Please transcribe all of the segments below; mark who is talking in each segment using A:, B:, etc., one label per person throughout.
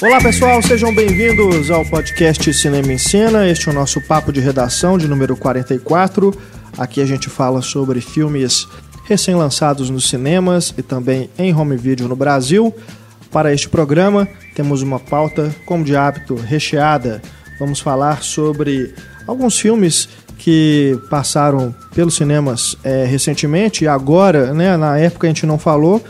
A: Olá pessoal, sejam bem-vindos ao podcast Cinema em Cena. Este é o nosso papo de redação de número 44. Aqui a gente fala sobre filmes recém-lançados nos cinemas e também em home video no Brasil. Para este programa, temos uma pauta, como de hábito, recheada. Vamos falar sobre alguns filmes que passaram pelos cinemas é, recentemente e agora, né, na época a gente não falou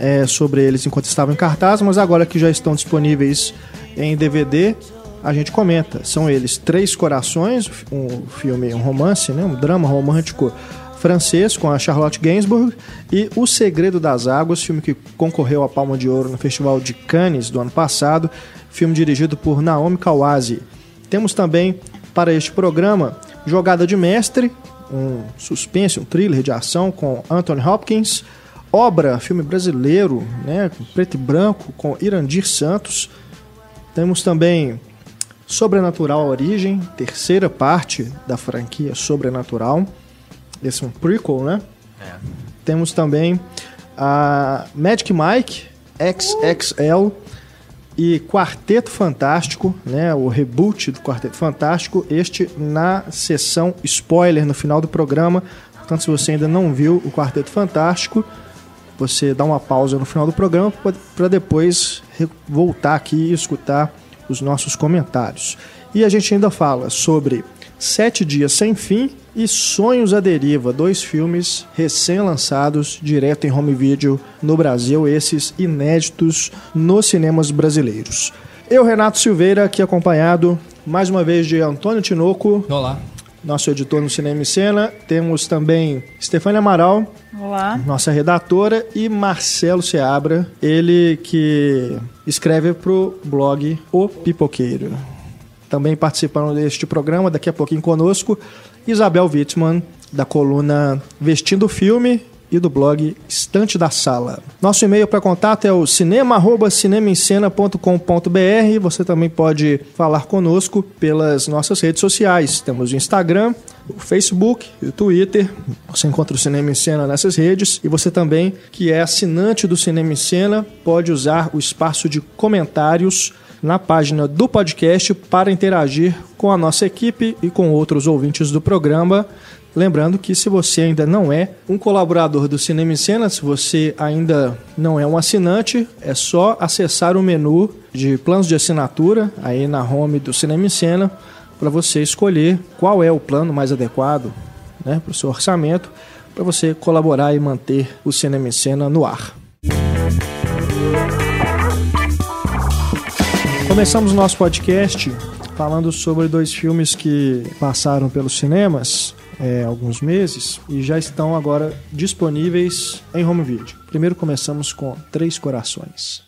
A: é, sobre eles enquanto estavam em cartaz, mas agora que já estão disponíveis em DVD, a gente comenta. São eles Três Corações, um filme, um romance, né, um drama romântico francês com a Charlotte Gainsbourg e O Segredo das Águas, filme que concorreu à Palma de Ouro no Festival de Cannes do ano passado, filme dirigido por Naomi Kawase. Temos também para este programa Jogada de Mestre, um suspense, um thriller de ação com Anthony Hopkins. Obra, filme brasileiro, né, preto e branco, com Irandir Santos. Temos também Sobrenatural Origem, terceira parte da franquia Sobrenatural. Esse é um prequel, né? É. Temos também a Magic Mike XXL e Quarteto Fantástico, né, o reboot do Quarteto Fantástico, este na sessão spoiler no final do programa. Portanto, se você ainda não viu o Quarteto Fantástico, você dá uma pausa no final do programa para depois voltar aqui e escutar os nossos comentários. E a gente ainda fala sobre Sete Dias Sem Fim e Sonhos à Deriva, dois filmes recém-lançados direto em home video no Brasil, esses inéditos nos cinemas brasileiros. Eu, Renato Silveira, aqui acompanhado mais uma vez de Antônio Tinoco.
B: Olá.
A: Nosso editor no Cinema e Cena. Temos também Stefania Amaral.
C: Olá.
A: Nossa redatora. E Marcelo Seabra, ele que escreve para o blog O Pipoqueiro. Também participando deste programa, daqui a pouquinho conosco, Isabel Wittmann, da coluna Vestindo o Filme e do blog Estante da Sala. Nosso e-mail para contato é o cinema@cinemaencena.com.br. Você também pode falar conosco pelas nossas redes sociais. Temos o Instagram, o Facebook e o Twitter. Você encontra o Cinema em Cena nessas redes. E você também, que é assinante do Cinema em Cena, pode usar o espaço de comentários na página do podcast para interagir com a nossa equipe e com outros ouvintes do programa. Lembrando que se você ainda não é um colaborador do Cinema em Cena, se você ainda não é um assinante, é só acessar o menu de planos de assinatura aí na home do Cinema em Cena para você escolher qual é o plano mais adequado né, para o seu orçamento, para você colaborar e manter o Cinema em Cena no ar. Começamos nosso podcast falando sobre dois filmes que passaram pelos cinemas é, alguns meses e já estão agora disponíveis em home video. Primeiro começamos com Três Corações.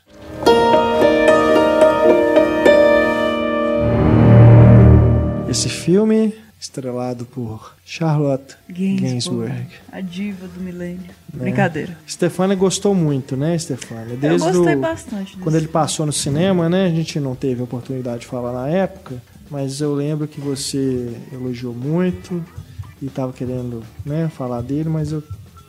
A: Esse filme estrelado por Charlotte Gainsbourg. Gainsbourg.
C: A diva do milênio. É. Brincadeira.
A: Stefania gostou muito, né, Stefania?
C: Desde Eu gostei bastante.
A: Quando ele passou no cinema, né? A gente não teve a oportunidade de falar na época, mas eu lembro que você elogiou muito e estava querendo né, falar dele, mas eu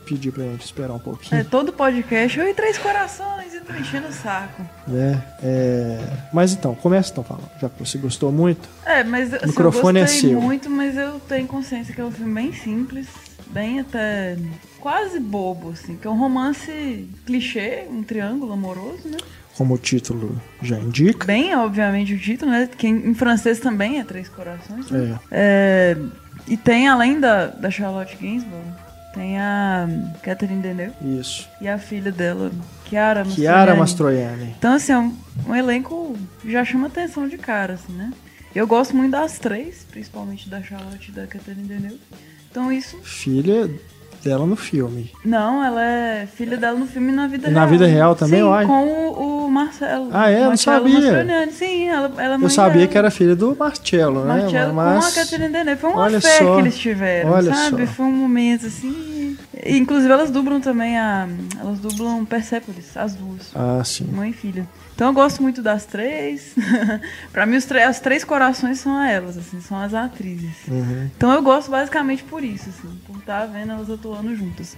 A: pedi pra gente esperar um pouquinho.
C: É, todo podcast, eu e três corações, e tô enchendo o saco.
A: É, é... Mas então, começa então falando, já que você gostou muito.
C: É, mas o microfone eu gostei é seu. muito, mas eu tenho consciência que é um filme bem simples, bem até quase bobo, assim, que é um romance clichê, um triângulo amoroso, né?
A: Como o título já indica.
C: Bem, obviamente, o título, né? Que em francês também é Três Corações.
A: Né?
C: É. é. E tem, além da, da Charlotte Gainsbourg, tem a Catherine Deneuve.
A: Isso.
C: E a filha dela, Chiara Mastroianni.
A: Chiara Mastroianni.
C: Então, assim, é um, um, elenco já chama atenção de cara, assim, né? Eu gosto muito das três, principalmente da Charlotte e da Catherine Deneuve. Então, isso...
A: Filha dela no filme.
C: Não, ela é filha dela no filme na vida
A: e
C: real.
A: Na vida real também,
C: Sim,
A: uai?
C: com o, o Marcelo.
A: Ah, é?
C: Marcelo
A: não sabia.
C: Sim, ela, ela é
A: Eu sabia dela. que era filha do Marcelo, né?
C: Marcelo
A: Mas...
C: com a Catherine Deneuve. Foi uma
A: Olha
C: fé
A: só.
C: que eles tiveram,
A: Olha
C: sabe?
A: só.
C: Foi um momento assim... Inclusive, elas dublam também a... Elas dublam Persepolis, as duas.
A: Ah, sim.
C: Mãe e filha. Então eu gosto muito das três. pra mim, os as três corações são a elas, assim, são as atrizes.
A: Uhum.
C: Então eu gosto basicamente por isso, assim, por estar vendo elas atuando juntas.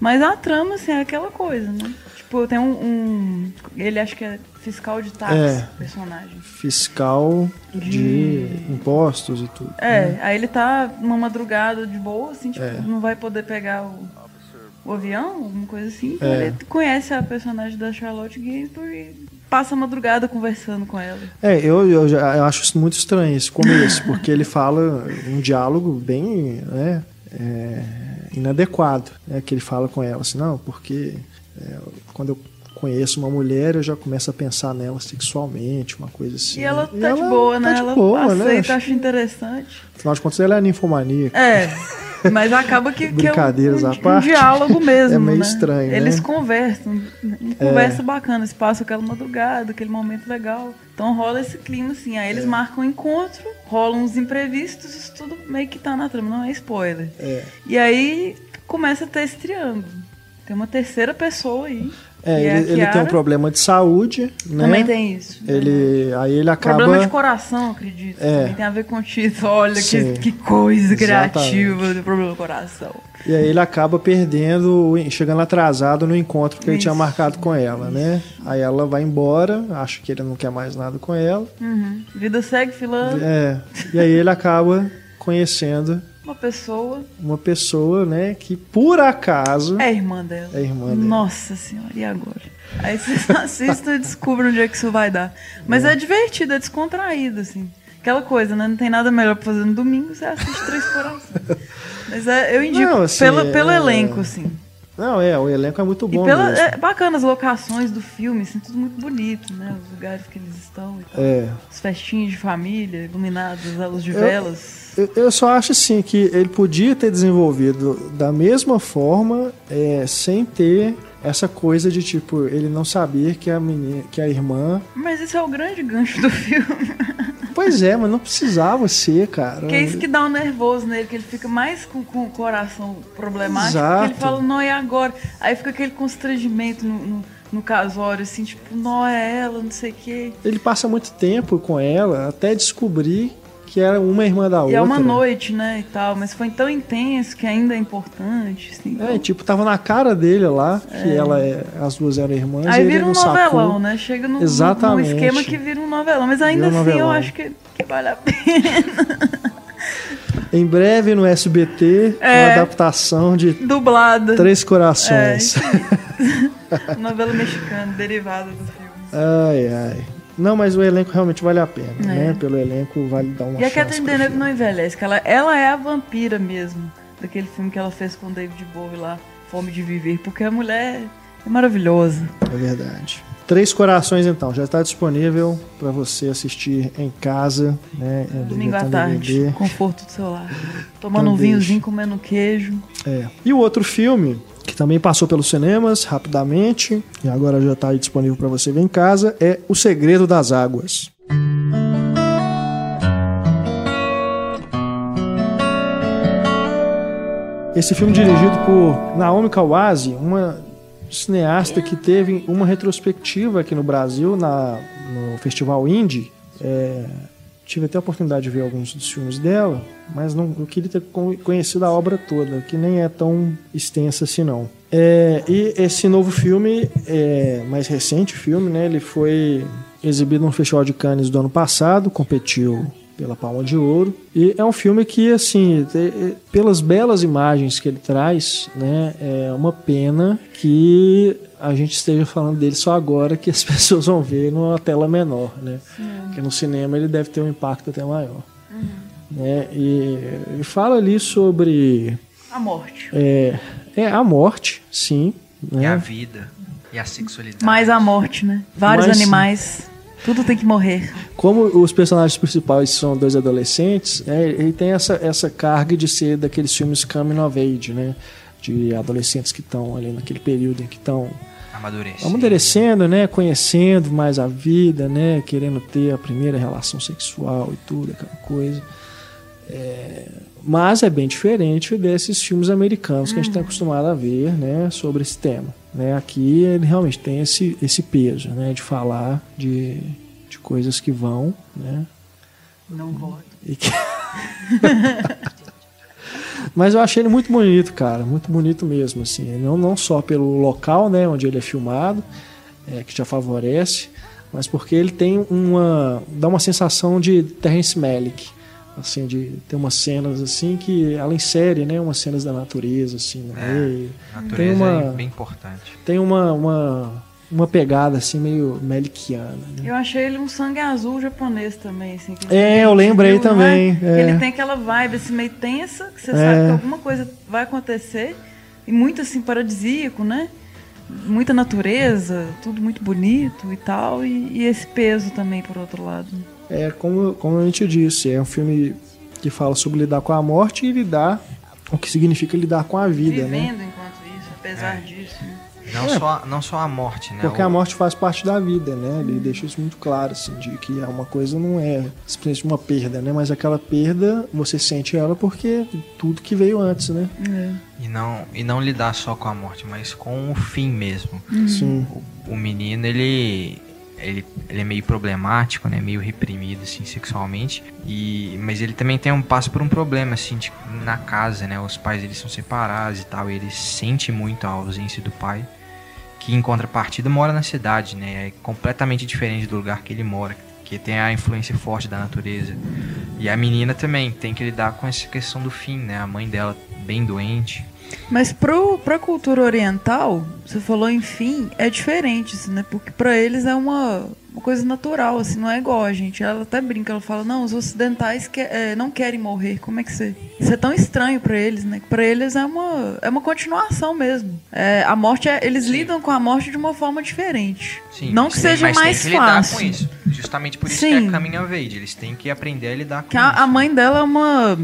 C: Mas a trama, assim, é aquela coisa, né? Tipo, tem um. um ele acho que é fiscal de táxi, é, personagem.
A: Fiscal de... de... impostos e tudo.
C: É, né? aí ele tá numa madrugada de boa, assim, tipo, é. não vai poder pegar o, o avião, alguma coisa assim. É. ele conhece a personagem da Charlotte Gainsbourg e passa a madrugada conversando com ela.
A: É, eu, eu, eu acho muito estranho esse começo, porque ele fala um diálogo bem né, é, inadequado, né, que ele fala com ela assim, não, porque é, quando eu conheço uma mulher, eu já começo a pensar nela sexualmente, uma coisa assim.
C: E ela tá e de ela boa, né? Tá ela boa, né? aceita, né? acha interessante.
A: Afinal de contas, ela é ninfomaníaca.
C: É. Mas acaba que, que é
A: um,
C: um, diálogo mesmo.
A: É meio
C: né?
A: estranho.
C: Eles
A: né?
C: conversam, uma conversa é. bacana, eles passam aquela madrugada, aquele momento legal. Então rola esse clima assim. Aí eles é. marcam um encontro, rolam uns imprevistos, isso tudo meio que tá na trama, não é spoiler.
A: É.
C: E aí começa a ter esse triângulo. Tem uma terceira pessoa aí.
A: É, ele, ele, tem um problema de saúde, né?
C: Também tem isso.
A: Ele, aí ele acaba...
C: Problema de coração, acredito. É. Também tem a ver com o título. Olha que, que coisa criativa do problema do coração.
A: E aí ele acaba perdendo, chegando atrasado no encontro que isso. ele tinha marcado com ela, né? Aí ela vai embora, acha que ele não quer mais nada com ela.
C: Uhum. Vida segue filando.
A: É. E aí ele acaba conhecendo
C: uma pessoa.
A: Uma pessoa, né, que por acaso.
C: É irmã dela.
A: É irmã dela.
C: Nossa senhora, e agora? Aí vocês assistem e descobrem onde é que isso vai dar. Mas é, é divertido, é descontraído, assim. Aquela coisa, né? Não tem nada melhor pra fazer no domingo, você assiste Três Corações. Mas é, eu indico Não, assim, pelo, pelo é... elenco, assim.
A: Não, é, o elenco é muito bom.
C: E pela, é bacana as locações do filme, assim, tudo muito bonito, né? Os lugares que eles estão e tal.
A: É.
C: As festinhas de família, iluminadas, a luz de velas.
A: Eu, eu, só acho assim que ele podia ter desenvolvido da mesma forma, é, sem ter essa coisa de tipo, ele não saber que a menina, que a irmã.
C: Mas esse é o grande gancho do filme.
A: Pois é, mas não precisava ser, cara.
C: Que é isso que dá um nervoso nele, que ele fica mais com, com o coração problemático. Exato. ele fala, não é agora. Aí fica aquele constrangimento no, no, no casório, assim, tipo, não é ela, não sei o quê.
A: Ele passa muito tempo com ela até descobrir que era uma irmã da e outra.
C: E é uma noite, né, e tal, mas foi tão intenso que ainda é importante, assim.
A: É, tipo, tava na cara dele lá, que é. ela é, as duas eram irmãs.
C: Aí
A: vira
C: um novelão, né? Chega num esquema que vira um novelão, mas ainda assim novelão. eu acho que, que vale a pena.
A: Em breve no SBT, é, uma adaptação de
C: dublada.
A: Três Corações.
C: É, novela mexicana, derivada do filme.
A: Ai, ai. Não, mas o elenco realmente vale a pena, é. né? Pelo elenco vale dar uma
C: e
A: chance. E
C: a Catherine Deneuve não envelhece, ela, ela é a vampira mesmo, daquele filme que ela fez com o David Bowie lá, Fome de Viver, porque a mulher é maravilhosa.
A: É verdade. Três Corações, então, já está disponível para você assistir em casa, né?
C: Domingo à tarde, conforto do seu lar. Tomando então um vinhozinho, comendo queijo.
A: É. E o outro filme que também passou pelos cinemas rapidamente e agora já está disponível para você ver em casa, é O Segredo das Águas. Esse filme dirigido por Naomi Kawase, uma cineasta que teve uma retrospectiva aqui no Brasil na, no Festival Indie. É, tive até a oportunidade de ver alguns dos filmes dela, mas não eu queria ter conhecido a obra toda, que nem é tão extensa assim não. É, e esse novo filme, é, mais recente filme, né, ele foi exibido no Festival de Cannes do ano passado, competiu pela Palma de Ouro. E é um filme que, assim, é, pelas belas imagens que ele traz, né, é uma pena que a gente esteja falando dele só agora que as pessoas vão ver numa tela menor, né? Porque no cinema ele deve ter um impacto até maior. Uhum. Né? E ele fala ali sobre
C: a morte.
A: É, é a morte, sim.
B: Né? E a vida. E a sexualidade.
C: Mais a morte, né? Vários Mas, animais. Tudo tem que morrer.
A: Como os personagens principais são dois adolescentes, é, ele tem essa, essa carga de ser daqueles filmes coming of age, né? De adolescentes que estão ali naquele período em que estão
B: amadurecendo.
A: amadurecendo, né? Conhecendo mais a vida, né? Querendo ter a primeira relação sexual e tudo, aquela coisa. É, mas é bem diferente desses filmes americanos que a gente está uhum. acostumado a ver, né? Sobre esse tema. Né? Aqui ele realmente tem esse, esse peso, né? De falar de, de coisas que vão, né?
C: Não vão.
A: E que... Mas eu achei ele muito bonito, cara. Muito bonito mesmo, assim. Não, não só pelo local, né, onde ele é filmado, é, que já favorece, mas porque ele tem uma... dá uma sensação de Terrence Malick. Assim, de ter umas cenas assim que ela insere, né? Umas cenas da natureza, assim, no
D: É,
A: meio.
D: natureza
A: Tem uma-
D: é bem importante.
A: Tem uma, uma, uma pegada assim meio melikiana. Né?
C: Eu achei ele um sangue azul japonês também, assim. que
A: É, eu lembrei
C: viu, não
A: também, é.
C: Ele tem aquela vibe assim, meio tensa, que você
A: É.
C: sabe que alguma coisa vai acontecer. E muito assim, paradisíaco, né? Muita natureza, tudo muito bonito e tal. E, e esse peso também, por outro lado.
A: É como, como a gente disse, é um filme que fala sobre lidar com a morte e lidar o que significa lidar com a vida, né?
C: Vivendo enquanto isso, apesar
D: É.
C: disso. né?
D: Não,
A: É.
D: só, não só a morte, né?
A: Porque
D: O-
A: a morte faz parte da vida, né? Ele deixa isso muito claro, assim, de que é uma coisa não é simplesmente uma perda, né? Mas aquela perda, você sente ela porque tudo que veio antes, né?
C: É.
D: E não, e não lidar só com a morte, mas com o fim mesmo.
A: Sim.
D: O, o menino, ele, ele, ele é meio problemático, né? Meio reprimido, assim, sexualmente. E, mas ele também tem um passo por um problema, assim, de- na casa, né? Os pais, eles são separados e tal. E ele sente muito a ausência do pai. Que, em contrapartida, mora na cidade, né? É completamente diferente do lugar que ele mora. Que tem a influência forte da natureza. E a menina também tem que lidar com essa questão do fim, né? A mãe dela bem doente.
C: Mas pro, pra cultura oriental, você falou enfim, é diferente, né? Porque pra eles é uma, uma coisa natural, assim, não é igual a gente. Ela até brinca, ela fala, não, os ocidentais que, é, não querem morrer. Como é que você. Isso é tão estranho pra eles, né? Que pra eles é uma, é uma continuação mesmo. É, a morte é, Eles lidam com a morte de uma forma diferente.
D: Sim,
C: não que seja
D: tem
C: mais
D: que lidar
C: fácil.
D: com isso. Justamente por isso
C: Sim.
D: que é coming of age. Eles têm que aprender a lidar com
C: Que a,
D: isso.
C: a mãe dela é uma.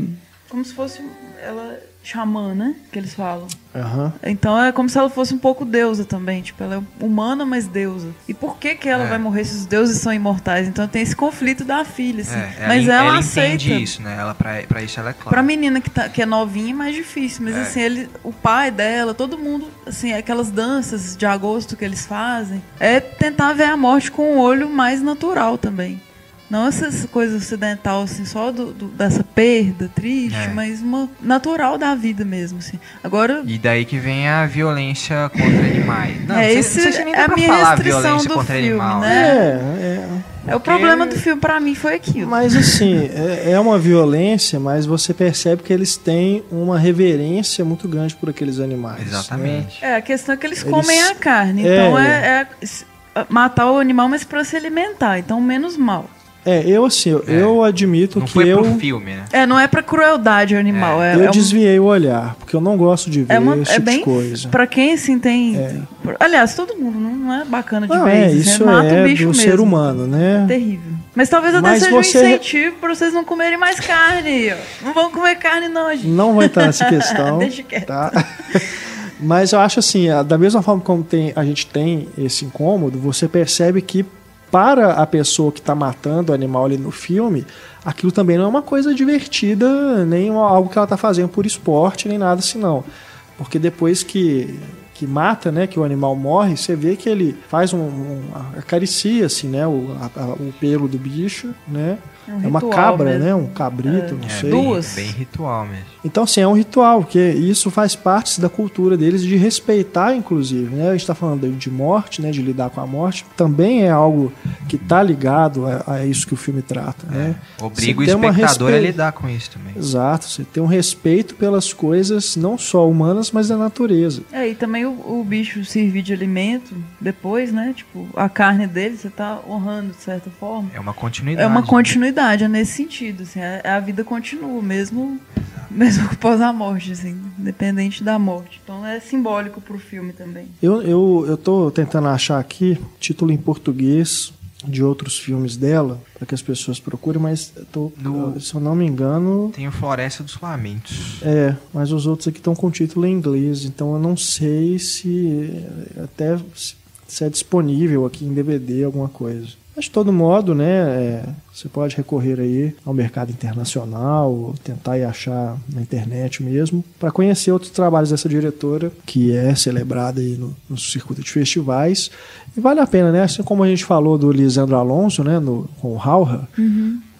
C: Como se fosse. Ela. Xamã, né? Que eles falam.
A: Aham.
C: Então é como se ela fosse um pouco deusa também. Tipo, ela é humana, mas deusa. E por que que ela
D: É.
C: vai morrer se os deuses são imortais? Então tem esse conflito da filha, assim.
D: É, ela,
C: mas ela,
D: ela
C: aceita.
D: entende isso, né? Ela, pra, pra isso ela é clara.
C: Pra menina que, tá, que é novinha é mais difícil, mas
D: É.
C: assim, ele, o pai dela, todo mundo, assim, aquelas danças de agosto que eles fazem, é tentar ver a morte com um olho mais natural também. Não essas coisas ocidental, assim, só do, do- dessa perda triste,
D: É.
C: mas uma natural da vida mesmo, assim. Agora,
D: E daí que vem a violência contra animais. Não,
C: É,
D: não se nem
C: é a minha
D: falar
C: restrição
D: violência
C: do
D: contra
C: filme,
D: animal.
C: né?
A: É, é.
C: é o problema do filme pra mim foi aquilo.
A: Mas assim, é, é uma violência, mas você percebe que eles têm uma reverência muito grande por aqueles animais. né?
D: Exatamente.
C: É, a questão é que eles,
A: Eles-
C: comem a carne.
A: É.
C: Então é, é s- matar o animal, mas pra se alimentar. Então menos mal.
A: É, eu assim, eu,
D: É.
A: eu admito
D: Não
A: que
D: foi
A: eu,
D: pro filme, né?
C: É, não é pra crueldade animal. É,
A: eu
C: é um-
A: desviei o olhar, porque eu não gosto de ver
C: é, uma,
A: esse
C: é
A: tipo
C: bem.
A: de coisa.
C: Pra quem assim tem.
A: É.
C: Aliás, todo mundo não, não é bacana de
A: Não,
C: ver
A: é,
C: isso.
A: isso
C: né? Mata
A: é
C: o bicho
A: do
C: mesmo.
A: ser humano, né?
C: Terrível. Mas talvez até
A: Mas
C: seja
A: você-
C: um incentivo pra vocês não comerem mais carne. Não vão comer carne, não, gente.
A: Não vai estar nessa questão.
C: Deixa quieto.
A: tá? Mas eu acho assim, da mesma forma como tem, a gente tem esse incômodo, você percebe que para a pessoa que está matando o animal ali no filme, aquilo também não é uma coisa divertida, nem algo que ela está fazendo por esporte, nem nada assim não. Porque depois que, que mata, né, que o animal morre, você vê que ele faz um, um acaricia assim, né, o, a- a- o pelo do bicho, né?
C: É um
A: É uma cabra,
C: mesmo.
A: né? Um cabrito, não
D: É
A: sei.
D: bem,
C: Duas.
D: bem ritual mesmo.
A: Então, assim, é um ritual, porque isso faz parte da cultura deles de respeitar, inclusive. Né? A gente está falando de morte, né? de lidar com a morte. Também é algo que está ligado a, a isso que o filme trata. Né?
D: Obriga o
A: Você tem uma
D: espectador a
A: respeito-
D: lidar com isso também.
A: Exato, você tem um respeito pelas coisas não só humanas, mas da natureza.
C: É, e também o, o bicho servir de alimento depois, né? Tipo, a carne dele, você tá honrando de certa forma.
D: É uma continuidade.
C: É uma continuidade, é nesse sentido, assim, a, a vida continua, mesmo, mesmo após a morte, assim, independente da morte. Então é simbólico pro filme também.
A: Eu, eu, eu tô tentando achar aqui título em português de outros filmes dela, para que as pessoas procurem, mas eu tô,
D: No-
A: se eu não me engano,
D: Tem o Floresta dos Lamentos.
A: É, mas os outros aqui estão com título em inglês, então eu não sei se até se se é disponível aqui em DVD alguma coisa. Mas de todo modo, né, é, você pode recorrer aí ao mercado internacional, tentar ir achar na internet mesmo, para conhecer outros trabalhos dessa diretora, que é celebrada aí no, no circuito de festivais. E vale a pena, né? Assim como a gente falou do Lisandro Alonso, né, no, com o Rauha,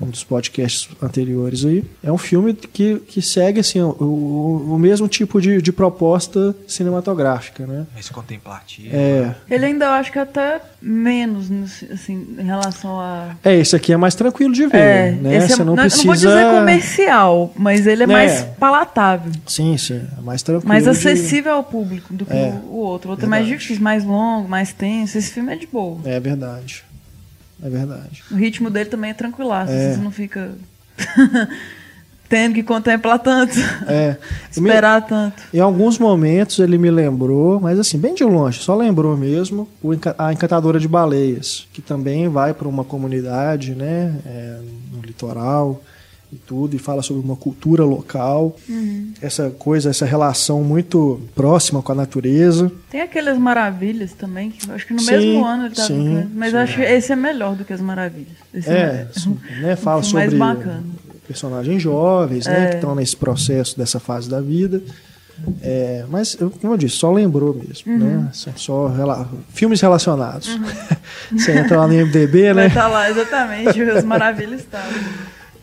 A: um dos podcasts anteriores aí. É um filme que, que segue assim, o, o, o mesmo tipo de, de proposta cinematográfica, né?
B: Mais contemplativo.
A: É,
C: Ele ainda eu acho que até menos, no- assim, em relação a.
A: é, esse aqui é mais tranquilo de ver,
C: É,
A: né?
C: esse é-
A: Você não
C: eu
A: precisa...
C: não vou dizer comercial, mas ele é,
A: É.
C: mais palatável.
A: Sim, sim, é mais tranquilo.
C: Mais
A: de-
C: acessível ao público do que
A: É,
C: o, outro. O outro é mais
A: verdade.
C: difícil, mais longo, mais tenso. Esse filme é de boa.
A: É verdade. É verdade.
C: O ritmo dele também é tranquilaço.
A: É.
C: Você não fica tendo que contemplar tanto,
A: É. Eu me-
C: esperar tanto.
A: Em alguns momentos ele me lembrou, mas assim, bem de longe, só lembrou mesmo, o a Encantadora de Baleias, que também vai para uma comunidade, né, é, no litoral e tudo, e fala sobre uma cultura local, essa coisa, essa relação muito próxima com a natureza.
C: Tem aquelas maravilhas também, que acho que no
A: Sim,
C: mesmo ano ele tava
A: sim,
C: com- Mas
A: sim.
C: acho que esse é melhor do que as maravilhas. Esse
A: É, assim, né, fala
C: um
A: sobre personagens jovens, né,
C: É.
A: que estão nesse processo dessa fase da vida. É, mas, como eu disse, só lembrou mesmo,
C: Uhum.
A: né? São só rela- filmes relacionados. Você entra lá no MDB,
C: Vai
A: né?
C: estar lá, exatamente. As maravilhas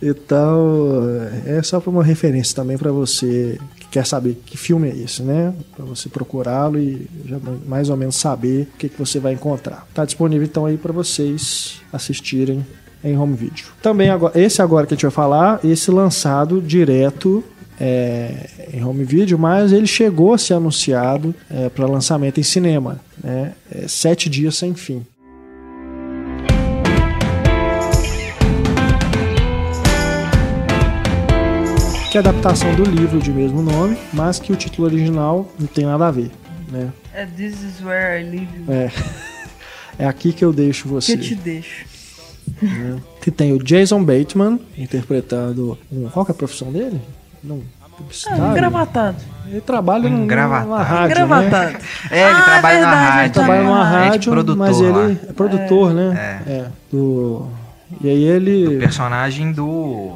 C: estão.
A: Então, é só para uma referência também para você que quer saber que filme é esse, né? Para você procurá-lo e já mais ou menos saber o que, que você vai encontrar. Tá disponível então aí para vocês assistirem em home video. Também agora, esse agora que a gente vai falar, esse lançado direto é, em home video, mas ele chegou a ser anunciado para lançamento em cinema, né? É Sete Dias Sem Fim. Que é a adaptação do livro de mesmo nome, mas que o título original não tem nada a ver, né?
C: É This is where I live.
A: É, é aqui que eu deixo
C: Que
A: você.
C: eu te deixo.
A: né? Que tem o Jason Bateman interpretando um, qual que é a profissão dele? Não,
C: Ah,
A: publicitário.
C: engravatado.
A: Ele trabalha num-
B: Engravatado.
A: numa rádio, né?
C: Engravatado.
B: É, ele
C: Ah,
B: trabalha
C: é
B: na
C: verdade,
B: rádio.
C: ele
A: Trabalha numa
C: Ah,
B: é
A: rádio,
B: produtor
A: mas ele é produtor, né? É. do e aí ele
B: Personagem do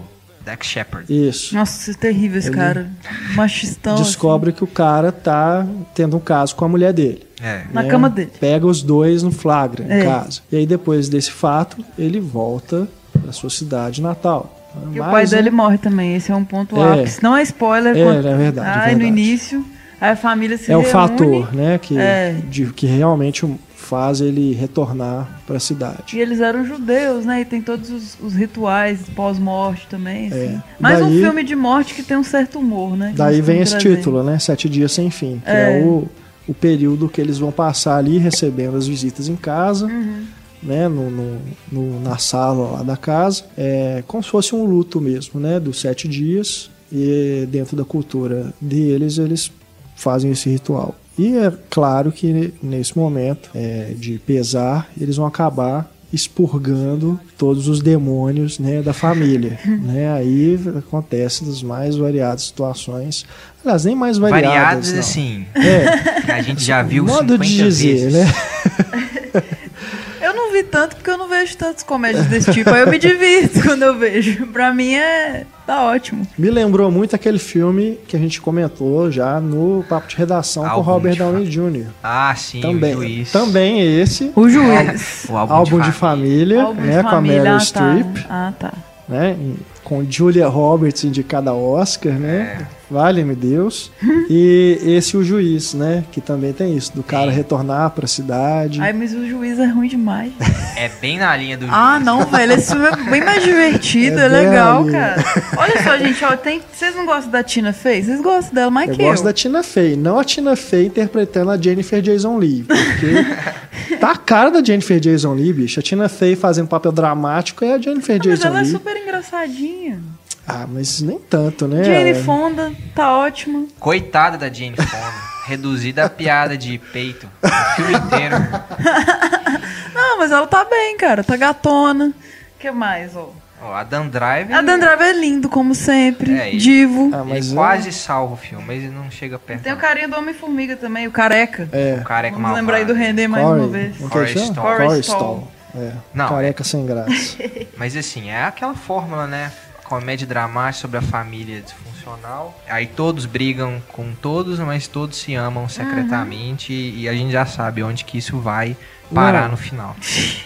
B: Dax Shepard.
A: isso.
C: Nossa, isso é terrível esse
A: Ele
C: cara. Machistão. assim.
A: descobre que o cara tá tendo um caso com a mulher dele.
B: É.
C: Na
A: né?
C: cama dele.
A: Pega os dois no flagra em
C: É.
A: casa. E aí depois desse fato, ele volta para sua cidade natal.
C: Que o pai
A: um-
C: dele morre também. Esse é um ponto
A: É.
C: ápice. Não é spoiler.
A: É,
C: quando-
A: é verdade, é
C: Ai, no
A: verdade.
C: início, aí a família se
A: É o
C: reúne.
A: fator, né, que,
C: É.
A: de- que realmente faz ele retornar para a cidade.
C: E eles eram judeus, né? E tem todos os, os rituais pós-morte também. Assim.
A: É.
C: Mais um
A: Daí-
C: filme de morte que tem um certo humor, né? que
A: Daí vem esse
C: trazendo.
A: título, né, Sete Dias Sem Fim, que é,
C: É.
A: o, o período que eles vão passar ali recebendo as visitas em casa,
C: Uhum.
A: né, no, no- no- na sala lá da casa, é como se fosse um luto mesmo, né, dos sete dias. E dentro da cultura deles, eles fazem esse ritual. E é claro que nesse momento é, de pesar, eles vão acabar expurgando todos os demônios né, da família. né? Aí acontece das mais variadas situações. Aliás, nem mais variadas.
B: Variados,
A: não.
B: assim.
A: É,
B: que a gente já viu
A: modo
B: 50
A: de dizer,
B: vezes.
A: né?
C: Eu não vi tanto porque eu não vejo tantas comédias desse tipo. Aí eu me divirto quando eu vejo. Pra mim é. tá ótimo.
A: Me lembrou muito aquele filme que a gente comentou já no papo de redação com
B: Álbum
A: Robert
B: de
A: Downey Jr.
B: Ah, sim, o
A: Também,
B: juiz.
A: também esse
C: O juiz.
B: O álbum,
A: álbum de
B: família.
A: família,
C: Álbum de
A: né, com a
C: família.
A: Meryl
C: ah, tá.
A: Streep,
C: Ah, tá.
A: né, com Julia Roberts indicada ao Oscar, né? Vale-me Deus. E esse o juiz, né, que também tem isso, do cara retornar para a cidade.
C: Ai, mas o juiz é ruim demais.
B: É bem na linha do
C: Ah,
B: juiz.
C: não, velho. Esse filme é bem mais divertido,
A: É
C: é, legal, cara. Olha só, gente, ó, tem... vocês não gostam da Tina Fey? Vocês gostam dela mais
A: Eu
C: que
A: gosto
C: eu.
A: da Tina Fey, não a Tina Fey interpretando a Jennifer Jason Leigh, porque tá a cara da Jennifer Jason Leigh, bicho. A Tina Fey fazendo papel dramático é a Jennifer
C: Ah, mas
A: Jason
C: ela é
A: Leigh.
C: super engraçadinha.
A: Ah, mas nem tanto, né?
C: Jane Fonda, tá ótima.
B: Coitada da Jane Fonda. reduzida a piada de peito. O filme inteiro.
C: Não, mas ela tá bem, cara. Tá gatona. O que mais, ó?
B: Ó, a Dan Driver.
C: A Dan Driver é lindo, como sempre.
B: É, ele-
C: Divo.
A: Ah, mas
B: ele
A: é-
B: quase salva o filme, mas ele não chega perto.
C: Tem o
B: não.
C: carinha do Homem-Formiga também, o careca.
A: É,
B: O careca
C: Vamos
B: malvado.
C: lembrar aí do Render mais
A: Corey,
C: uma vez.
A: ele
B: Corey. Stoll.
A: É,
B: Não,
A: careca sem graça.
B: Mas assim, é aquela fórmula, né?
D: comédia dramática sobre a família disfuncional. Aí todos brigam com todos, mas todos se amam secretamente e a gente já sabe onde que isso vai parar
A: Não.
D: no final.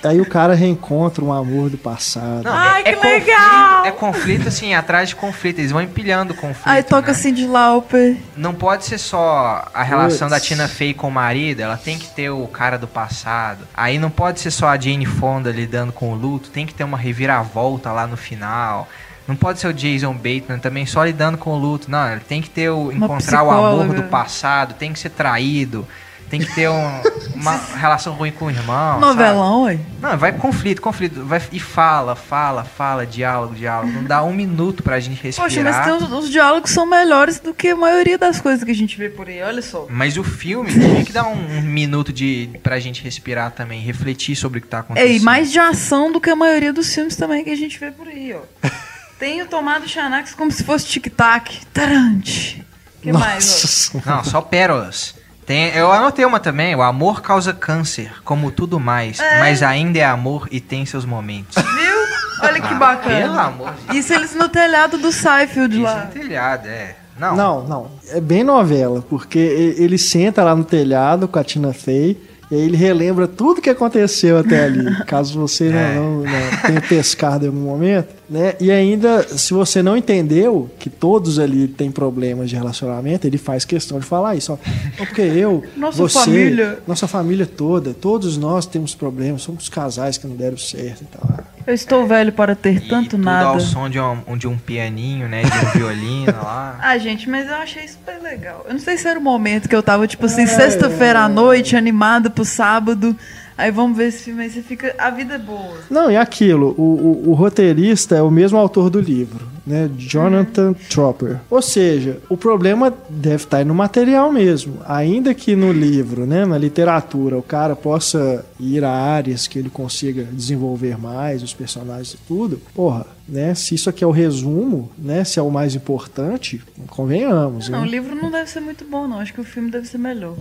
A: Aí o cara reencontra um amor do passado.
D: Não,
C: Ai, que
D: conflito-
C: legal!
D: é conflito assim, atrás de conflito. Eles vão empilhando conflito.
C: Aí toca
D: né?
C: Cindy Lauper.
D: Não pode ser só a relação
A: Puts.
D: da Tina Fey com o marido, ela tem que ter o cara do passado. Aí não pode ser só a Jane Fonda lidando com o luto, tem que ter uma reviravolta lá no final. Não pode ser o Jason Bateman também só lidando com o luto. Não, ele tem que ter o
C: Uma
D: encontrar o amor
C: psicóloga.
D: do passado, tem que ser traído, tem que ter um- uma relação ruim com o irmão.
C: Novelão, ué.
D: Não, vai conflito, conflito. Vai, e fala, fala, fala, diálogo, diálogo. Não dá um minuto pra gente respirar.
C: Poxa, mas tem uns, uns diálogos são melhores do que a maioria das coisas que a gente vê por aí, olha só.
D: Mas o filme tem que dar um, um minuto de pra gente respirar também, refletir sobre o que tá acontecendo.
C: É, e mais de ação do que a maioria dos filmes também que a gente vê por aí, ó. Tem o Tomado Xanax como se fosse tic-tac. Tarante. que mais, ó?
D: Não, só pérolas. Tem, eu anotei uma também, o amor causa câncer, como tudo mais, mas ainda é amor e tem seus momentos.
C: Viu? Olha que
D: Ah, Pelo
C: bacana.
D: amor de
C: Isso eles no telhado do Seinfeld
D: Deus.
C: lá.
D: Isso é telhado, é. Não,
A: Não, não. É bem novela, porque ele senta lá no telhado com a Tina Fey e aí ele relembra tudo que aconteceu até ali. Caso você não,
D: É.
A: não- não tenha pescado em algum momento, né? E ainda, se você não entendeu que todos ali têm problemas de relacionamento, ele faz questão de falar isso. Ó, porque eu,
C: Nossa
A: você,
C: família.
A: nossa família toda, todos nós temos problemas, somos casais que não deram certo e tal.
C: Eu estou velho para ter
D: e
C: tanto
D: tudo
C: nada.
D: ao som de um, de um pianinho, né, de um violino lá.
C: Ah, gente, mas eu achei super legal. Eu não sei se era o momento que eu tava, tipo assim, sexta-feira à noite, animada pro sábado. Aí vamos ver esse filme aí, você fica. A vida é boa.
A: Não, e aquilo, o, o, o roteirista é o mesmo autor do livro, né? Jonathan Tropper. Ou seja, o problema deve estar aí no material mesmo. Ainda que no livro, né, na literatura, o cara possa ir a áreas que ele consiga desenvolver mais, os personagens e tudo, porra, né? Se isso aqui é o resumo, né? Se é o mais importante, convenhamos,
C: Não, o
A: né?
C: livro não deve ser muito bom, não. Acho que o filme deve ser melhor.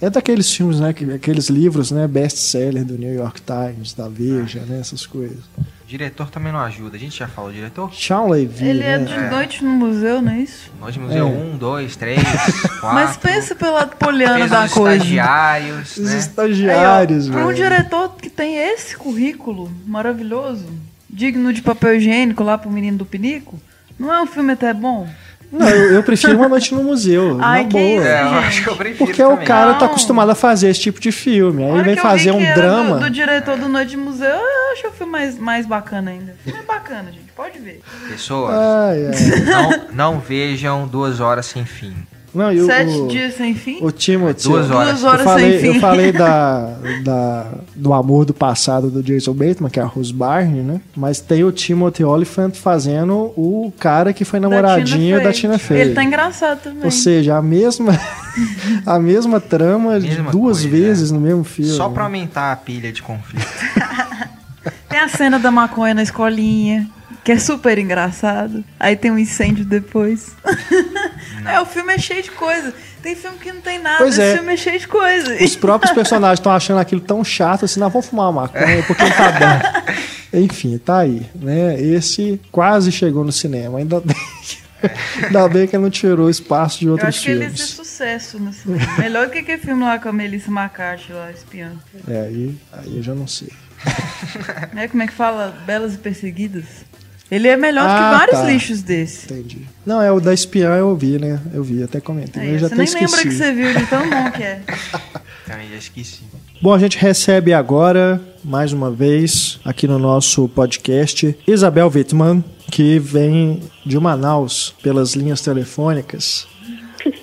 A: É daqueles filmes, né? que- Aqueles livros, né? Best-seller do New York Times, da Veja, né? Essas coisas.
D: O diretor também não ajuda. A gente já falou, diretor?
A: Sean Levy,
C: Ele é
A: né?
C: de noite no museu, não é isso?
D: Nós museu
A: É.
D: 1, 2, 3, 4.
C: Mas pensa pelo lado poliano
D: fez
C: da
D: os
C: coisa.
D: estagiários,
A: Os
D: né?
A: estagiários,
C: Aí, ó, Para um
A: velho.
C: diretor que tem esse currículo maravilhoso, digno de papel higiênico lá pro menino do Pinico, não é um filme até bom?
A: Não, eu, eu prefiro uma noite no museu,
C: Ai,
A: na
C: que
A: boa.
C: isso,
D: É, eu acho que eu prefiro
A: Porque o
D: também.
A: cara tá
C: Não.
A: acostumado a fazer esse tipo de filme. Aí vem fazer um
C: era
A: drama.
C: Do, do diretor do Noite de Museu, eu acho o filme mais, mais bacana ainda. O filme é bacana, gente. Pode ver.
D: Pessoas,
A: Ai, ai.
D: não, não vejam duas horas sem fim.
A: Não, e o,
C: Sete
A: o,
C: dias sem fim.
A: o Timothy.
D: Duas horas.
C: Duas horas
A: eu falei,
C: sem fim.
A: eu falei da, da, do amor do passado do Jason Bateman, que é a Rose Barney, né? Mas tem o Timothy Oliphant fazendo o cara que foi namoradinho da Tina Fey.
C: Ele tá engraçado também.
A: Ou seja, a mesma, a mesma trama de
D: Mesma
A: duas
D: coisa,
A: vezes no mesmo filme.
D: Só pra aumentar a pilha de conflito.
C: Tem a cena da maconha na escolinha, que é super engraçado. Aí tem um incêndio depois. é, o filme é cheio de coisa. Tem filme que não tem nada,
A: Pois
C: esse
A: é.
C: filme é cheio de coisa.
A: Os próprios personagens estão achando aquilo tão chato assim, não, vamos fumar uma maconha porque não tá bom. Enfim, tá aí, né? Esse quase chegou no cinema, ainda bem que, ainda bem que não tirou espaço de
C: Eu
A: outros
C: acho que ele ia ser
A: filmes.
C: sucesso no cinema. Melhor do que aquele filme lá com a Melissa McCarthy lá, espiando.
A: É, aí, aí eu já não sei.
C: Né? Como é que fala? Belas e Perseguidas? Ele é melhor do
A: Ah,
C: que vários
A: tá.
C: lixos desse.
A: Entendi. Não, é o da espiã eu vi, né? Eu vi, até comentei.
C: Aí,
A: eu já
C: você nem lembra
A: esqueci.
C: que você viu de tão bom que é.
D: Também já esqueci.
A: Bom, a gente recebe agora, mais uma vez, aqui no nosso podcast, Isabel Wittmann, que vem de Manaus pelas linhas telefônicas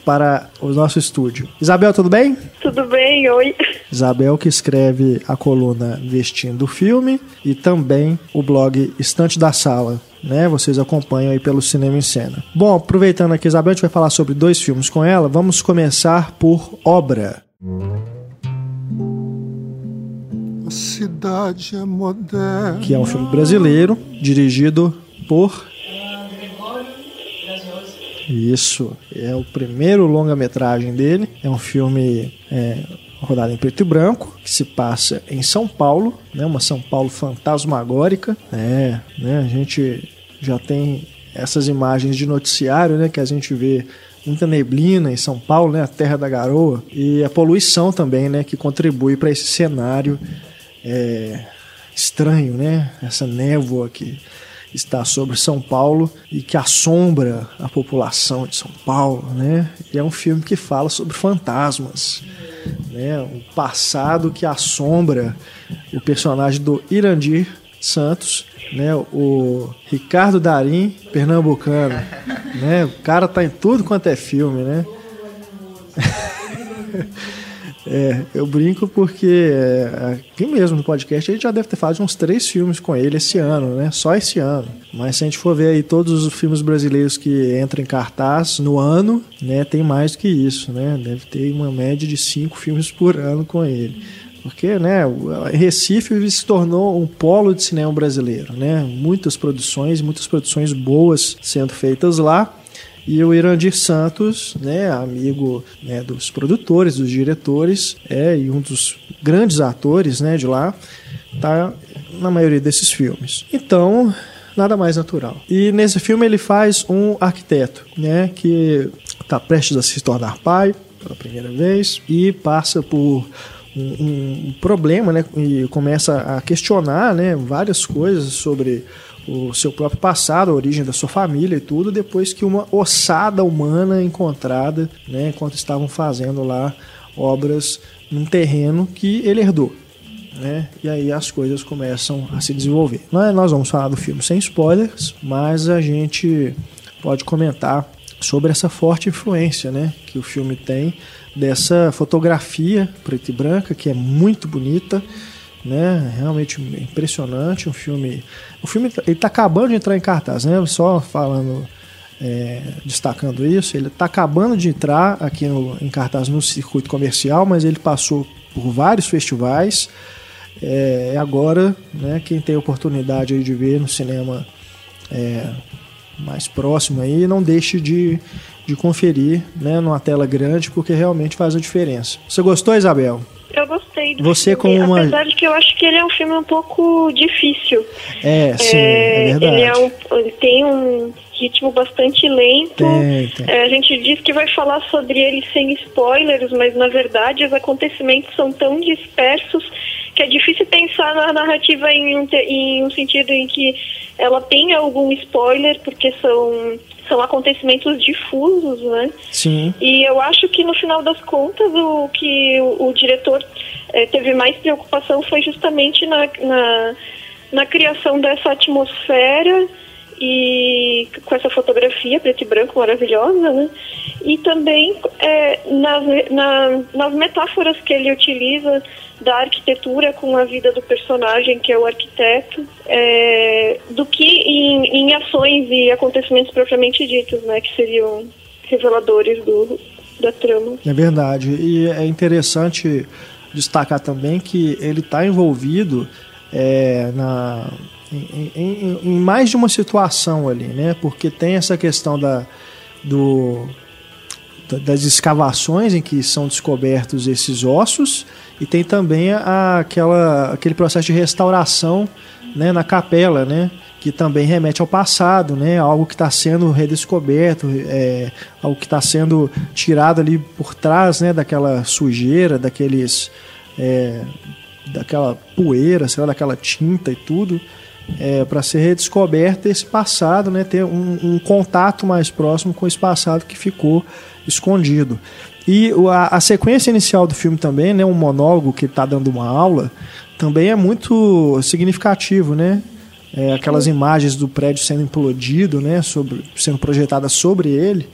A: para o nosso estúdio. Isabel, tudo bem?
E: Tudo bem? Oi.
A: Isabel que escreve a coluna Vestindo o Filme e também o blog Estante da Sala. Né? Vocês acompanham aí pelo Cinema em Cena. Bom, aproveitando aqui, Isabel, a gente vai falar sobre dois filmes com ela. Vamos começar por Obra.
F: A cidade é moderna.
A: que é um filme brasileiro, dirigido por. Isso, é o primeiro longa-metragem dele. É um filme é, rodado em preto e branco, que se passa em São Paulo, né, uma São Paulo fantasmagórica. É, né, a gente já tem essas imagens de noticiário, né, que a gente vê muita neblina em São Paulo, né, a terra da garoa, e a poluição também, né, que contribui para esse cenário é, estranho, né, essa névoa que está sobre São Paulo e que assombra a população de São Paulo, né? E é um filme que fala sobre fantasmas, né? Um passado que assombra o personagem do Irandir Santos, né? O Ricardo Darim, pernambucano, né? O cara tá em tudo quanto é filme, né? É, eu brinco porque é, aqui mesmo no podcast a gente já deve ter falado de uns três filmes com ele esse ano, né? Só esse ano. Mas se a gente for ver aí todos os filmes brasileiros que entram em cartaz no ano, né? Tem mais do que isso, né? Deve ter uma média de cinco filmes por ano com ele. Porque, né, Recife se tornou um polo de cinema brasileiro, né? Muitas produções, muitas produções boas sendo feitas lá. E o Irandir Santos, né, amigo né, dos produtores, dos diretores, é, e um dos grandes atores né, de lá, tá na maioria desses filmes. Então, nada mais natural. E nesse filme ele faz um arquiteto, né, que está prestes a se tornar pai pela primeira vez e passa por um, um, problema, né, e começa a questionar, né, várias coisas sobre o seu próprio passado, a origem da sua família e tudo, depois que uma ossada humana encontrada, né, enquanto estavam fazendo lá obras num terreno que ele herdou. Né? E aí as coisas começam a se desenvolver. Nós vamos falar do filme sem spoilers, mas a gente pode comentar sobre essa forte influência né, que o filme tem dessa fotografia preta e branca, que é muito bonita, né? Realmente impressionante, um filme. O filme ele está acabando de entrar em cartaz, né? Só falando, é, destacando isso, ele está acabando de entrar aqui no, em cartaz no circuito comercial, mas ele passou por vários festivais. É, agora, né? Quem tem oportunidade de ver no cinema é, mais próximo aí, não deixe de, de conferir, né? Numa tela grande, porque realmente faz a diferença. Você gostou, Isabel?
E: Eu gostei do
A: Você
E: filme,
A: como uma...
E: apesar de que eu acho que ele é um filme um pouco difícil.
A: É, sim, é, é verdade.
E: Ele, é um, ele tem um ritmo bastante lento.
A: Tem, tem.
E: É, a gente diz que vai falar sobre ele sem spoilers, mas na verdade os acontecimentos são tão dispersos que é difícil pensar na narrativa em um, em um sentido em que ela tenha algum spoiler, porque são são acontecimentos difusos, né?
A: Sim.
E: E eu acho que no final das contas o que o, o diretor é, teve mais preocupação foi justamente na, na, na, criação dessa atmosfera e com essa fotografia preto e branco maravilhosa, né? E também é, nas, na, nas metáforas que ele utiliza da arquitetura com a vida do personagem, que é o arquiteto, é, do que em, em, ações e acontecimentos propriamente ditos, né, que seriam reveladores do, da trama.
A: É verdade. E é interessante destacar também que ele está envolvido é, na, em, em, em, mais de uma situação ali, né? Porque tem essa questão da, do, das escavações em que são descobertos esses ossos e tem também a, aquela, aquele processo de restauração né, na capela, né? Que também remete ao passado, né? Algo que está sendo redescoberto, é, algo que está sendo tirado ali por trás, né? Daquela sujeira, daqueles, é, daquela poeira, sei lá, daquela tinta e tudo, é, para ser redescoberto esse passado, né? Ter um, um contato mais próximo com esse passado que ficou escondido. E a, a, sequência inicial do filme também, né, um monólogo que está dando uma aula, também é muito significativo, né? É, aquelas imagens do prédio sendo implodido, né, sobre, sendo projetadas sobre ele,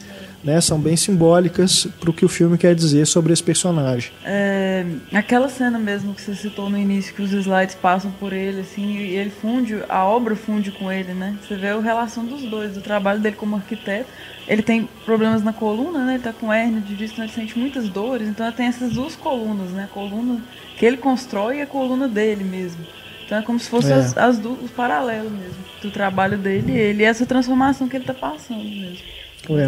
A: né, são bem simbólicas para o que o filme quer dizer sobre esse personagem.
C: É, aquela cena mesmo que você citou no início, que os slides passam por ele, assim, e ele funde, a obra funde com ele, né? Você vê a relação dos dois, do trabalho dele como arquiteto ele tem problemas na coluna, né? Ele tá com hérnia de disco, então ele sente muitas dores. Então ele tem essas duas colunas, né? A coluna que ele constrói e a coluna dele mesmo. Então é como se fossem é. as, as os paralelos mesmo do trabalho dele e ele e essa transformação que ele tá passando mesmo.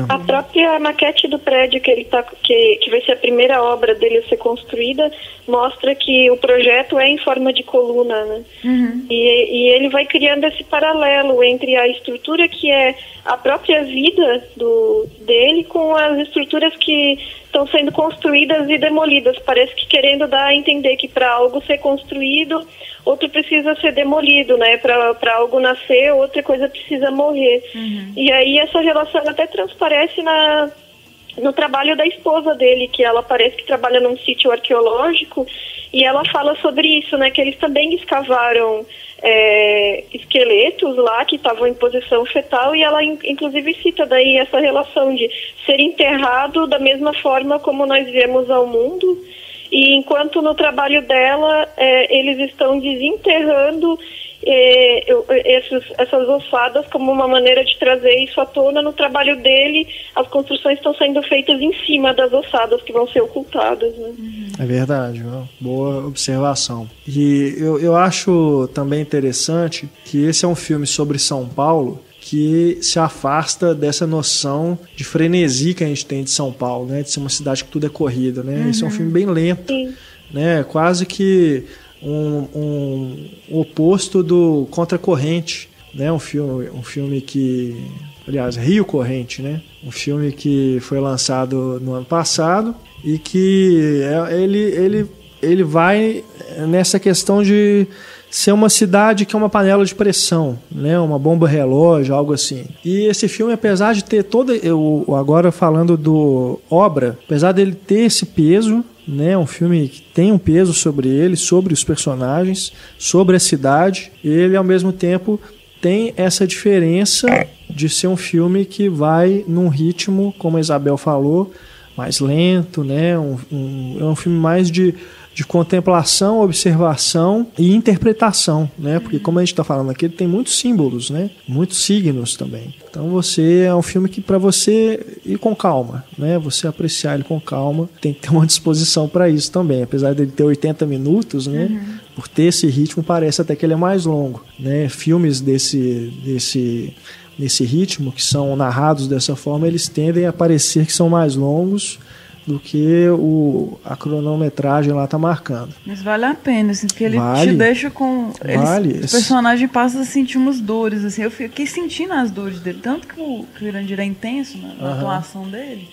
E: A própria maquete do prédio que ele tá, que, que vai ser a primeira obra dele a ser construída, mostra que o projeto é em forma de coluna, né?
C: Uhum.
E: E, e ele vai criando esse paralelo entre a estrutura que é a própria vida do, dele com as estruturas que estão sendo construídas e demolidas. Parece que querendo dar a entender que para algo ser construído, outro precisa ser demolido, né? Para algo nascer, outra coisa precisa morrer. E aí essa relação até transparece na no trabalho da esposa dele, que ela parece que trabalha num sítio arqueológico, e ela fala sobre isso, né? Que eles também escavaram é, esqueletos lá que estavam em posição fetal, e ela in- inclusive cita daí essa relação de ser enterrado da mesma forma como nós viemos ao mundo. E enquanto no trabalho dela é, eles estão desenterrando eu- esses- essas ossadas como uma maneira de trazer isso à tona, no trabalho dele as construções estão sendo feitas em cima das ossadas que vão ser ocultadas. Né?
A: É verdade, ó, boa observação. E eu, eu acho também interessante que esse é um filme sobre São Paulo que se afasta dessa noção de frenesi que a gente tem de São Paulo, né? De ser uma cidade que tudo é corrida, né? Esse é um filme bem lento,
E: Sim.
A: né? Quase que um, um oposto do Contracorrente, né? Um filme, um filme que, aliás, Rio Corrente, né? Um filme que foi lançado no ano passado e que é- ele, ele, ele vai nessa questão de ser uma cidade que é uma panela de pressão, né? Uma bomba relógio, algo assim. E esse filme, apesar de ter toda, eu agora falando do obra, apesar dele ter esse peso, né? Um filme que tem um peso sobre ele, sobre os personagens, sobre a cidade. Ele ao mesmo tempo tem essa diferença de ser um filme que vai num ritmo, como a Isabel falou, mais lento, né? Um, um- é um filme mais de, de contemplação, observação e interpretação, né? Porque como a gente está falando aqui, ele tem muitos símbolos, né? Muitos signos também. Então você é um filme que para você ir com calma, né? Você apreciar ele com calma, tem que ter uma disposição para isso também. Apesar dele ter 80 minutos, né? Por ter esse ritmo parece até que ele é mais longo, né? Filmes desse desse nesse ritmo que são narrados dessa forma, eles tendem a parecer que são mais longos do que o, a cronometragem lá tá marcando.
C: Mas vale a pena, assim, porque ele
A: Vale.
C: te deixa com. eles-
A: Vale.
C: O personagem passa a sentir umas dores, assim. Eu fiquei sentindo as dores dele. Tanto que o, que o Irandir é intenso na, na
A: Aham.
C: atuação dele.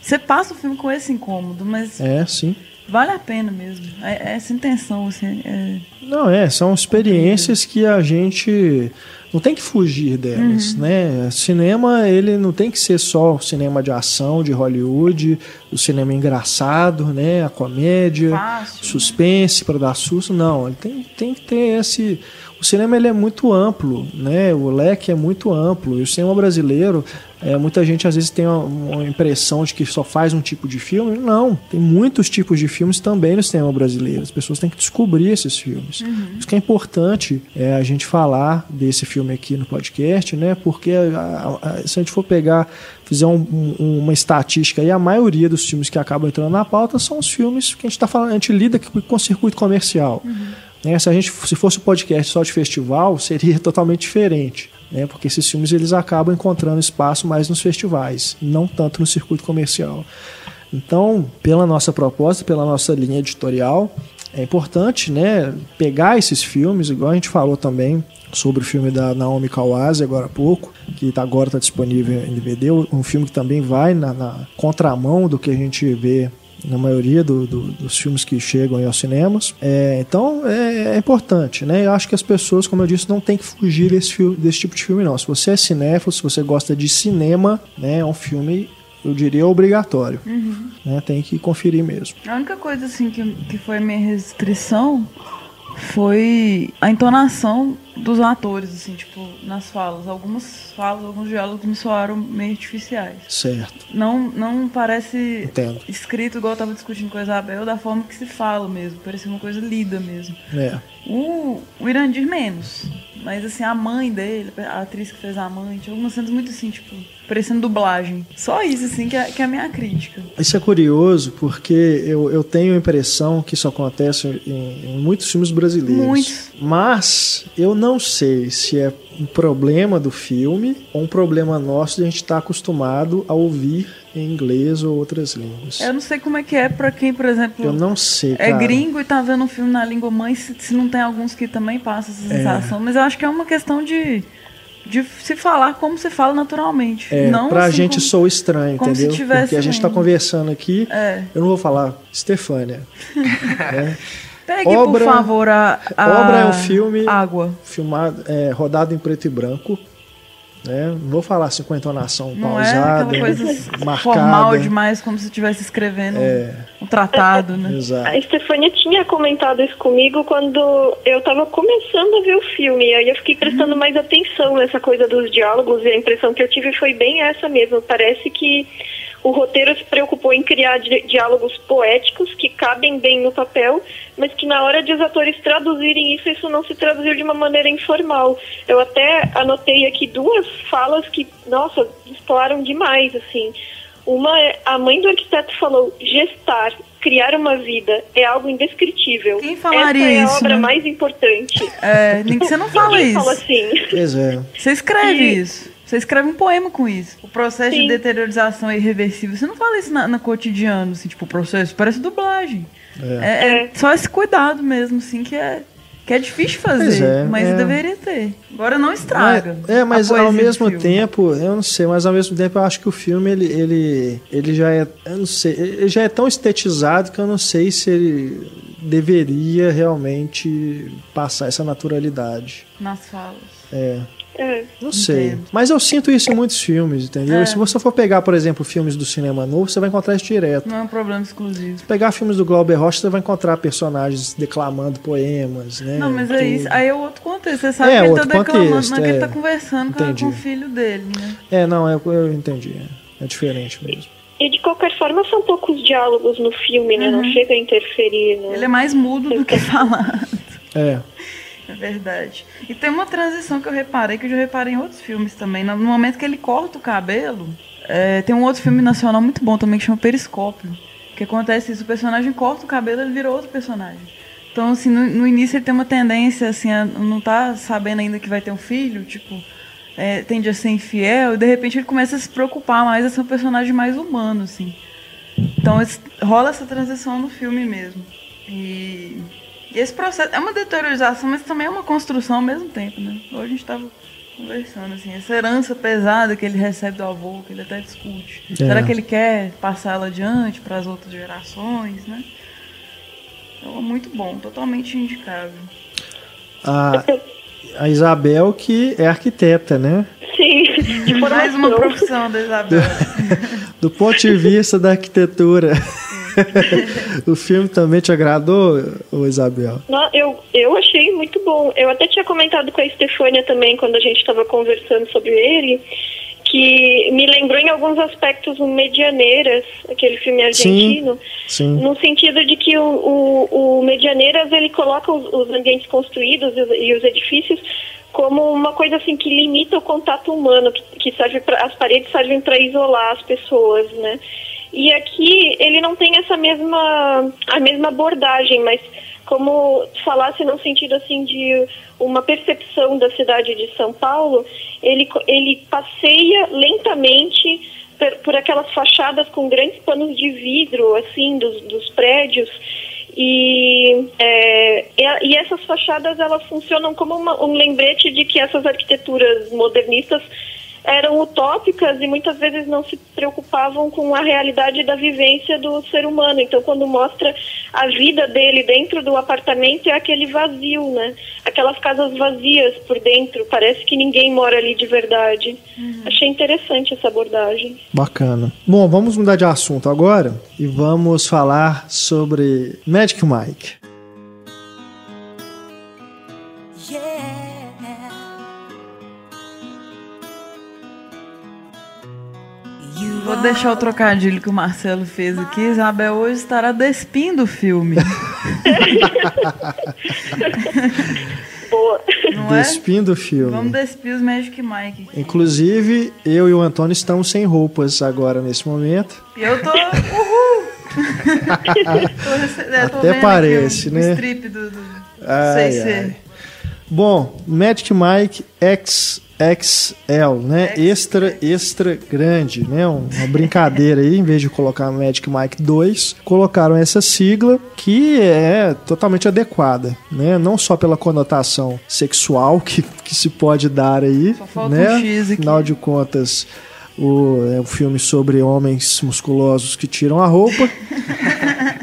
C: Você passa o filme com esse incômodo, mas
A: É, sim.
C: vale a pena mesmo. É, é essa intenção, assim. é-
A: Não, é, são experiências que a gente não tem que fugir delas, né? Cinema, ele não tem que ser só o cinema de ação de Hollywood, o cinema engraçado, né? A comédia,
C: Fácil,
A: suspense para dar susto, não. Ele tem, tem que ter esse o cinema ele é muito amplo, né? O leque é muito amplo. E o cinema brasileiro, é, muita gente às vezes tem uma, uma impressão de que só faz um tipo de filme. Não, tem muitos tipos de filmes também no cinema brasileiro. As pessoas têm que descobrir esses filmes. Isso que é importante é a gente falar desse filme aqui no podcast, né? Porque a- a- a- se a gente for pegar, fizer um- um- uma estatística aí, a maioria dos filmes que acabam entrando na pauta são os filmes que a gente está falando, a gente lida com com circuito comercial. Né, se a gente se fosse um podcast só de festival, seria totalmente diferente. Né, porque esses filmes eles acabam encontrando espaço mais nos festivais, não tanto no circuito comercial. Então, pela nossa proposta, pela nossa linha editorial, é importante né, pegar esses filmes, igual a gente falou também sobre o filme da Naomi Kawase agora há pouco, que tá, agora está disponível em DVD, um filme que também vai na, na contramão do que a gente vê na maioria do- do- dos filmes que chegam aí aos cinemas. É, então é, é importante, né? Eu acho que as pessoas, como eu disse, não tem que fugir desse, filme, desse tipo de filme, não. Se você é cinéfilo, se você gosta de cinema, né, é um filme, eu diria, obrigatório. Né? Tem que conferir mesmo.
C: A única coisa assim que, que foi a minha restrição foi a entonação dos atores, assim, tipo, nas falas. Algumas falas, alguns diálogos me soaram meio artificiais.
A: Certo.
C: Não, não parece
A: Entendo.
C: escrito igual eu tava discutindo com a Isabel, da forma que se fala mesmo. Parecia uma coisa lida mesmo.
A: É.
C: O, o Irandir menos. Mas assim, a mãe dele, a atriz que fez a mãe, tinha algumas cenas muito assim, tipo, parecendo dublagem. Só isso, assim, que é, que é a minha crítica.
A: Isso é curioso porque eu, eu tenho a impressão que isso acontece em, em muitos filmes brasileiros.
C: Muitos.
A: Mas eu não sei se é um problema do filme ou um problema nosso de a gente estar acostumado a ouvir em inglês ou outras línguas.
C: Eu não sei como é que é pra quem, por exemplo,
A: Eu não sei,
C: é
A: cara.
C: gringo e tá vendo um filme na língua mãe, se, se não tem alguns que também passam essa sensação. Mas eu acho que é uma questão de, de se falar como se fala naturalmente.
A: É,
C: não
A: pra
C: assim
A: gente
C: como-
A: soa estranho, entendeu? Porque a gente tá
C: um-
A: conversando aqui,
C: É.
A: eu não vou falar Stefânia. né?
C: Pegue,
A: Obra-
C: por favor, a, a-
A: Obra é um filme-
C: Água.
A: Filmado, é, rodado em preto e branco. Né? Não vou falar assim com a entonação
C: Não é
A: pausada,
C: coisa
A: marcada.
C: formal demais, como se estivesse escrevendo
A: É.
C: um tratado, né?
A: Exato.
E: A Stefania tinha comentado isso comigo quando eu tava começando a ver o filme. E aí eu fiquei prestando mais atenção nessa coisa dos diálogos e a impressão que eu tive foi bem essa mesmo. Parece que o roteiro se preocupou em criar di- diálogos poéticos que cabem bem no papel, mas que na hora de os atores traduzirem isso, isso não se traduziu de uma maneira informal. Eu até anotei aqui duas falas que, nossa, exploraram demais, assim. Uma é, a mãe do arquiteto falou, gestar, criar uma vida, é algo indescritível.
C: Quem falaria
E: Essa é a
C: isso,
E: obra
C: né?
E: mais importante.
C: É, nem que você não fala
E: Ninguém
C: isso.
E: fala assim.
A: Pois é.
C: Você escreve
E: E-
C: isso. Você escreve um poema com isso. O processo de
E: Sim.
C: deteriorização é irreversível. Você não fala isso na, no cotidiano, assim, tipo, o processo parece dublagem. É, é
E: É.
C: só esse cuidado mesmo, assim, que é, que é difícil fazer,
A: é,
C: mas
A: é.
C: deveria ter. Agora não estraga.
A: É, mas ao mesmo tempo, eu não sei, mas ao mesmo tempo eu acho que o filme ele, ele, ele já é, eu não sei, ele já é tão estetizado que eu não sei se ele deveria realmente passar essa naturalidade.
C: Nas falas.
A: É,
E: É.
A: não sei.
C: Entendo.
A: Mas eu sinto isso em muitos filmes, entendeu?
C: É.
A: Se você for pegar, por exemplo, filmes do cinema novo, você vai encontrar isso direto.
C: Não é um problema exclusivo.
A: Pegar filmes do Glauber Rocha, você vai encontrar personagens declamando poemas, né?
C: Não, mas é
A: Tudo.
C: isso. Aí é outro contexto. Você sabe
A: É,
C: que ele tá declamando,
A: contexto,
C: não é que ele
A: é.
C: tá conversando com,
A: Entendi.
C: com o filho dele, né?
A: É, não, eu, eu entendi. É diferente mesmo.
E: E de qualquer forma são poucos diálogos no filme, né? Não chega a interferir. No...
C: Ele é mais mudo do que falado.
A: É.
C: É verdade. E tem uma transição que eu reparei, que eu já reparei em outros filmes também. No momento que ele corta o cabelo, é, tem um outro filme nacional muito bom também que chama Periscópio. Que acontece isso, o personagem corta o cabelo ele vira outro personagem. Então, assim, no, no início ele tem uma tendência, assim, a não tá sabendo ainda que vai ter um filho, tipo, é, tende a ser infiel, e de repente ele começa a se preocupar mais a ser um personagem mais humano, assim. Então esse- rola essa transição no filme mesmo. E, e esse processo é uma deteriorização, mas também é uma construção ao mesmo tempo, né? Hoje a gente estava conversando, assim, essa herança pesada que ele recebe do avô, que ele até discute.
A: É.
C: Será que ele quer passar ela adiante para as outras gerações, né? Então é muito bom, totalmente indicável.
A: A, a Isabel, que é arquiteta, né?
E: Sim, de
C: Mais uma profissão da Isabela.
A: Do ponto de vista da arquitetura. o filme também te agradou, Isabel?
E: Não, eu, eu achei muito bom. Eu até tinha comentado com a Estefânia também, quando a gente estava conversando sobre ele, que me lembrou em alguns aspectos o Medianeiras, aquele filme argentino,
A: Sim.
E: no sentido de que o, o, o Medianeiras ele coloca os, os ambientes construídos e os, e os edifícios como uma coisa assim que limita o contato humano, que, que serve pra, as paredes servem para isolar as pessoas, né? E aqui ele não tem essa mesma a mesma abordagem, mas como falasse no sentido assim de uma percepção da cidade de São Paulo, ele ele passeia lentamente por, por aquelas fachadas com grandes panos de vidro assim dos, dos prédios. E, é, e essas fachadas elas funcionam como uma- um lembrete de que essas arquiteturas modernistas eram utópicas e muitas vezes não se preocupavam com a realidade da vivência do ser humano. Então, quando mostra a vida dele dentro do apartamento, é aquele vazio, né? Aquelas casas vazias por dentro. Parece que ninguém mora ali de verdade. Achei interessante essa abordagem.
A: Bacana. Bom, vamos mudar de assunto agora e vamos falar sobre Magic Mike.
C: Vou deixar o trocadilho que o Marcelo fez aqui. Isabel hoje estará despindo o filme.
E: Boa.
C: Não é?
A: Despindo o filme.
C: Vamos despir os Magic Mike.
A: Inclusive, eu e o Antônio estamos sem roupas agora nesse momento.
C: E eu tô. Uhul! tô, é, tô
A: Até parece,
C: o,
A: né?
C: O strip do, do
A: Ai,
C: 6C.
A: ai. Bom, Magic Mike XXL, né? Extra, extra grande, né? Uma brincadeira aí, em vez de colocar Magic Mike 2, colocaram essa sigla que é totalmente adequada, né? Não só pela conotação sexual que, que se pode dar aí, né?
C: um X aqui.
A: Afinal de contas, o, é um filme sobre homens musculosos que tiram a roupa.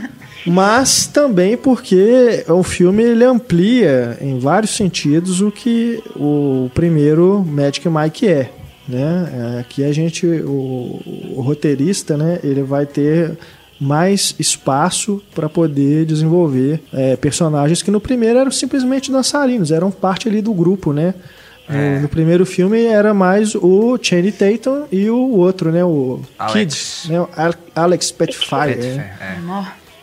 A: Mas também porque o filme ele amplia em vários sentidos o que o primeiro Magic Mike é. Né? É, Aqui a gente, o, o roteirista, né, ele vai ter mais espaço para poder desenvolver é, personagens que no primeiro eram simplesmente dançarinos, eram parte ali do grupo, né? No,
D: É.
A: no primeiro filme era mais o Channing Tatum e o outro, né? O
D: Alex.
A: Kids, né? O Alex Petfire,
D: Petfair,
A: né?
D: é.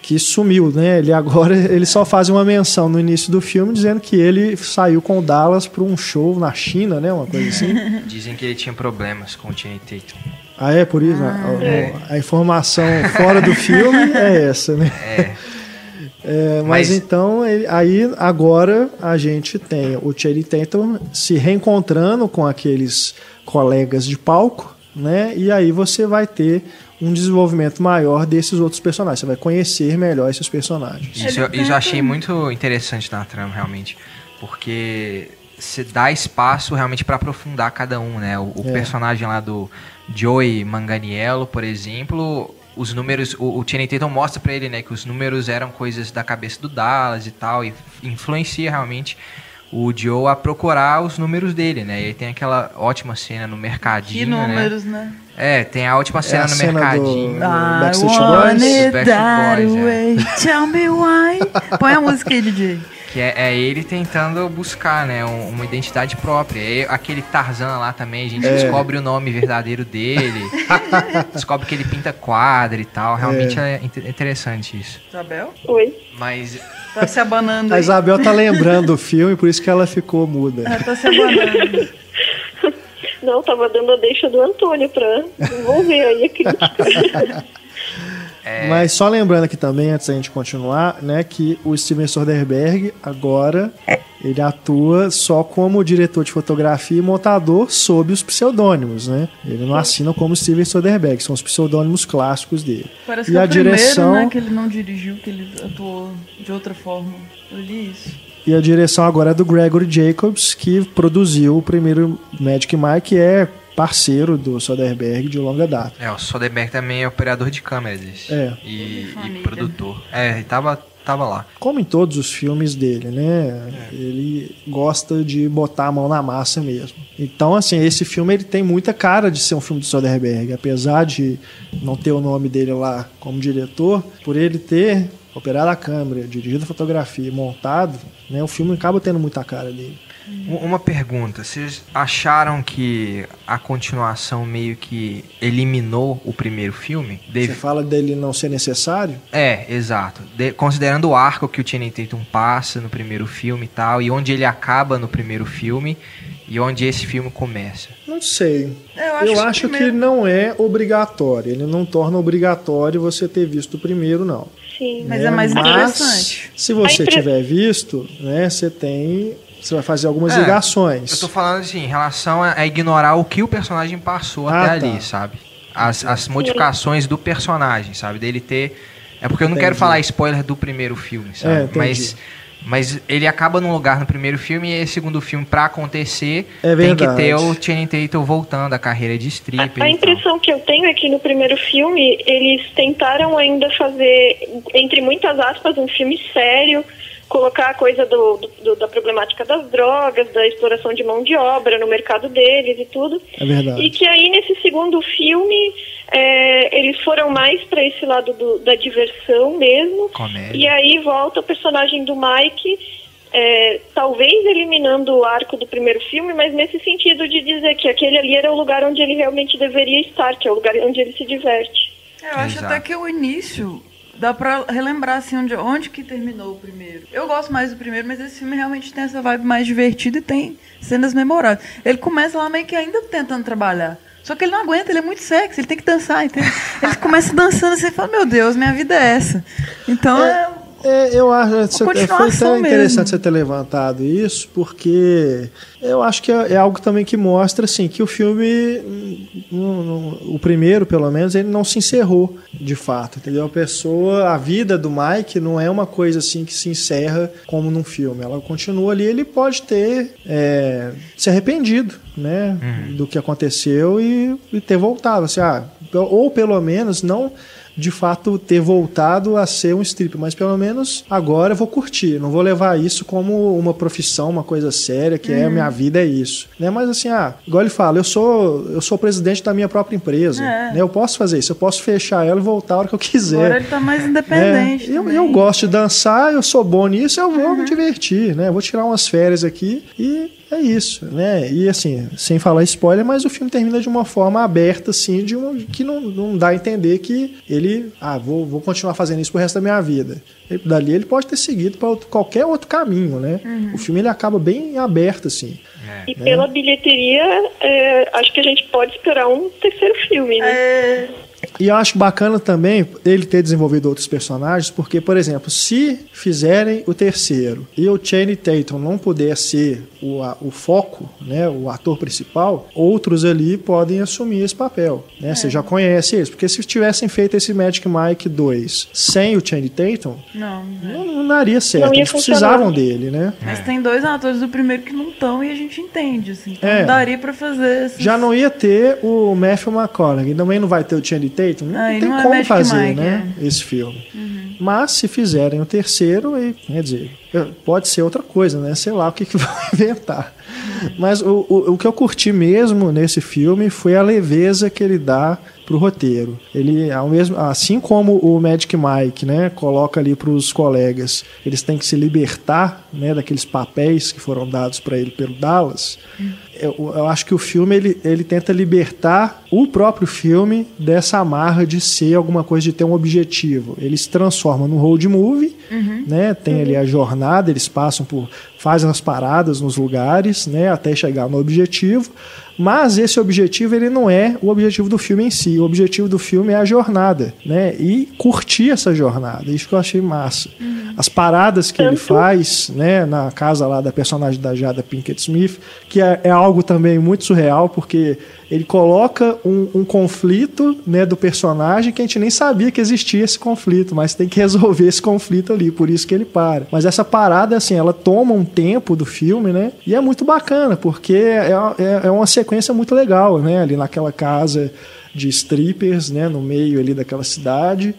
A: Que sumiu, né? Ele agora ele só faz uma menção no início do filme dizendo que ele saiu com o Dallas para um show na China, né? Uma coisa assim.
D: Dizem que ele tinha problemas com o Channing Tatum.
A: ah, é por isso. a- a, a informação fora do filme é essa, né?
D: É.
A: É, mas,
D: Mas-
A: então, ele- aí agora a gente tem o Channing Tatum se reencontrando com aqueles colegas de palco, né? E aí você vai ter um desenvolvimento maior desses outros personagens. Você vai conhecer melhor esses personagens.
D: Isso, eu- isso eu achei muito interessante na trama, realmente. Porque se dá espaço realmente para aprofundar cada um, né? O, o
A: É.
D: personagem lá do Joey Manganiello, por exemplo, os números, o, o Channing Tatum mostra pra ele, né, que os números eram coisas da cabeça do Dallas e tal, e influencia realmente o Joe a procurar os números dele, né? E aí tem aquela ótima cena no mercadinho,
C: Que
D: né?
C: números, né?
D: É, tem a última cena
A: a
D: no
A: cena do-
D: mercadinho.
A: do-
C: I
A: Backstreet Boys?
D: Backstreet Boys, é.
C: way. Tell me why. Põe a música aí, DJ.
D: Que é, é ele tentando buscar, né, um- uma identidade própria. E aquele Tarzan lá também, a gente
A: É.
D: descobre o nome verdadeiro dele. descobre que ele pinta quadro e tal. Realmente é, inte- interessante isso.
C: Isabel?
E: Oi.
D: Mas
C: Tá se abanando
A: A
C: aí.
A: Isabel tá lembrando do filme, por isso que ela ficou muda.
C: Ela tá se abanando.
E: Não, tava dando a deixa do Antônio pra desenvolver aí a crítica.
D: É.
A: Mas só lembrando aqui também, antes da gente continuar, né, que o Steven Soderbergh agora ele atua só como diretor de fotografia e montador sob os pseudônimos, né? Ele não assina como Steven Soderbergh, são os pseudônimos clássicos dele.
C: Parece
A: E
C: que é
A: a
C: o primeiro,
A: direção-
C: né, que ele não dirigiu, que ele atuou de outra forma. Eu li isso.
A: E a direção agora é do Gregory Jacobs, que produziu o primeiro Magic Mike, que é parceiro do Soderbergh de longa data.
D: é, o Soderbergh também é operador de câmera desse.
A: É.
D: E, e
C: Família.
D: produtor. É, ele tava, tava lá.
A: Como em todos os filmes dele, né? Ele gosta de botar a mão na massa mesmo. Então, assim, esse filme ele tem muita cara de ser um filme de Soderbergh, apesar de não ter o nome dele lá como diretor, por ele ter operado a câmera, dirigido a fotografia, e montado, né? O filme acaba tendo muita cara dele.
D: Uma pergunta, vocês acharam que a continuação meio que eliminou o primeiro filme?
A: Você
D: Dev-
A: fala dele não ser necessário?
D: É, exato. De- considerando o arco que o Channing Tatum passa no primeiro filme e tal, e onde ele acaba no primeiro filme e onde esse filme começa.
A: Não sei.
C: É, eu acho,
A: Eu
C: que
A: acho que
C: primeiro-
A: não é obrigatório. Ele não torna obrigatório você ter visto o primeiro, não.
E: Sim.
C: Mas
A: né?
C: é mais
A: Mas,
C: interessante.
A: Se você
E: impre-
A: tiver visto, né, você tem. Você vai fazer algumas
D: É,
A: ligações.
D: Eu tô falando assim, em relação a, a ignorar o que o personagem passou
A: Ah,
D: até
A: tá.
D: ali, sabe? As, as modificações do personagem, sabe? Dele ter. É porque eu não quero
A: Entendi.
D: falar spoiler do primeiro filme,
A: É,
D: sabe?
A: entendi.
D: mas, mas ele acaba num lugar no primeiro filme e esse segundo filme, pra acontecer,
A: É
D: tem que ter o Channing Tatum voltando à carreira de stripper.
E: A, a impressão que eu tenho é que no primeiro filme eles tentaram ainda fazer, entre muitas aspas, um filme sério, colocar a coisa do, do- do- da problemática das drogas, da exploração de mão de obra no mercado deles e tudo.
A: É verdade.
E: E que aí nesse segundo filme é, eles foram mais para esse lado do- da diversão mesmo.
D: Comédia.
E: E aí volta o personagem do Mike, é, talvez eliminando o arco do primeiro filme, mas nesse sentido de dizer que aquele ali era o lugar onde ele realmente deveria estar, que é o lugar onde ele se diverte.
C: Eu acho
D: Exato.
C: até que o início Dá pra relembrar, assim, onde, onde que terminou o primeiro. Eu gosto mais do primeiro, mas esse filme realmente tem essa vibe mais divertida e tem cenas memoráveis. Ele começa lá meio que ainda tentando trabalhar. Só que ele não aguenta, ele é muito sexy, ele tem que dançar, entendeu? Ele começa dançando assim e fala, meu Deus, minha vida é essa. Então é,
A: É, eu acho que foi
C: continuação
A: até interessante
C: mesmo.
A: você ter levantado isso, porque eu acho que é, é algo também que mostra assim que o filme, hum, não- não- o primeiro pelo menos, ele não se encerrou de fato, entendeu? A pessoa, a vida do Mike não é uma coisa assim que se encerra como num filme, ela continua ali, ele pode ter é, se arrependido, né, do que aconteceu e, e ter voltado, assim, ah, ou pelo menos não de fato ter voltado a ser um stripper, mas pelo menos agora eu vou curtir, não vou levar isso como uma profissão, uma coisa séria, que é a minha vida é isso, né? Mas assim, ah, igual ele fala, eu sou eu sou presidente da minha própria empresa,
C: É.
A: né? Eu posso fazer isso, eu posso fechar ela e voltar a hora que eu quiser.
C: agora ele tá mais independente.
A: É, eu, eu gosto de dançar, eu sou bom nisso, eu vou
C: Uhum.
A: me divertir, né? Eu vou tirar umas férias aqui e é isso, né? E assim, sem falar spoiler, mas o filme termina de uma forma aberta, assim, de um, que não, não dá a entender que ele, ah, vou, vou continuar fazendo isso pro resto da minha vida. Ele- dali ele pode ter seguido para qualquer outro caminho, né?
C: Uhum.
A: O filme ele acaba bem aberto, assim.
E: E pela bilheteria, é, acho que a gente pode esperar um terceiro filme, né?
C: É,
A: E eu acho bacana também ele ter desenvolvido outros personagens, porque, por exemplo, se fizerem o terceiro e o Channing Tatum não puder ser o, a- o foco, né, o ator principal, outros ali podem assumir esse papel. Né? Você já conhece eles, porque se tivessem feito esse Magic Mike 2 sem o Channing Tatum,
C: não,
A: não, não daria certo.
E: Não
A: Eles
E: funcionar.
A: precisavam dele, né?
C: Mas tem dois atores do primeiro que não estão e a gente entende, assim. Então
A: É.
C: daria pra fazer esses...
A: Já não ia ter o Matthew McConaughey, também não vai ter o Channing Tatum, não,
C: Ah,
A: tem
C: não é
A: como fazer,
C: Mike,
A: né, esse filme. Mas se fizerem o terceiro, e, quer dizer, pode ser outra coisa, né? Sei lá o que, que vão inventar. Mas o, o, o que eu curti mesmo nesse filme foi a leveza que ele dá pro roteiro. Ele, ao mesmo, assim como o Magic Mike, né, coloca ali para os colegas, eles têm que se libertar, né, daqueles papéis que foram dados para ele pelo Dallas. Eu, eu acho que o filme ele, ele tenta libertar o próprio filme dessa amarra de ser alguma coisa de ter um objetivo. Ele se transforma num road movie, né? Tem ali a jornada, eles passam por fazem as paradas nos lugares, né, até chegar no objetivo. Mas esse objetivo ele não é o objetivo do filme em si. O objetivo do filme é a jornada, né? E curtir essa jornada. Isso que eu achei massa. As paradas que ele faz, né, na casa lá da personagem da Jada Pinkett Smith, que é, é algo também muito surreal, porque ele coloca um, um conflito, né, do personagem que a gente nem sabia que existia esse conflito, mas tem que resolver esse conflito ali, por isso que ele para. Mas essa parada, assim, ela toma um tempo do filme, né? E é muito bacana, porque é, é, é uma sequência muito legal, né? Ali naquela casa de strippers, né? No meio ali daquela cidade.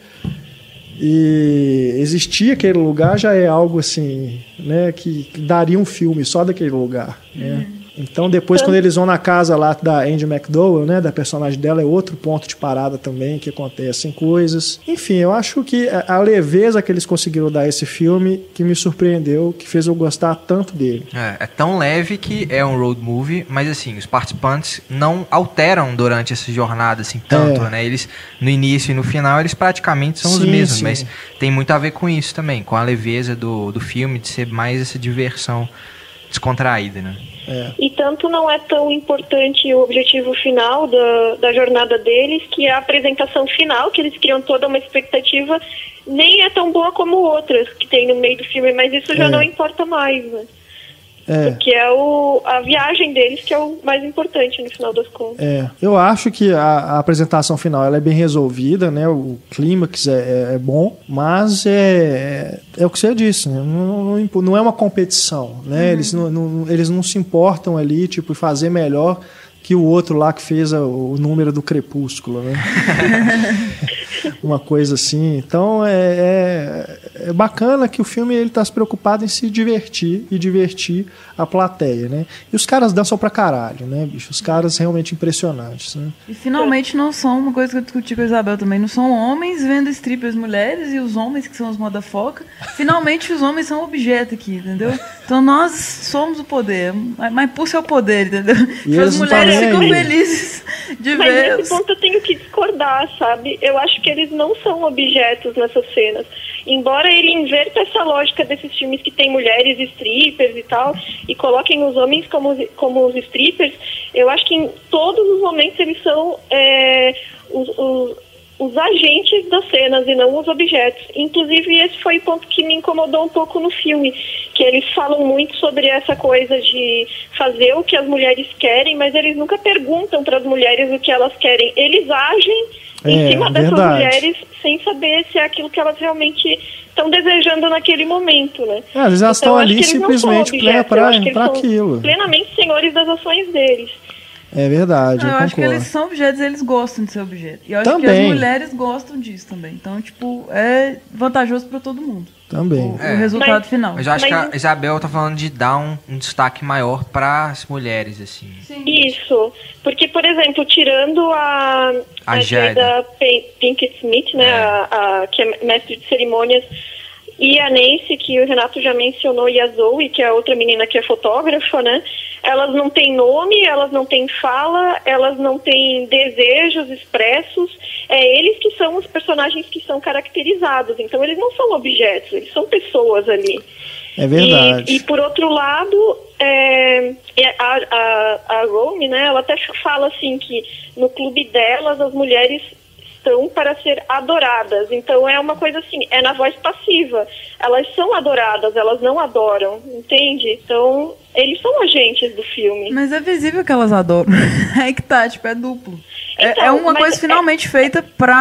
A: E existir aquele lugar já é algo assim, né? Que, daria um filme só daquele lugar, né? Então depois quando eles vão na casa lá da Andy McDowell, né, da personagem dela, é outro ponto de parada também que acontecem coisas. Enfim, eu acho que a leveza que eles conseguiram dar a esse filme que me surpreendeu, que fez eu gostar tanto dele.
B: É, é tão leve que é um road movie, mas assim, os participantes não alteram durante essa jornada assim tanto,
A: É.
B: né? Eles no início e no final eles praticamente são os
A: Sim,
B: mesmos,
A: sim.
B: mas tem muito a ver com isso também, com a leveza do, do filme de ser mais essa diversão descontraída, né?
E: E tanto não é tão importante o objetivo final da, da jornada deles, que é a apresentação final, que eles criam toda uma expectativa, nem é tão boa como outras que tem no meio do filme, mas isso já
A: É.
E: não importa mais, né?
A: É.
E: Porque é o, a viagem deles que é o mais importante no final das contas.
A: É, eu acho que a, a apresentação final ela é bem resolvida, né? O clímax é, é- é bom, mas é, é, é o que você disse, né? não, não não é uma competição, né? Eles, não, não- eles não se importam ali, tipo, fazer melhor que o outro lá que fez o número do Crepúsculo, né? uma coisa assim. Então é, é, é bacana que o filme ele tá se preocupado em se divertir e divertir a plateia, né? E os caras dançam pra caralho, né, bicho? Os caras realmente impressionantes, né?
C: E finalmente não são, uma coisa que eu discuti com a Isabel também, não são homens vendo strippers mulheres e os homens que são os modafoca. Finalmente os homens são objeto aqui, entendeu? Então nós somos o poder, mas puxa é o poder, entendeu?
A: E
C: As mulheres ficam
A: aí.
C: felizes de
E: Mas
C: ver.
E: nesse
C: os-
E: ponto eu tenho que discordar. sabe? Eu acho que eles não são objetos nessas cenas. Embora ele inverta essa lógica desses filmes que tem mulheres strippers e tal, e coloquem os homens como, como os strippers, eu acho que em todos os momentos eles são é, os, os, os agentes das cenas e não os objetos. Inclusive, esse foi o ponto que me incomodou um pouco no filme, que eles falam muito sobre essa coisa de fazer o que as mulheres querem, mas eles nunca perguntam para as mulheres o que elas querem. Eles agem em
A: É,
E: cima dessas
A: verdade.
E: mulheres sem saber se é aquilo que elas realmente estão desejando naquele momento, né?
A: É, vezes elas
E: Então,
A: estão ali
E: eles
A: simplesmente
E: eles
A: pra
E: são
A: aquilo.
E: Plenamente senhores das ações deles.
A: É verdade,
C: Não,
A: eu
C: eu acho que eles são objetos e eles gostam de ser objeto. E eu acho que
A: Também.
C: as mulheres gostam disso também. Então, tipo, é vantajoso pra todo mundo.
A: Também.
C: O,
B: É.
C: o resultado
E: Mas-
C: final.
B: Mas eu acho
E: Mas-
B: que a Isabel tá falando de dar um, um destaque maior para as mulheres, assim.
E: Isso, porque, por exemplo, tirando a,
B: A Jada.
E: Jada Pin- Pinkett Smith, né,
B: É.
E: a, a- que é mestre de cerimônias, e a Nancy, que o Renato já mencionou, e a Zoe, que é a outra menina que é fotógrafa, né, elas não têm nome, elas não têm fala, elas não têm desejos expressos, é eles que são os personagens que são caracterizados, então eles não são objetos, eles são pessoas ali.
A: É verdade.
E: E, e por outro lado, é, é, a, a, a Rome, né, ela até fala assim que no clube delas as mulheres estão para ser adoradas. Então é uma coisa assim, é na voz passiva. Elas são adoradas, elas não adoram, entende? Então, eles são agentes do filme.
C: Mas é visível que elas adoram. É que tá, tipo, é duplo. É-
E: Então,
C: é uma coisa
E: é-
C: finalmente feita pra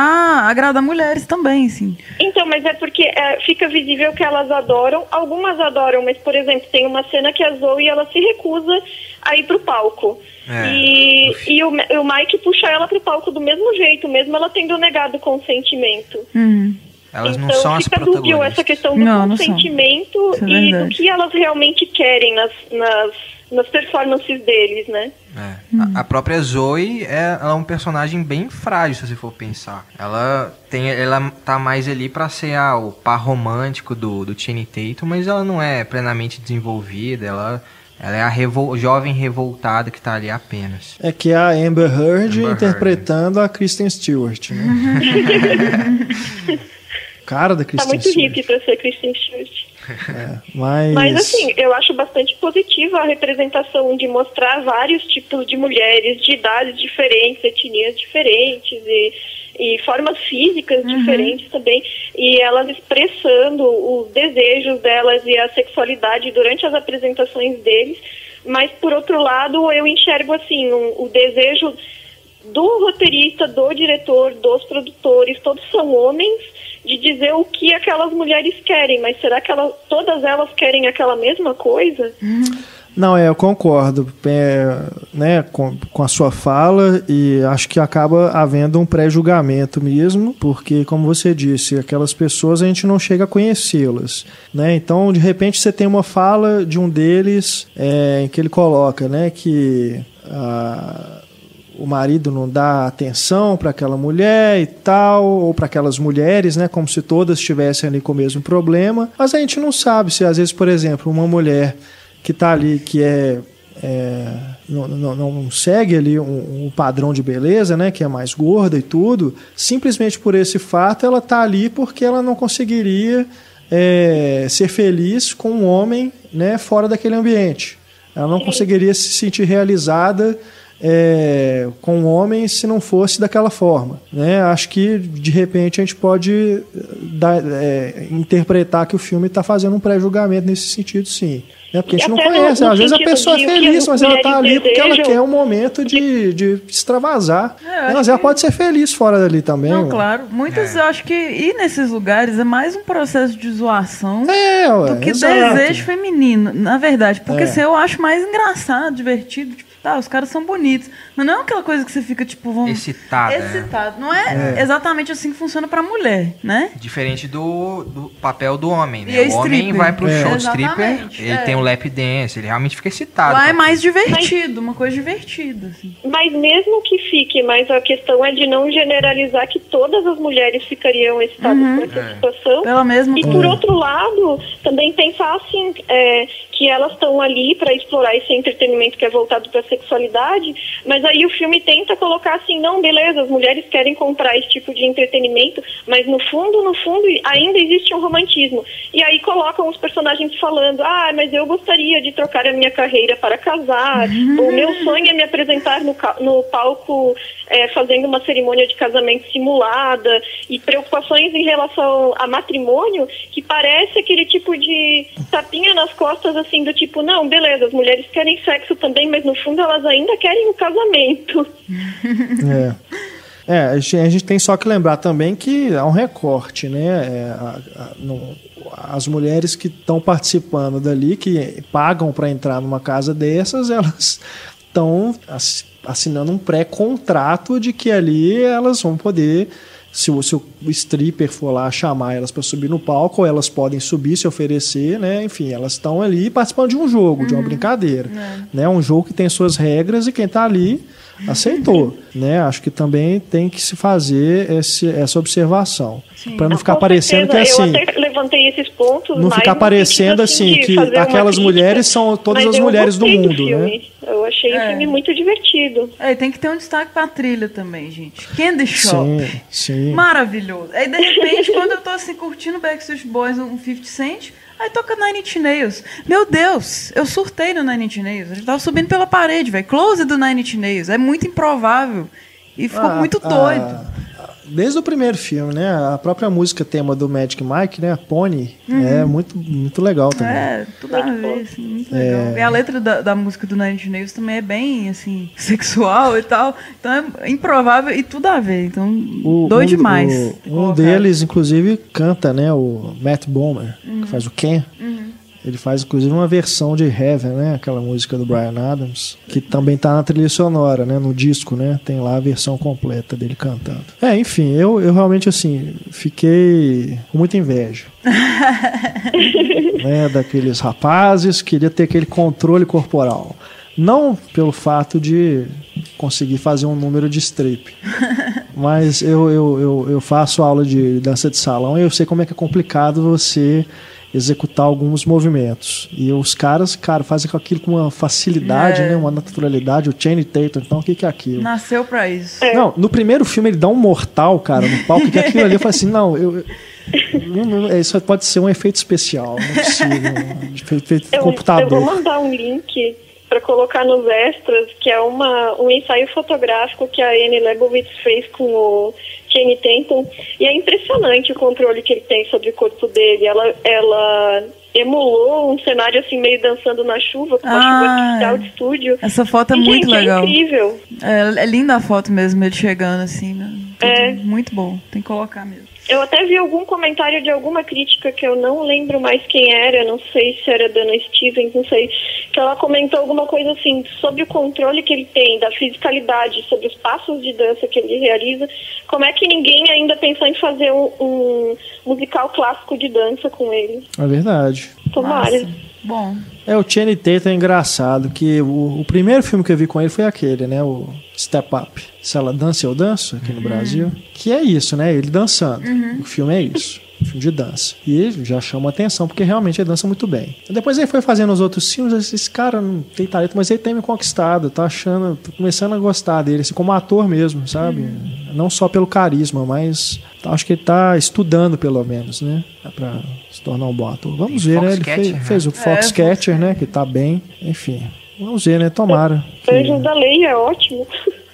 C: agradar mulheres também, assim.
E: Então, mas é porque é, fica visível que elas adoram. Algumas adoram, mas, por exemplo, tem uma cena que a Zoe ela se recusa a ir pro palco.
B: É.
E: E, e o, o Mike puxa ela pro palco do mesmo jeito, mesmo ela tendo negado o consentimento.
C: Uhum.
B: Elas
E: então
B: não são as protagonistas.
E: essa questão do
C: Não, não
E: consentimento
C: Isso é
E: e do que elas realmente querem nas, nas, nas performances deles, né?
B: É. A, a própria Zoe é, ela é um personagem bem frágil, se você for pensar. Ela tem, ela tá mais ali pra ser ah, o par romântico do, do Channing Tatum, mas ela não é plenamente desenvolvida. Ela, ela é a revol, jovem revoltada que tá ali apenas.
A: É que é a Amber Heard
B: Amber
A: interpretando a Kristen Stewart, né? Cara da
E: Tá
A: Kristen
E: muito
A: Stewart.
E: hippie pra ser Kristen Stewart.
A: Mas,
E: Mas assim, eu acho bastante positiva a representação de mostrar vários tipos de mulheres, de idades diferentes, etnias diferentes e, e formas físicas diferentes também, e elas expressando os desejos delas e a sexualidade durante as apresentações deles. Mas por outro lado, eu enxergo assim, um- o desejo do roteirista, do diretor, dos produtores, todos são homens, de dizer o que aquelas mulheres querem, mas será que elas, todas elas querem aquela mesma coisa?
A: Não, é, eu concordo é, né, com, com a sua fala e acho que acaba havendo um pré-julgamento mesmo, porque, como você disse, aquelas pessoas a gente não chega a conhecê-las. Né? Então, de repente, você tem uma fala de um deles é, em que ele coloca né, que ah, o marido não dá atenção para aquela mulher e tal, ou para aquelas mulheres, né, como se todas estivessem ali com o mesmo problema, mas a gente não sabe se às vezes, por exemplo, uma mulher que está ali, que é, é, não, não, não segue ali um, um padrão de beleza, né, que é mais gorda e tudo, simplesmente por esse fato ela está ali porque ela não conseguiria é, ser feliz com um homem né, fora daquele ambiente. Ela não conseguiria se sentir realizada é, com um homem se não fosse daquela forma. Né? Acho que de repente a gente pode eh, dar, é, interpretar que o filme está fazendo um pré-julgamento nesse sentido, sim. Né? Porque a gente não conhece.
E: no
A: Às vezes a pessoa é feliz,
E: as
A: mas ela está ali porque ela quer um momento de, de extravasar.
C: É,
A: Né? Mas ela
C: que-
A: pode ser feliz fora dali também.
C: Não,
A: ué.
C: claro. Muitas
B: É.
C: eu acho que ir nesses lugares é mais um processo de zoação
A: É, ué,
C: do que
A: exato.
C: desejo feminino, na verdade. Porque
A: É.
C: assim, eu acho mais engraçado, divertido. Tipo, tá, os caras são bonitos. Mas não é aquela coisa que você fica, tipo, vamos.
B: Excitada. né?
C: Excitado. Não é, exatamente assim que funciona pra mulher, né?
B: Diferente do, do papel do homem,
C: E
B: né?
C: a
B: O homem vai pro
A: É.
B: show de stripper,
C: Exatamente,
B: ele
C: é.
B: tem o lap dance, ele realmente fica excitado.
C: Lá é
B: com
C: mais divertido, uma coisa divertida. Assim.
E: Mas mesmo que fique, mas a questão é de não generalizar que todas as mulheres ficariam excitadas
C: Uhum.
E: por essa
B: É.
E: situação.
C: Pela mesma
E: E por outro lado, também pensar assim, é, que elas estão ali para explorar esse entretenimento que é voltado para sexualidade, mas aí o filme tenta colocar assim, não, beleza, as mulheres querem comprar esse tipo de entretenimento, mas no fundo, no fundo, ainda existe um romantismo. E aí colocam os personagens falando, ah, mas eu gostaria de trocar a minha carreira para casar, o meu sonho é me apresentar no, no palco é, fazendo uma cerimônia de casamento simulada, e preocupações em relação a matrimônio, que parece aquele tipo de tapinha nas costas, assim, do tipo, não, beleza, as mulheres querem sexo também, mas no fundo elas ainda querem o casamento.
A: É. É, a gente tem só que lembrar também que há um recorte, né? É, a, a, no, as mulheres que estão participando dali, que pagam para entrar numa casa dessas, elas estão assinando um pré-contrato de que ali elas vão poder se o, se o stripper for lá chamar elas para subir no palco, elas podem subir, se oferecer, né? Enfim, elas estão ali participando de um jogo, uhum. de uma uhum. brincadeira. É. Né? Um jogo que tem suas regras e quem está ali aceitou, né? Acho que também tem que se fazer esse, essa observação para não ficar parecendo que assim.
E: Eu até levantei esses pontos.
A: Não ficar parecendo assim que aquelas mulheres são todas as mulheres do mundo, do né?
E: Eu achei é. o filme muito divertido.
C: É, tem que ter um destaque pra trilha também, gente. Candy Shop.
A: Sim, sim.
C: Maravilhoso. Aí, de repente, quando eu tô assim, curtindo Backstreet Boys, um 50 Cent, aí toca Nine Inch Nails. Meu Deus, eu surtei no Nine Inch Nails. A gente tava subindo pela parede, velho. Close do Nine Inch Nails. É muito improvável. E ficou ah, muito doido. Ah,
A: desde o primeiro filme, né? A própria música tema do Magic Mike, né? A Pony, uhum. é muito, muito legal também.
C: É, tudo a ver, assim, muito legal. É... E a letra da, da música do Nine Inch Nails também é bem, assim, sexual e tal. Então é improvável e tudo a ver. Então, o, doido um, demais.
A: O, um deles, inclusive, canta, né? O Matt Bomer, uhum. que faz o Ken. Uhum. Ele faz inclusive uma versão de Heaven, né? Aquela música do Brian Adams, que também tá na trilha sonora, né? No disco, né? Tem lá a versão completa dele cantando. É, enfim, eu, eu realmente assim fiquei com muita inveja. né, daqueles rapazes, queria ter aquele controle corporal. Não pelo fato de conseguir fazer um número de strip. Mas eu, eu, eu, eu faço aula de dança de salão e eu sei como é que é complicado você executar alguns movimentos. E os caras, cara, fazem aquilo com uma facilidade, é. né? Uma naturalidade. O Channing Tatum, então o que, que é aquilo?
C: Nasceu pra isso.
A: É. Não, no primeiro filme ele dá um mortal, cara, no palco, que aquilo ali eu falei assim, não, eu... Não, não, isso pode ser um efeito especial, não é possível. Efeito
E: eu,
A: computador.
E: Eu vou mandar um link para colocar nos extras, que é uma, um ensaio fotográfico que a Anne Leibovitz fez com o Channing Tatum. E é impressionante o controle que ele tem sobre o corpo dele. Ela, ela emulou um cenário assim meio dançando na chuva, com ah, chuva artificial de estúdio.
C: Essa foto é e, muito
E: gente,
C: é legal.
E: É incrível.
C: É, é linda a foto mesmo, ele chegando assim, né? É. Muito bom, tem que colocar mesmo.
E: Eu até vi algum comentário de alguma crítica que eu não lembro mais quem era, não sei se era Dana Stevens, não sei, que ela comentou alguma coisa assim sobre o controle que ele tem da fisicalidade, sobre os passos de dança que ele realiza. Como é que ninguém ainda pensou em fazer um, um musical clássico de dança com ele?
A: É verdade.
E: Tomara.
C: Nossa. Bom.
A: É, o Channing Tatum é engraçado, que o, o, primeiro filme que eu vi com ele foi aquele, né? O Step Up. Se ela dança, eu danço, aqui no uhum. Brasil. Que é isso, né? Ele dançando. Uhum. O filme é isso. Filme de dança. E já chama atenção, porque realmente ele dança muito bem. Depois ele foi fazendo os outros filmes, esse cara não tem talento, mas ele tem me conquistado. Tá achando, tô começando a gostar dele, assim, como ator mesmo, sabe? Uhum. Não só pelo carisma, mas acho que ele tá estudando, pelo menos, né? Pra se tornar um bom ator. Vamos ver, né? Ele fez, né? fez o Foxcatcher, é, né? Que tá bem. Enfim, vamos ver, né? Tomara.
E: O Anjos da Lei é ótimo.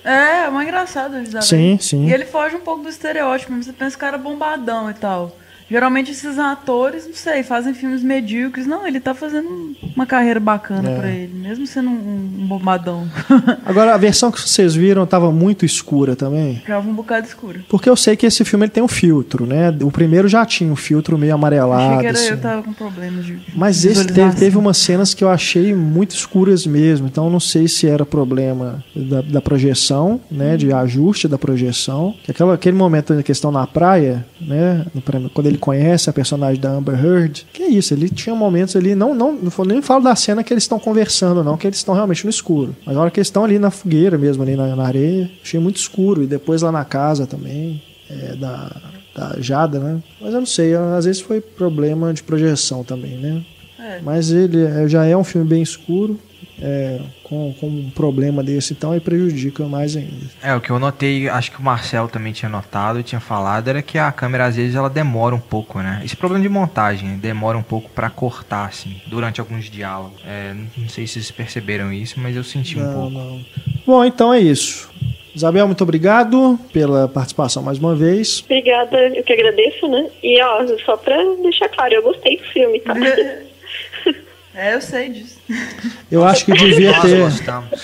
C: É, é uma engraçado Anjos da Lei.
A: Sim, sim.
C: E ele foge um pouco do estereótipo. Você pensa cara bombadão e tal. Geralmente esses atores, não sei, fazem filmes medíocres. Não, ele tá fazendo uma carreira bacana é. para ele, mesmo sendo um, um bombadão.
A: Agora, a versão que vocês viram tava muito escura também?
C: Tava um bocado escura.
A: Porque eu sei que esse filme ele tem um filtro, né? O primeiro já tinha um filtro meio amarelado. Achei
C: que era,
A: assim.
C: eu tava com problemas de
A: Mas esse teve, teve umas cenas que eu achei muito escuras mesmo. Então não sei se era problema da, da projeção, né? De ajuste da projeção. Que aquela, aquele momento da questão na praia, né? Quando ele conhece a personagem da Amber Heard. Que é isso, ele tinha momentos ali, não, não, não nem falo da cena que eles estão conversando, não, que eles estão realmente no escuro. Mas na hora que eles estão ali na fogueira mesmo, ali na, na areia, achei muito escuro. E depois lá na casa também, é, da, da Jada, né? Mas eu não sei, às vezes foi problema de projeção também, né?
C: É.
A: Mas ele é- já é um filme bem escuro, é, com, com um problema desse, então aí prejudica mais ainda.
B: É, o que eu notei, acho que o Marcelo também tinha notado, tinha falado, era que a câmera às vezes ela demora um pouco, né? Esse problema de montagem, demora um pouco pra cortar, assim, durante alguns diálogos. É, não sei se vocês perceberam isso, mas eu senti um
A: Não,
B: pouco.
A: não. Bom, então é isso. Isabel, muito obrigado pela participação mais uma vez.
E: Obrigada, eu que agradeço, né? E ó, só pra deixar claro, eu gostei do filme, tá?
C: É, eu sei disso.
A: Eu acho que devia ter.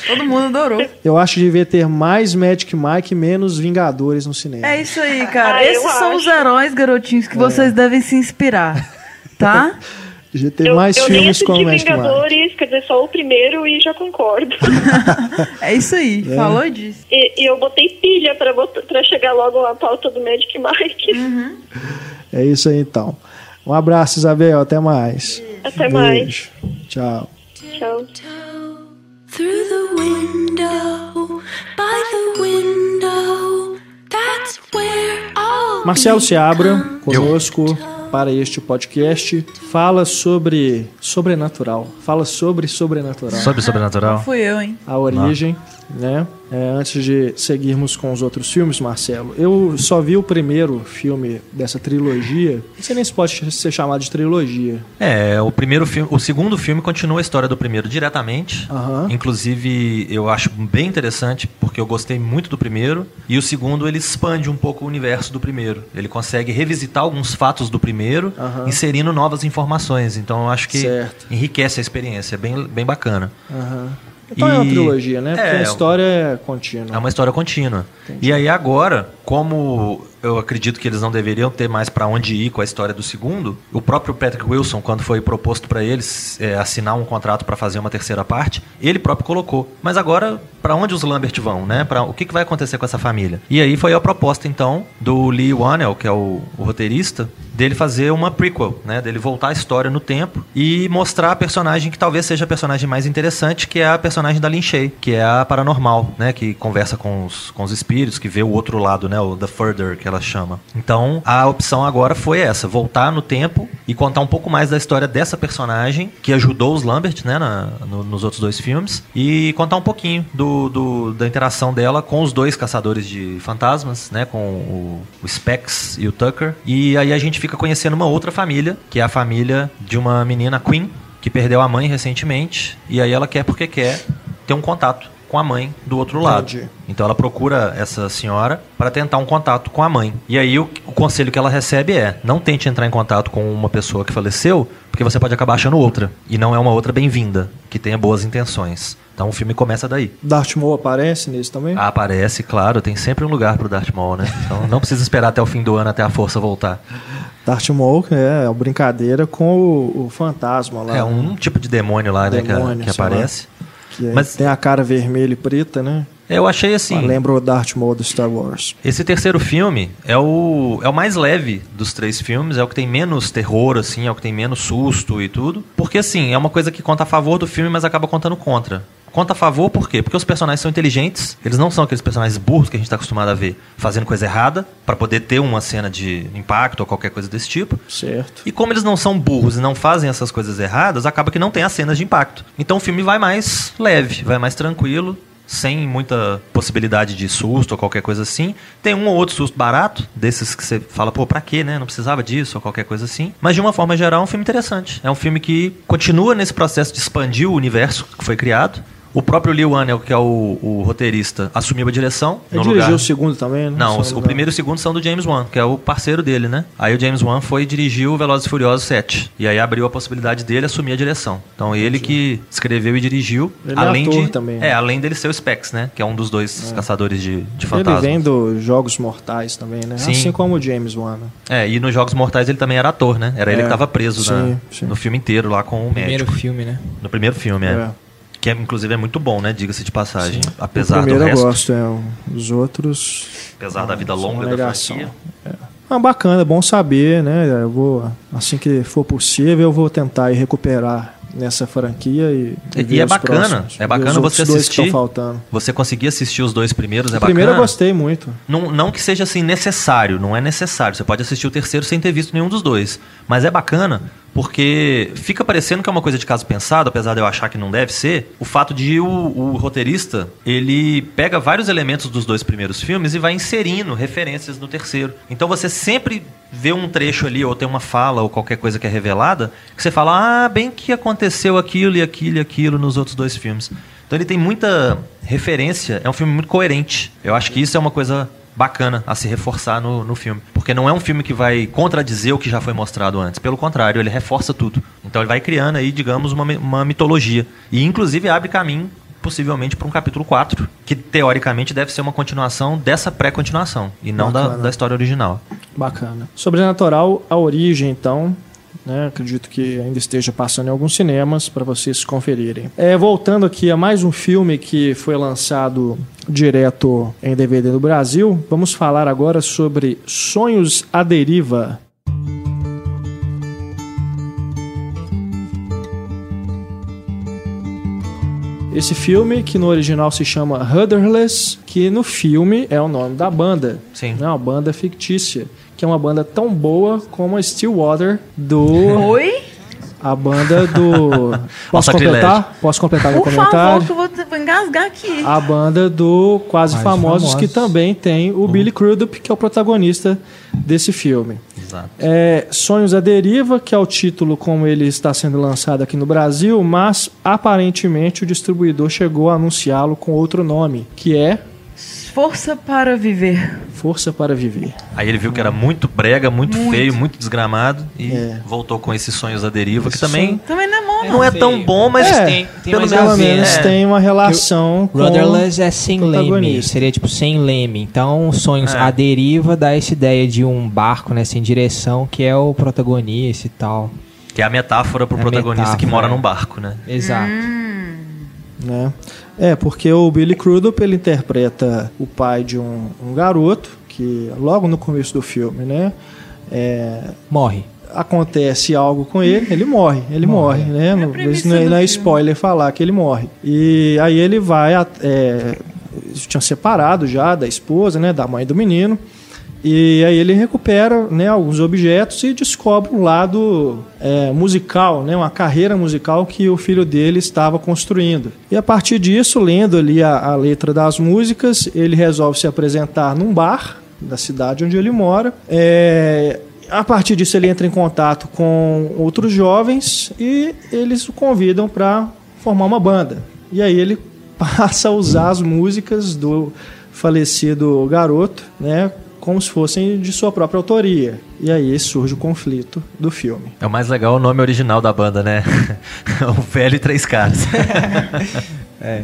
C: Todo mundo adorou.
A: eu acho que devia ter mais Magic Mike e menos Vingadores no cinema.
C: É isso aí, cara.
E: Ah,
C: Esses são os
E: acho.
C: heróis, garotinhos, que vocês devem se inspirar. Tá?
A: Devia ter
E: Eu,
A: mais
E: eu
A: filmes com o Magic Mike.
E: Vingadores, quer dizer, só o primeiro e já concordo.
C: É isso aí.
A: É.
C: Falou disso.
E: e, e eu botei pilha pra, botar, pra chegar logo à pauta do Magic Mike.
A: É isso aí então. Um abraço, Isabel. Até mais.
E: Até mais.
A: Beijo. Tchau.
E: Tchau.
G: Through the window, by the window, that's where all
A: Marcelo Seabra, conosco para este podcast, fala sobre sobrenatural. Fala sobre sobrenatural.
H: Sobre sobrenatural.
C: Fui eu, hein?
A: a origem, né? É, antes de seguirmos com os outros filmes, Marcelo, eu só vi o primeiro filme dessa trilogia. Não sei nem se pode ser chamado de trilogia.
H: É, o primeiro filme, o segundo filme continua a história do primeiro diretamente.
A: Aham.
H: Inclusive, eu acho bem interessante porque eu gostei muito do primeiro e o segundo ele expande um pouco o universo do primeiro. Ele consegue revisitar alguns fatos do primeiro,
A: Aham.
H: inserindo novas informações. Então, eu acho que
A: Certo.
H: enriquece a experiência, é bem bem bacana.
A: Aham. Então é uma
H: E-
A: trilogia, né? Porque
H: é,
A: a história é contínua.
H: É uma história contínua. E aí agora, como eu acredito que eles não deveriam ter mais pra onde ir com a história do segundo, o próprio Patrick Wilson, quando foi proposto pra eles é, assinar um contrato pra fazer uma terceira parte, ele próprio colocou. Mas agora, pra onde os Lambert vão, né? Pra, o que, que vai acontecer com essa família? E aí foi a proposta então do Lee Whannell, que é o, o roteirista, dele fazer uma prequel, né? Dele voltar a história no tempo e mostrar a personagem que talvez seja a personagem mais interessante, que é a personagem da Lin Shay, que é a paranormal, né? Que conversa com os, com os espíritos, que vê o outro lado, né? O The Further, que ela chama. Então, a opção agora foi essa, voltar no tempo e contar um pouco mais da história dessa personagem, que ajudou os Lambert, né? na- no- nos outros dois filmes, e contar um pouquinho do, do- da interação dela com os dois caçadores de fantasmas, né? Com o, o Specs e o Tucker. E aí a gente fica conhecendo uma outra família, que é a família de uma menina Queen, que perdeu a mãe recentemente, e aí ela quer porque quer ter um contato com a mãe do outro lado.
A: Entendi.
H: Então ela procura essa senhora para tentar um contato com a mãe. E aí o, o conselho que ela recebe é: não tente entrar em contato com uma pessoa que faleceu, porque você pode acabar achando outra. E não é uma outra bem-vinda, que tenha boas intenções. Então o filme começa daí.
A: Darth Maul aparece nesse também?
H: Aparece, claro, tem sempre um lugar pro Darth Maul, né? Então não precisa esperar até o fim do ano até a força voltar.
A: Darth Maul é uma brincadeira com o, o fantasma lá.
H: É um tipo de demônio lá, né, que,
A: Demônio,
H: que
A: sei lá. Que
H: Mas-
A: tem a cara vermelha e preta, né?
H: Eu achei assim.
A: Lembra o Darth Maul do Star Wars.
H: Esse terceiro filme é o, é o mais leve dos três filmes, é o que tem menos terror, assim, é o que tem menos susto e tudo. Porque, assim, é uma coisa que conta a favor do filme, mas acaba contando contra. Conta a favor por quê? Porque os personagens são inteligentes, eles não são aqueles personagens burros que a gente está acostumado a ver fazendo coisa errada, para poder ter uma cena de impacto ou qualquer coisa desse tipo.
A: Certo.
H: E como eles não são burros e não fazem essas coisas erradas, acaba que não tem as cenas de impacto. Então o filme vai mais leve, vai mais tranquilo, sem muita possibilidade de susto ou qualquer coisa assim. Tem um ou outro susto barato, desses que você fala, pô, pra quê, né? Não precisava disso ou qualquer coisa assim. Mas de uma forma geral, é um filme interessante. É um filme que continua nesse processo de expandir o universo que foi criado. O próprio Lee Whannell, que é o, o roteirista, assumiu a direção.
A: Ele
H: no
A: dirigiu
H: lugar...
A: o segundo também, né?
H: Não, o, o primeiro e o segundo são do James Wan, que é o parceiro dele, né? Aí o James Wan foi e dirigiu o Velozes e Furiosos 7. E aí abriu a possibilidade dele assumir a direção. Então ele que escreveu e dirigiu.
A: Ele é
H: além
A: ator
H: de,
A: também, né?
H: É, além dele ser o Specs, né? Que é um dos dois caçadores de, de
A: Ele
H: fantasmas.
A: vem dos Jogos Mortais também, né?
H: Sim.
A: Assim como o James Wan. né?
H: É, e nos Jogos Mortais ele também era ator, né? Era ele
A: É,
H: que tava preso na-
A: sim, sim.
H: no filme inteiro lá com o
B: Primeiro
H: médico.
B: filme, né?
H: No primeiro filme, é.
A: É.
H: Que é, inclusive é muito bom, né? Diga-se de passagem.
A: O
H: Apesar do
A: primeiro eu
H: resto.
A: gosto, é. Os outros.
H: Apesar da vida longa da franquia.
A: Ah, bacana, é bom saber, né? Eu vou, assim que for possível, eu vou tentar recuperar nessa franquia e,
H: E- e é bacana,
A: próximos,
H: é bacana você assistir. Você conseguir assistir os dois primeiros é
A: O primeiro eu
H: bacana.
A: gostei muito.
H: Não, não que seja assim necessário, não é necessário. Você pode assistir o terceiro sem ter visto nenhum dos dois. Mas é bacana porque fica parecendo que é uma coisa de caso pensado, apesar de eu achar que não deve ser, o fato de o, o roteirista ele pega vários elementos dos dois primeiros filmes e vai inserindo referências no terceiro. Então você sempre vê um trecho ali, ou tem uma fala, ou qualquer coisa que é revelada, que você fala, ah, bem que aconteceu aquilo e aquilo e aquilo nos outros dois filmes. Então ele tem muita referência, é um filme muito coerente. Eu acho que isso é uma coisa bacana a se reforçar no, no filme. Porque não é um filme que vai contradizer o que já foi mostrado antes. Pelo contrário, ele reforça tudo. Então ele vai criando aí, digamos, uma, uma mitologia. E inclusive abre caminho, possivelmente, para um capítulo 4, que teoricamente deve ser uma continuação dessa pré-continuação, e não da, da história original.
A: Bacana. Sobrenatural, a origem, então. Né, acredito que ainda esteja passando em alguns cinemas para vocês conferirem. É, voltando aqui a mais um filme que foi lançado direto em DVD no Brasil, vamos falar agora sobre Sonhos à Deriva. Esse filme, que no original se chama Rudderless, que no filme é o nome da banda.
H: Sim.
A: É uma banda fictícia, que é uma banda tão boa como a Stillwater do.
C: Oi?
A: A banda do. Posso completar? Posso completar meu
C: Por favor,
A: comentário?
C: que eu vou, engasgar aqui.
A: A banda do Quase,
D: Quase
A: Famosos,
D: Famosos.
A: que também tem o Billy Crudup, que é o protagonista desse filme.
H: Exato.
A: É, Sonhos à Deriva, que é o título como ele está sendo lançado aqui no Brasil, mas aparentemente o distribuidor chegou a anunciá-lo com outro nome, que é
C: Força para viver.
A: Força para Viver.
H: Aí ele viu que era muito brega, muito,
C: Muito.
H: feio, muito desgramado, e
A: É.
H: voltou com esses sonhos à deriva, que
A: Esse
H: também
C: Também não é bom, não.
H: não é tão bom, mas
A: É,
D: tem, tem
H: pelo menos-
D: ver, né?
A: tem uma relação com...
D: Rudderless é sem leme, seria tipo sem leme. Então, sonhos
H: É.
D: à deriva dá essa ideia de um barco, né, sem direção, que é o protagonista e tal.
H: que é a metáfora pro
D: É
H: protagonista que
D: metáfora,
H: mora
D: é.
H: num barco, né?
D: Exato.
A: Né? É, porque o Billy Crudup ele interpreta o pai de um, um garoto que logo no começo do filme, né? é,
D: Morre.
A: acontece algo com ele, ele morre, ele morre, né? Não,
C: premissa
A: isso não, é, não é
C: filme.
A: spoiler falar que ele morre. E aí ele vai, é, eles tinham separado já da esposa, né? Da mãe do menino. E aí ele recupera né, alguns objetos e descobre um lado é, musical, né, uma carreira musical que o filho dele estava construindo. E a partir disso, lendo ali a, a letra das músicas, ele resolve se apresentar num bar da cidade onde ele mora. É, a partir disso, ele entra em contato com outros jovens e eles o convidam para formar uma banda. E aí ele passa a usar as músicas do falecido garoto, né? Como se fossem de sua própria autoria. E aí surge o conflito do filme.
H: É o mais legal o nome original da banda, né? o velho e três caras.
D: É.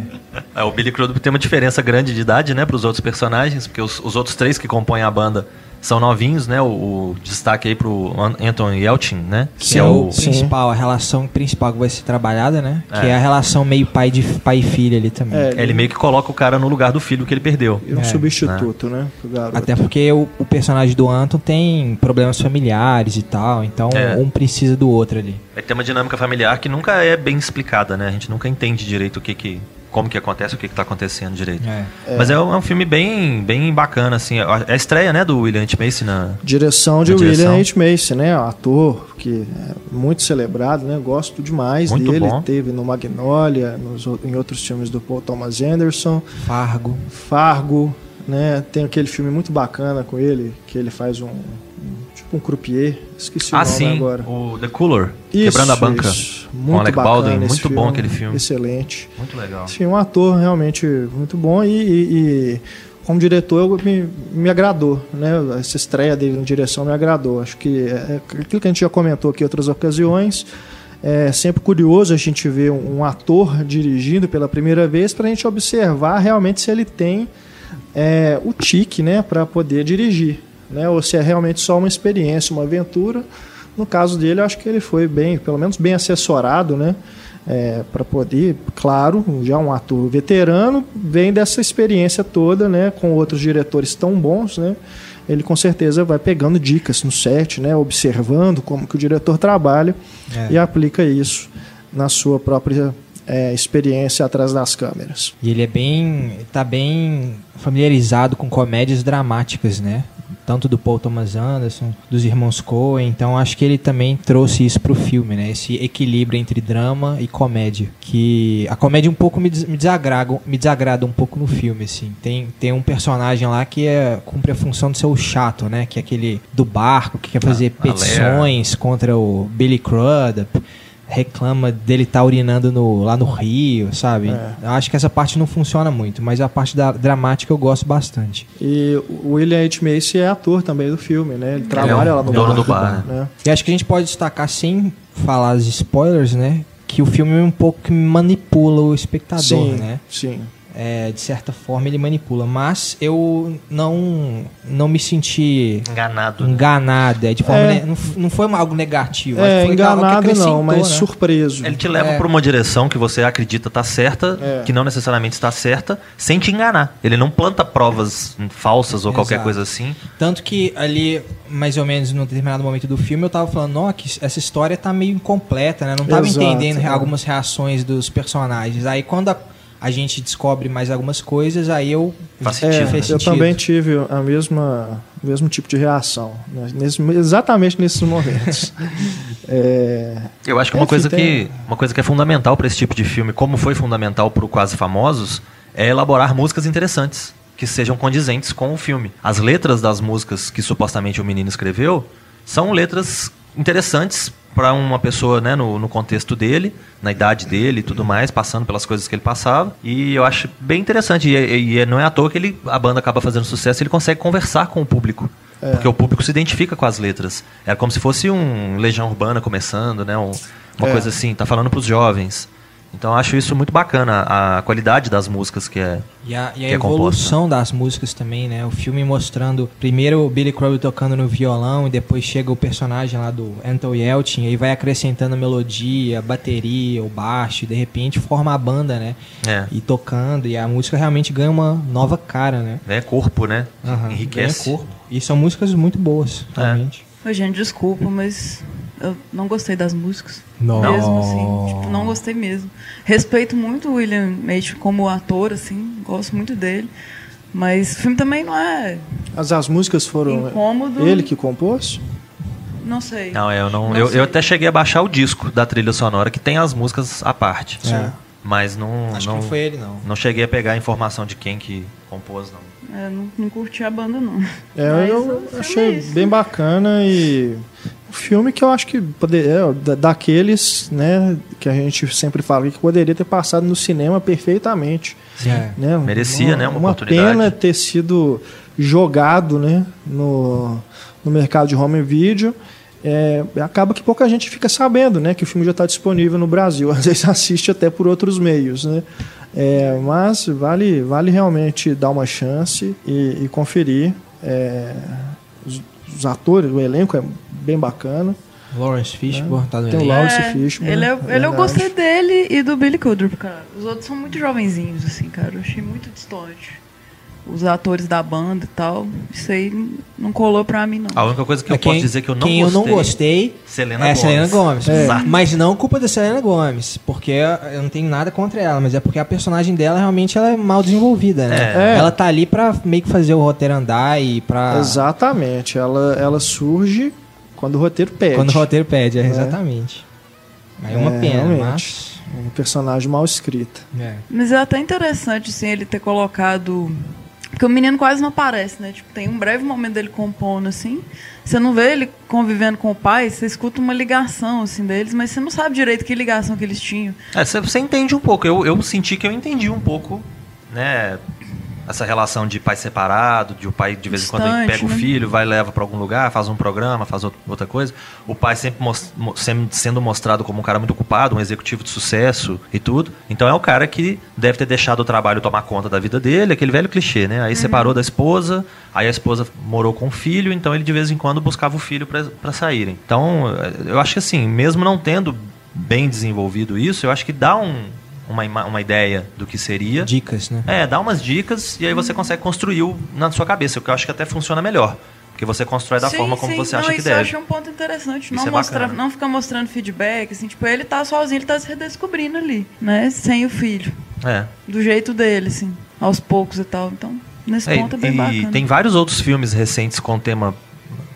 H: É, o Billy Crudup tem uma diferença grande de idade, né, pros outros personagens, porque os, os outros três que compõem a banda são novinhos, né? O, o destaque aí pro An- Anton Yelchin, né?
D: Que é o principal, a relação principal que vai ser trabalhada, né? Que é a relação meio pai, de, pai e filho ali também.
A: É,
H: Ele meio que coloca o cara no lugar do filho que ele perdeu.
A: E um
D: É,
A: substituto, né? pro garoto.
D: Até porque o, o personagem do Anton tem problemas familiares e tal, então
H: É.
D: um precisa do outro ali.
H: É que tem uma dinâmica familiar que nunca é bem explicada, né? A gente nunca entende direito o que que... Como que acontece, o que que tá acontecendo direito.
D: É.
H: Mas é um, é um filme bem, bem bacana, assim. É a estreia, né, do William H. Macy na...
A: Direção de
H: A direção.
A: William H. Macy, né? Um ator que é muito celebrado, né? Gosto demais
H: Muito
A: dele.
H: bom.
A: Teve no Magnolia, nos, em outros filmes do Paul Thomas Anderson.
D: Fargo.
A: Fargo, né? Tem aquele filme muito bacana com ele, que ele faz um, tipo um croupier. Esqueci o
H: Ah,
A: nome
H: sim,
A: agora.
H: o The Cooler,
A: Isso,
H: Quebrando a Banca,
A: isso.
H: com
A: Muito
H: Alec
A: bacana
H: Baldwin.
A: esse
H: Muito bom aquele filme.
A: Excelente.
H: Muito legal.
A: Enfim, um ator realmente muito bom e, e- e como diretor me, me agradou, né? Essa estreia dele em direção me agradou. Acho que é é aquilo que a gente já comentou aqui em outras ocasiões. É sempre curioso a gente ver um, um ator dirigindo pela primeira vez para a gente observar realmente se ele tem é, o tique, né, para poder dirigir, né? Ou se é realmente só uma experiência, uma aventura. No caso dele, acho que ele foi bem, pelo menos bem assessorado, né? para poder, claro, já um ator veterano, vem dessa experiência toda, né? Com outros diretores tão bons, né? Ele com certeza vai pegando dicas no set, né? Observando como que o diretor trabalha
D: É.
A: e aplica isso na sua própria é, experiência atrás das câmeras.
D: E ele é bem. tá bem familiarizado com comédias dramáticas, né? Tanto do Paul Thomas Anderson, dos irmãos Coen, então acho que ele também trouxe isso pro filme, né? Esse equilíbrio entre drama e comédia. Que a comédia um pouco me, des me, desagrada, me desagrada um pouco no filme, assim. Tem, tem um personagem lá que é, cumpre a função de ser o chato, né? Que é aquele do barco, que quer fazer
H: Ah,
D: petições contra o Billy Crudup reclama dele estar urinando no, lá no rio, sabe?
A: É.
D: Eu acho que essa parte não funciona muito, mas a parte da dramática eu gosto bastante.
A: E o William H. Macy é ator também do filme, né? Ele trabalha
H: é
A: lá no
H: dono
A: bar.
H: do bar,
A: né?
D: E acho que a gente pode destacar, sem falar os spoilers, né? Que o filme é um pouco que manipula o espectador,
A: Sim,
D: né?
A: sim.
D: É, de certa forma ele manipula, mas eu não não me senti
H: Enganado. né?
D: enganado, é, de forma
A: É.
D: ne- não, não foi algo negativo,
A: É,
D: foi algo que
A: enganado não, mas
D: né?
A: surpreso.
H: Ele te leva
D: É.
H: pra uma direção que você acredita tá certa,
A: É.
H: que não necessariamente está certa, sem te enganar. Ele não planta provas falsas ou qualquer
D: Exato.
H: coisa assim.
D: Tanto que ali, mais ou menos num determinado momento do filme, eu tava falando, ó, que essa história tá meio incompleta, né? Não tava
A: Exato,
D: entendendo
A: é.
D: algumas reações dos personagens. Aí quando a, a gente descobre mais algumas coisas, aí eu
H: Faz
A: É,
H: sentido,
D: fez
A: eu
D: sentido.
A: também tive a mesma, o mesmo tipo de reação, né? Nesse- exatamente nesses momentos. É,
H: Eu acho que uma
A: Enfim,
H: coisa
A: tem-
H: que uma coisa que é fundamental para esse tipo de filme, como foi fundamental para o Quase Famosos, é elaborar músicas interessantes que sejam condizentes com o filme. As letras das músicas que supostamente o menino escreveu são letras interessantes para uma pessoa, né, no, no contexto dele, na idade dele e tudo mais, passando pelas coisas que ele passava. E eu acho bem interessante. E, e- e não é à toa que ele, a banda acaba fazendo sucesso e ele consegue conversar com o público. Porque o público se identifica com as letras. Era como se fosse um Legião Urbana começando, né? um- uma
A: É.
H: coisa assim, tá falando para os jovens. Então eu acho isso muito bacana, a qualidade das músicas que é.
D: E a, e a
H: é
D: evolução das músicas também, né? O filme mostrando primeiro o Billy Crudup tocando no violão e depois chega o personagem lá do Anton Yelchin e aí vai acrescentando melodia, bateria, o baixo e de repente forma a banda, né?
H: É,
D: E tocando e a música realmente ganha uma nova cara, né?
H: é corpo, né?
D: Aham,
H: Enriquece.
D: ganha corpo. E são músicas muito boas,
H: É.
D: realmente.
C: Ô, gente, desculpa, mas eu não gostei das músicas.
D: Não.
C: Mesmo assim, tipo, não gostei mesmo. Respeito muito o William H como ator, assim, gosto muito dele. Mas o filme também não é.
A: as, as músicas foram
C: Incômodo.
A: ele que compôs?
C: Não sei.
H: Não, eu não.
C: Não
H: eu,
C: sei.
H: eu até cheguei a baixar o disco da trilha sonora, que tem as músicas à parte.
D: É.
H: Mas não.
D: Acho
H: não,
D: que não foi ele, não.
H: não cheguei a pegar a informação de quem que compôs, não.
C: É, não, não curti a banda, não.
A: É,
C: Mas
A: eu
C: é
A: achei bem bacana e filme que eu acho que poder, é, da- daqueles, né, que a gente sempre fala que poderia ter passado no cinema perfeitamente,
D: É.
A: né?
H: Merecia, né, uma
A: Uma
H: oportunidade.
A: pena ter sido jogado, né, no, no mercado de home video. É, acaba que pouca gente fica sabendo, né, que o filme já está disponível no Brasil. Às vezes assiste até por outros meios, né? É, mas vale, vale realmente dar uma chance e, e conferir. É, os, atores, o elenco é bem bacana.
D: Lawrence Fishburne tá no
A: Tem o. Lawrence
C: É,
A: Fishburne,
C: Ele, é, ele eu gostei dele e do Billy Crudup, cara. Os outros são muito jovenzinhos, assim, cara. Eu achei muito distante. Os atores da banda e tal. Isso aí não colou pra mim, não.
H: A única coisa que eu
D: É quem-
H: posso dizer que eu não
D: quem
H: gostei.
D: eu não gostei
H: Selena
D: é a
H: Gomez.
D: Selena Gomes.
A: É.
D: Mas não culpa da Selena Gomes, porque eu não tenho nada contra ela, mas é porque a personagem dela realmente ela é mal desenvolvida, né?
A: É.
D: Ela tá ali pra meio que fazer o roteiro andar e pra.
A: Exatamente. Ela, ela surge quando o roteiro pede.
D: Quando o roteiro pede, é, exatamente. Aí é uma
A: É,
D: pena,
A: realmente. Um personagem mal escrita.
D: mas. É.
C: Mas é até interessante, assim, ele ter colocado. Porque o menino quase não aparece, né? Tipo, tem um breve momento dele compondo, assim. Você não vê ele convivendo com o pai, você escuta uma ligação, assim, deles, mas você não sabe direito que ligação que eles tinham.
H: É, você, entende um pouco. Eu, eu senti que eu entendi um pouco, né? Essa relação de pai separado, de o pai de vez em quando pega o
C: né?
H: filho, vai leva pra algum lugar, faz um programa, faz out- outra coisa. O pai sempre mos- mo- sem- sendo mostrado como um cara muito ocupado, um executivo de sucesso e tudo. Então é o cara que deve ter deixado o trabalho tomar conta da vida dele, aquele velho clichê, né? Aí separou da esposa, aí a esposa morou com o filho, então ele de vez em quando buscava o filho pra saírem. Então, eu acho que assim, mesmo não tendo bem desenvolvido isso, eu acho que dá um, uma, uma ideia do que seria.
D: Dicas, né?
H: É, dá umas dicas e aí você consegue construir o- na sua cabeça, o que eu acho que até funciona melhor. que você constrói da
C: Sim,
H: forma como
C: sim.
H: você
C: não,
H: acha que
C: isso eu
H: deve.
C: acho um ponto interessante.
H: Isso
C: Não,
H: é
C: mostrar,
H: bacana.
C: não ficar mostrando feedback, assim, tipo, ele tá sozinho, ele tá se redescobrindo ali, né? Sem o filho.
H: É.
C: Do jeito dele, assim, aos poucos e tal. Então, nesse
H: É,
C: ponto é bem
H: e
C: bacana.
H: tem vários outros filmes recentes com tema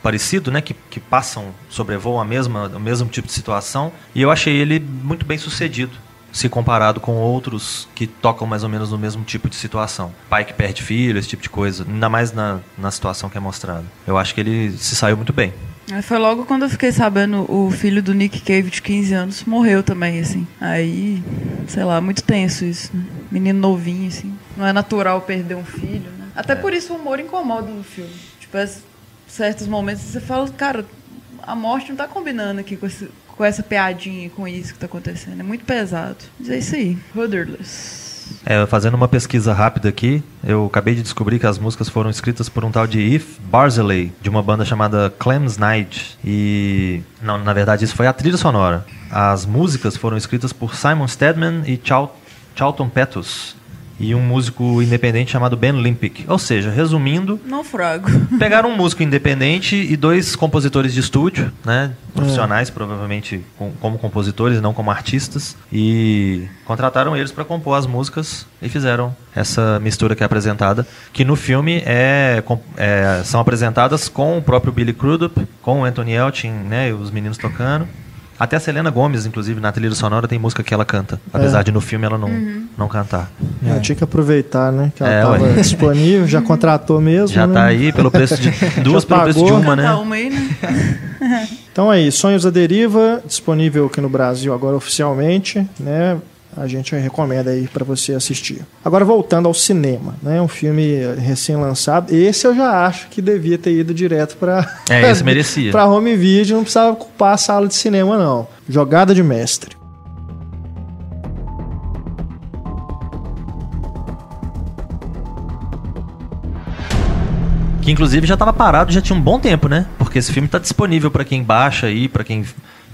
H: parecido, né, que, que passam, sobrevoam a mesma, o mesmo tipo de situação, e eu achei ele muito bem sucedido, se comparado com outros que tocam mais ou menos no mesmo tipo de situação. Pai que perde filho, esse tipo de coisa, ainda mais na, na situação que é mostrada. Eu acho que ele se saiu muito bem.
C: Foi logo quando eu fiquei sabendo o filho do Nick Cave de 15 anos morreu também, assim. Aí, sei lá, muito tenso isso, né? Menino novinho, assim. Não é natural perder um filho, né? Até por isso o humor incomoda no filme. Tipo, es- certos momentos você fala, cara, a morte não tá combinando aqui com, esse- com essa piadinha, com isso que tá acontecendo. É muito pesado. Mas é isso aí. Rudderless.
H: É, fazendo uma pesquisa rápida aqui, eu acabei de descobrir que as músicas foram escritas por um tal de If Barzilay, de uma banda chamada Clem's Night. E. Não, na verdade, isso foi a trilha sonora. As músicas foram escritas por Simon Stedman e Chal Charlton Petus. E um músico independente chamado Ben Limpick. Ou seja, resumindo,
C: Naufrago.
H: pegaram um músico independente e dois compositores de estúdio, né? Profissionais, provavelmente com- como compositores, não como artistas. E contrataram eles para compor as músicas e fizeram essa mistura que é apresentada. Que no filme é, é, são apresentadas com o próprio Billy Crudup, com o Anthony Elchin, né? E os meninos tocando. Até a Selena Gomes, inclusive, na trilha sonora tem música que ela canta. Apesar de no filme ela não, não cantar.
A: Eu tinha que aproveitar, né? Que ela
H: É,
A: tava
H: ué.
A: disponível, já contratou mesmo.
H: Já
A: né?
H: tá aí pelo preço de duas pelo preço de uma,
C: Tá
H: né?
C: uma aí, né?
A: Então aí, Sonhos da Deriva, disponível aqui no Brasil agora oficialmente, né? A gente recomenda aí para você assistir. Agora voltando ao cinema, né? Um filme recém-lançado. Esse eu já acho que devia ter ido direto para
H: É, esse merecia.
A: para home video, não precisava ocupar a sala de cinema não. Jogada de mestre.
H: Que inclusive já estava parado já tinha um bom tempo, né? Porque esse filme está disponível para quem baixa aí, para quem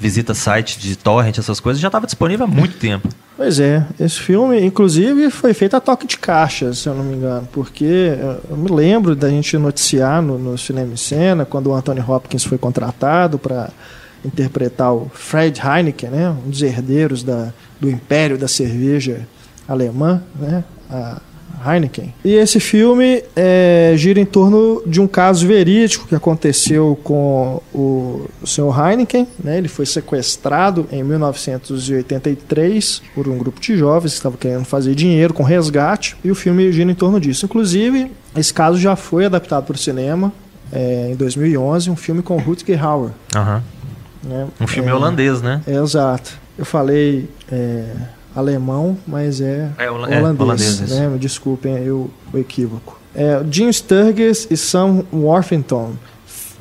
H: visita site de torrent, essas coisas, já estava disponível há muito tempo.
A: Pois é, esse filme, inclusive, foi feito a toque de caixa, se eu não me engano, porque eu me lembro da gente noticiar no, no Cinema em Cena, quando o Anthony Hopkins foi contratado para interpretar o Fred Heineken, né, um dos herdeiros da, do império da cerveja alemã, né, a Heineken. E esse filme eh, gira em torno de um caso verídico que aconteceu com o, o Sr. Heineken. Né? Ele foi sequestrado em 1983 por um grupo de jovens que estavam querendo fazer dinheiro com resgate. E o filme gira em torno disso. Inclusive, esse caso já foi adaptado para o cinema eh, em 2011, um filme com Rutger Hauer.
H: Aham.
A: Né?
H: Um filme
A: É,
H: holandês, né?
A: É, exato. Eu falei é, alemão, mas é,
H: É, hola- é,
A: holandês.
H: holandês,
A: né? Desculpem eu, o equívoco. É, Jim Sturgis e Sam Worthington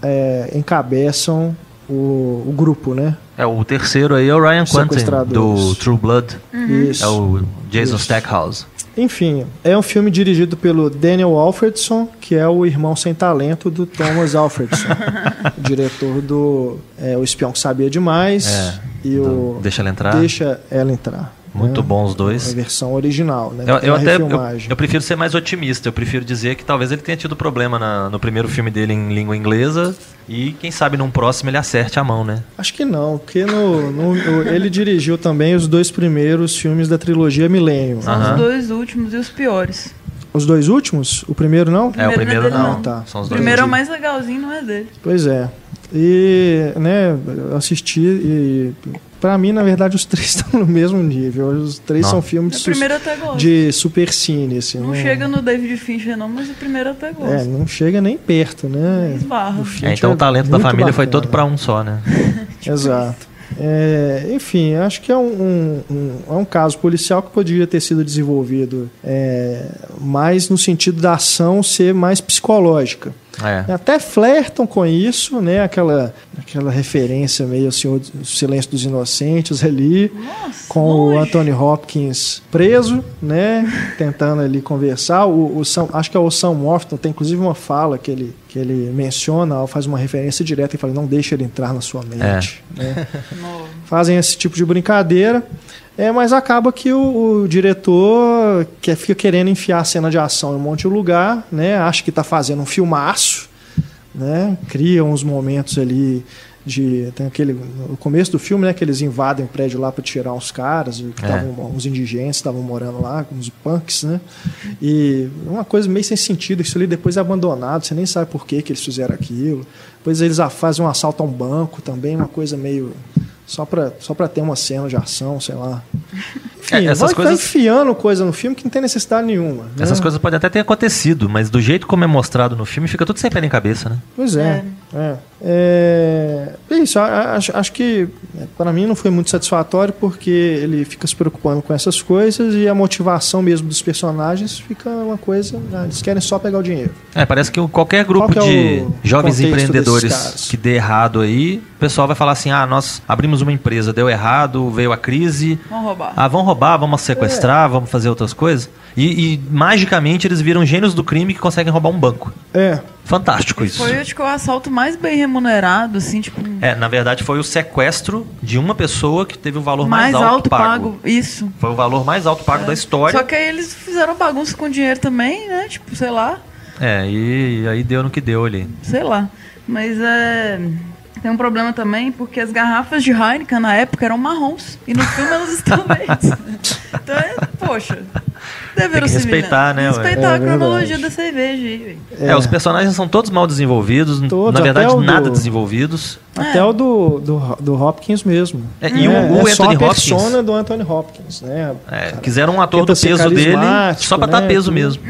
A: é, encabeçam o, o grupo, né?
H: É, o terceiro aí é o Ryan Quentin, do True Blood.
A: Isso.
H: É o Jason
A: Isso.
H: Stackhouse.
A: Enfim, é um filme dirigido pelo Daniel Alfredson, que é o irmão sem talento do Thomas Alfredson, diretor do é, O Espião que Sabia Demais
H: É,
A: e
H: do
A: o
H: Deixa Ela Entrar.
A: Deixa Ela Entrar.
H: Muito
A: né?
H: bom os dois.
A: A versão original, né?
H: Eu, eu
A: uma
H: até eu, eu prefiro ser mais otimista. Eu prefiro dizer que talvez ele tenha tido problema na- no primeiro filme dele em língua inglesa e quem sabe num próximo ele acerte a mão, né?
A: Acho que não, porque no, no- no- ele dirigiu também os dois primeiros filmes da trilogia Millennium.
C: São os dois últimos e os piores.
A: Os dois últimos? O primeiro não?
H: É, o primeiro
C: dele,
H: não.
A: não. Tá.
H: São os
C: O
H: dois.
C: primeiro é o mais legalzinho, não é dele.
A: Pois é. E, né, eu assisti e pra mim, na verdade, os três estão no mesmo nível. Os três
H: Não.
A: são filmes de, sus- de super cine, assim.
C: Não
A: né?
C: chega no David Fincher, não, mas o primeiro até gosto.
A: É, não chega nem perto, né?
C: Esbarra.
H: É, então o talento da
A: muito
H: família foi
A: bacana.
H: todo pra um só, né?
A: Exato. É, enfim, acho que é um, um- um- é um caso policial que poderia ter sido desenvolvido é, mais no sentido da ação ser mais psicológica.
H: É.
A: Até flertam com isso, né? Aquela, aquela referência meio assim, o Silêncio dos Inocentes ali,
C: Nossa,
A: com o. Anthony Hopkins preso, né? Tentando ali conversar. O, o Sam- acho que é o Sam Worthington, tem inclusive uma fala que ele, que ele menciona, faz uma referência direta e fala: não deixa ele entrar na sua mente. né?
C: No-
A: Fazem esse tipo de brincadeira. É, mas acaba que o, o diretor que fica querendo enfiar a cena de ação em um monte de lugar, né? Acha que está fazendo um filmaço, né? Cria uns momentos ali de tem aquele no começo do filme, né, que eles invadem o prédio lá para tirar uns caras, que
H: É.
A: estavam uns indigentes estavam morando lá, uns punks, né? E uma coisa meio sem sentido, isso ali depois é abandonado, você nem sabe por que que eles fizeram aquilo. Depois eles fazem um assalto a um banco também, uma coisa meio só para só para ter uma cena de ação, sei lá. Enfim,
H: É, essas
A: vai,
H: coisas-
A: enfiando coisa no filme que não tem necessidade nenhuma. né?
H: Essas coisas podem até ter acontecido, mas do jeito como é mostrado no filme, fica tudo sem pé nem cabeça, né?
A: Pois é. É. É, é isso, acho, acho que é, para mim não foi muito satisfatório porque ele fica se preocupando com essas coisas e a motivação mesmo dos personagens fica uma coisa. ah, Eles querem só pegar o dinheiro.
H: É, parece que qualquer grupo
A: Qual que é
H: de
A: o
H: jovens
A: contexto
H: empreendedores que dê errado aí, o pessoal vai falar assim: ah, nós abrimos uma empresa, deu errado, veio a crise.
C: Vamos roubar.
H: Ah, vão roubar, vamos sequestrar,
A: É.
H: vamos fazer outras coisas. E, e, magicamente eles viram gênios do crime que conseguem roubar um banco.
A: É,
H: Fantástico isso.
C: Foi, acho que, o assalto mais bem remunerado, assim, tipo,
H: É, na verdade foi o sequestro de uma pessoa que teve o valor mais,
C: mais,
H: alto,
C: alto
H: pago.
C: pago. Isso.
H: Foi o valor mais alto pago da história.
C: Só que aí eles fizeram bagunça com dinheiro também, né? Tipo, sei lá,
H: É, e, aí deu no que deu ali.
C: sei lá. Mas é. Tem um problema também, porque as garrafas de Heineken na época eram marrons. E no filme elas estão verdes. Então, é, poxa. Deveram
H: Tem que respeitar, né?
C: Respeitar
A: É
C: a cronologia
A: verdade.
C: da cerveja aí, velho.
H: É. os personagens são todos mal desenvolvidos,
A: Todos,
H: na verdade nada
A: do-
H: desenvolvidos.
A: até o do, do, do Hopkins mesmo.
H: É, e o- o
A: é só
H: Anthony
A: a
H: Hopkins-
A: persona do Anthony Hopkins, né?
H: É, quiseram um ator
A: Tenta
H: do peso dele só pra
A: né,
H: dar peso mesmo.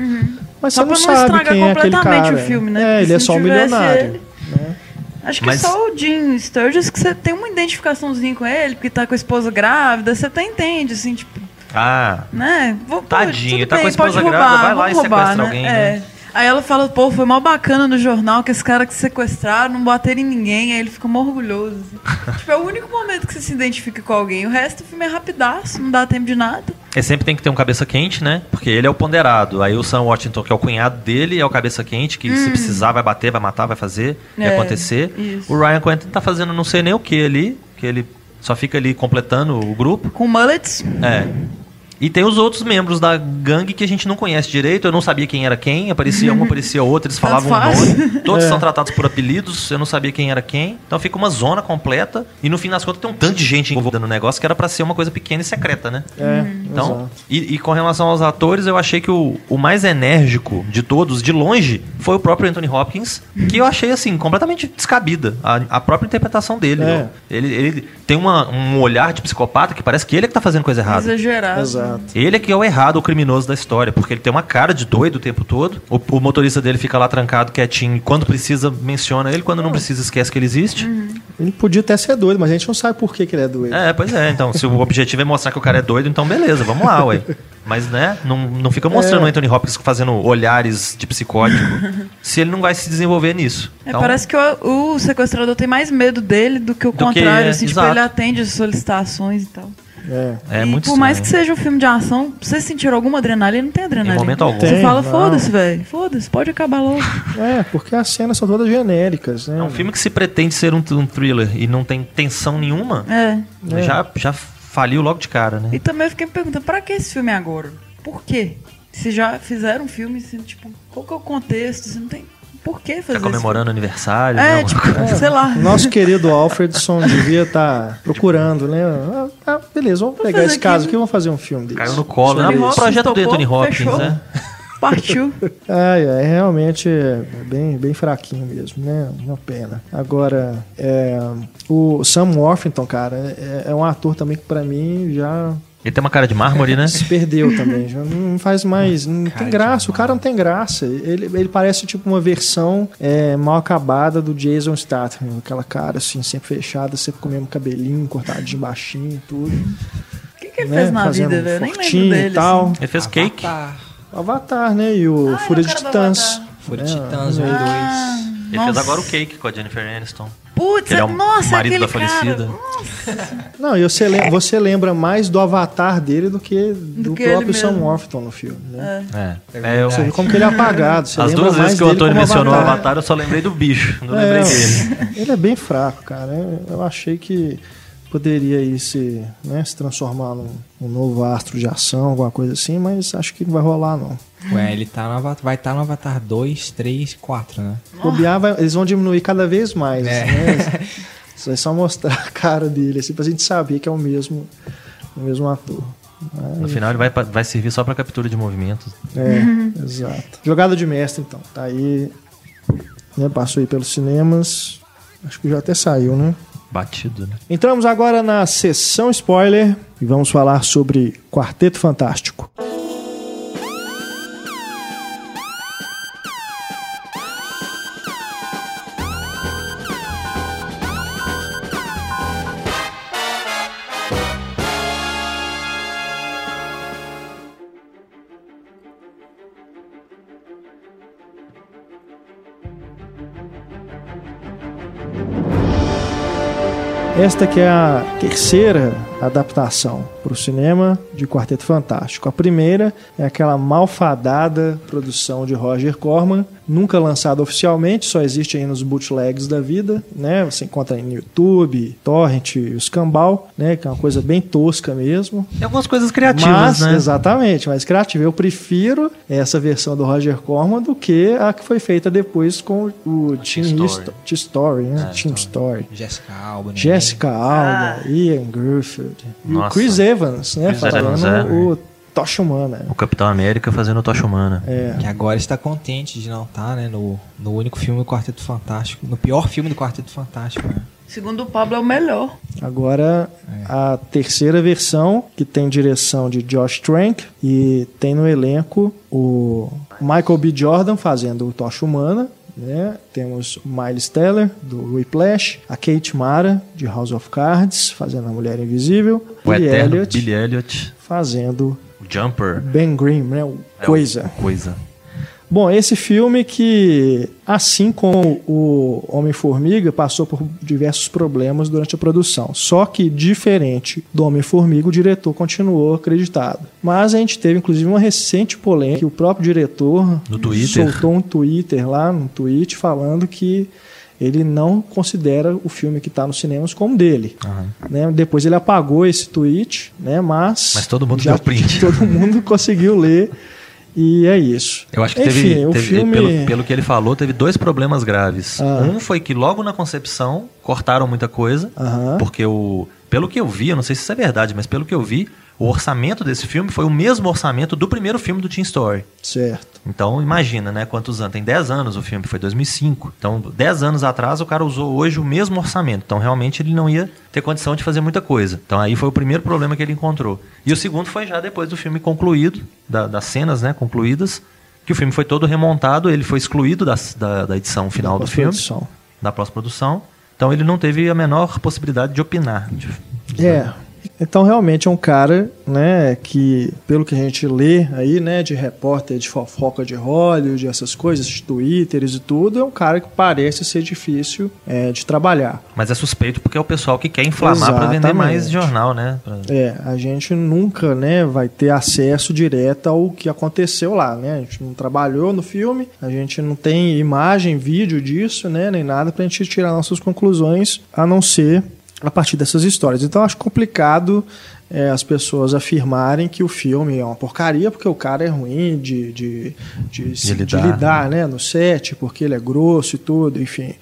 A: Mas
C: Só
A: você não
C: pra não
A: sabe
C: estragar
A: quem é aquele
C: completamente
A: cara.
C: o filme, né?
A: É,
C: Porque
A: ele é só um milionário.
C: ele-
A: né?
C: Acho que
H: Mas-
C: só o Jim Sturgis que você tem uma identificaçãozinha com ele, porque tá com a esposa grávida, você até entende, assim, tipo,
H: Ah,
C: né? Vou,
H: Tadinho, tá com a
C: bem,
H: esposa
C: pode roubar,
H: grávida, vai lá e
C: roubar,
H: sequestra
C: né?
H: alguém,
C: É.
H: né?
C: Aí ela fala, pô, foi mal bacana no jornal que esse cara que sequestraram não bateram em ninguém, aí ele fica mó orgulhoso. assim. tipo, é o único momento que você se identifica com alguém. O resto do filme é rapidaço, não dá tempo de nada.
H: Ele sempre tem que ter um cabeça quente, né? Porque ele é o ponderado. Aí o Sam Washington, que é o cunhado dele, é o cabeça quente, que se precisar vai bater, vai matar, vai fazer, vai
C: Hum. É,
H: acontecer.
C: isso.
H: O Ryan Quentin tá fazendo não sei nem o que ali, que ele só fica ali completando o grupo.
C: Com mullets,
H: É. E tem os outros membros da gangue que a gente não conhece direito. Eu não sabia quem era quem. Aparecia um, aparecia outro. Eles
C: Tanto
H: falavam um nome. Todos
A: É.
H: são tratados por apelidos. Eu não sabia quem era quem. Então fica uma zona completa. E no fim das contas tem um tanto de gente envolvida no negócio que era pra ser uma coisa pequena e secreta, né?
A: É,
H: Então,
A: exato.
H: e, e com relação aos atores, eu achei que o, o mais enérgico de todos, de longe, foi o próprio Anthony Hopkins, que eu achei, assim, completamente descabida. A, a própria interpretação dele.
A: É.
H: Ele, ele tem uma- um olhar de psicopata que parece que ele é que tá fazendo coisa errada.
C: exagerado.
A: Exato.
H: Ele é que é o errado, o criminoso da história, porque ele tem uma cara de doido o tempo todo. O, o motorista dele fica lá trancado, quietinho, e quando precisa, menciona ele, quando não precisa, esquece que ele existe.
A: Ele podia até ser doido, mas a gente não sabe por que, que ele é doido.
H: É, pois é. Então, se o objetivo é mostrar que o cara é doido, então beleza, vamos lá, ué. Mas, né, não, não fica mostrando
A: É.
H: o Anthony Hopkins fazendo olhares de psicótico se ele não vai se desenvolver nisso.
C: É,
H: Então,
C: parece que o, o sequestrador tem mais medo dele do que o
H: Do que-
C: contrário, assim, tipo,
H: exato.
C: ele atende as solicitações e tal.
A: É.
H: é
C: e
H: muito
C: por mais que seja um filme de ação, vocês sentiram alguma adrenalina? Não tem adrenalina.
H: Em momento algum.
C: Você
A: Tem,
C: fala,
A: não.
C: foda-se, velho. Foda-se, pode acabar logo.
A: É, porque as cenas são todas genéricas, né?
H: É um filme que se pretende ser um, um thriller e não tem tensão nenhuma,
C: É.
A: É.
H: já, já faliu logo de cara, né?
C: E também eu fiquei me perguntando, pra que esse filme agora? Por quê? Se já fizeram um filme, assim, tipo, qual que é o contexto? Se não tem. Por que fazer
H: Tá comemorando aniversário,
C: isso?
H: né?
C: É, tipo, sei lá.
A: Nosso querido Alfredson devia estar procurando, né? Ah, ah, beleza, vamos pegar
C: fazer
A: esse caso
C: aqui.
A: aqui e vamos fazer um filme desse.
H: Caiu no colo, né? O projeto do Anthony Hopkins,
C: fechou.
H: né?
C: Partiu.
A: Ai, ai, realmente é bem, bem fraquinho mesmo, né? Uma pena. Agora, é, o Sam Worthington, cara, é, é um ator também que pra mim já
H: Ele tem uma cara de mármore, né?
A: se perdeu também. Já não faz mais. Não tem graça. O cara não tem graça. Ele, ele parece tipo uma versão é, mal acabada do Jason Statham. Aquela cara assim, sempre fechada, sempre com o mesmo cabelinho, cortadinho baixinho e tudo.
C: O que, que ele
A: né?
C: fez na
A: Fazendo
C: vida, velho? Eu nem lembro dele.
A: tal.
C: assim.
H: Ele fez cake.
A: O Avatar, né? E o
C: Ah,
A: Fúria de
C: cara do
A: Titãs.
C: Avatar.
D: Fúria de Titãs,
A: um
D: um
A: dois.
C: Ah,
H: Ele
C: nossa.
H: fez agora o cake com a Jennifer Aniston.
C: Putz,
H: Ele é o
C: nossa,
H: marido
C: aquele
H: da falecida.
C: Cara.
A: Não, e você, lem- você lembra mais do Avatar dele do que do,
C: que ele
A: próprio Sam. Worthington no filme, né?
H: É. É, eu-
A: Você vê como que ele é apagado. Você
H: as
A: lembra
H: duas vezes que o Antônio mencionou o Avatar, eu só lembrei do bicho. Não lembrei
A: É,
H: dele.
A: Ele é bem fraco, cara. Eu achei que poderia aí se, né, se transformar num, num novo astro de ação, alguma coisa assim, mas acho que não vai rolar não.
D: Ué, ele tá no Avatar, vai estar no Avatar 2, 3, 4, né?
A: Bobear, vai- eles vão diminuir cada vez mais,
D: É.
A: né? Isso é só mostrar a cara dele, assim, pra gente saber que é o mesmo, o mesmo ator.
H: No final ele vai, vai servir só pra captura de movimentos.
A: É, exato. Jogada de mestre, então. Tá aí. Né, passou aí pelos cinemas. Acho que já até saiu, né?
H: Batido, né?
A: Entramos agora na sessão spoiler e vamos falar sobre Quarteto Fantástico. Esta que é a terceira adaptação para o cinema de Quarteto Fantástico. A primeira é aquela malfadada produção de Roger Corman, nunca lançada oficialmente, só existe aí nos bootlegs da vida, né? Você encontra aí no YouTube, Torrent e os Cambal, né? Que é uma coisa bem tosca mesmo.
H: Tem algumas coisas criativas,
A: Mas,
H: né?
A: exatamente, mais criativa. Eu prefiro essa versão do Roger Corman do que a que foi feita depois com o Team
H: Story.
A: Story, né?
H: É,
A: Team Story.
D: Jessica Alba, né?
A: Jessica Alba, Ian Garfield e o. Chris Evans, né?
H: Chris
A: fazendo
H: Evans, é.
A: o Tocha Humana.
H: O Capitão América fazendo Tocha Humana.
A: É.
D: Que agora está contente de não estar, né, no, no único filme do Quarteto Fantástico, no pior filme do Quarteto Fantástico, né?
C: Segundo o Pablo, é o melhor.
A: Agora, a terceira versão, que tem direção de Josh Trank e tem no elenco o Michael B. Jordan fazendo o Tocha Humana. Né? Temos Miles Teller, do Whiplash, a Kate Mara, de House of Cards, fazendo a Mulher Invisível,
H: O
A: Billy
H: eterno
A: Elliot
H: Billy Elliot.
A: fazendo
H: O Jumper.
A: Ben Grimm, né? o
H: É o-
A: Coisa.
H: Coisa.
A: Bom, esse filme que, assim como o Homem-Formiga, passou por diversos problemas durante a produção. Só que, diferente do Homem-Formiga, o diretor continuou acreditado. Mas a gente teve, inclusive, uma recente polêmica o próprio diretor soltou um Twitter lá, um tweet, falando que ele não considera o filme que está nos cinemas como dele.
H: Aham.
A: Né? Depois ele apagou esse tweet, né? mas...
H: Mas todo mundo
A: já
H: deu print.
A: Todo mundo conseguiu ler. E é isso.
H: Eu acho que
A: Enfim,
H: teve,
A: o
H: teve-
A: filme...
H: pelo, pelo que ele falou, teve dois problemas graves.
A: Ah.
H: Um foi que logo na concepção cortaram muita coisa,
A: Aham.
H: porque o pelo que eu vi, eu não sei se isso é verdade, mas pelo que eu vi, o orçamento desse filme foi o mesmo orçamento do primeiro filme do Teen Story.
A: Certo.
H: Então imagina, né, quantos anos? Tem 10 anos o filme, foi 2005. Então 10 anos atrás o cara usou hoje o mesmo orçamento. Então realmente ele não ia ter condição de fazer muita coisa. Então aí foi o primeiro problema que ele encontrou. E o segundo foi já depois do filme concluído, da- das cenas, né, concluídas, que o filme foi todo remontado, ele foi excluído das- da, da edição final
A: Da
H: do filme, da pós-produção. Então ele não teve a menor possibilidade de opinar. de-
A: É. Então realmente é um cara, né, que pelo que a gente lê aí, né, de repórter de fofoca de Hollywood, essas coisas, de twitters e tudo, é um cara que parece ser difícil é, de trabalhar.
H: Mas é suspeito porque é o pessoal que quer inflamar para vender mais jornal, né? Pra-
A: É, a gente nunca, né, vai ter acesso direto ao que aconteceu lá, né? A gente não trabalhou no filme, a gente não tem imagem, vídeo disso, né, nem nada pra gente tirar nossas conclusões, a não ser a partir dessas histórias. Então acho complicado é, as pessoas afirmarem que o filme é uma porcaria porque o cara é ruim de, de, de, se- de
H: lidar,
A: lidar, né, no set, porque ele é grosso e tudo, enfim.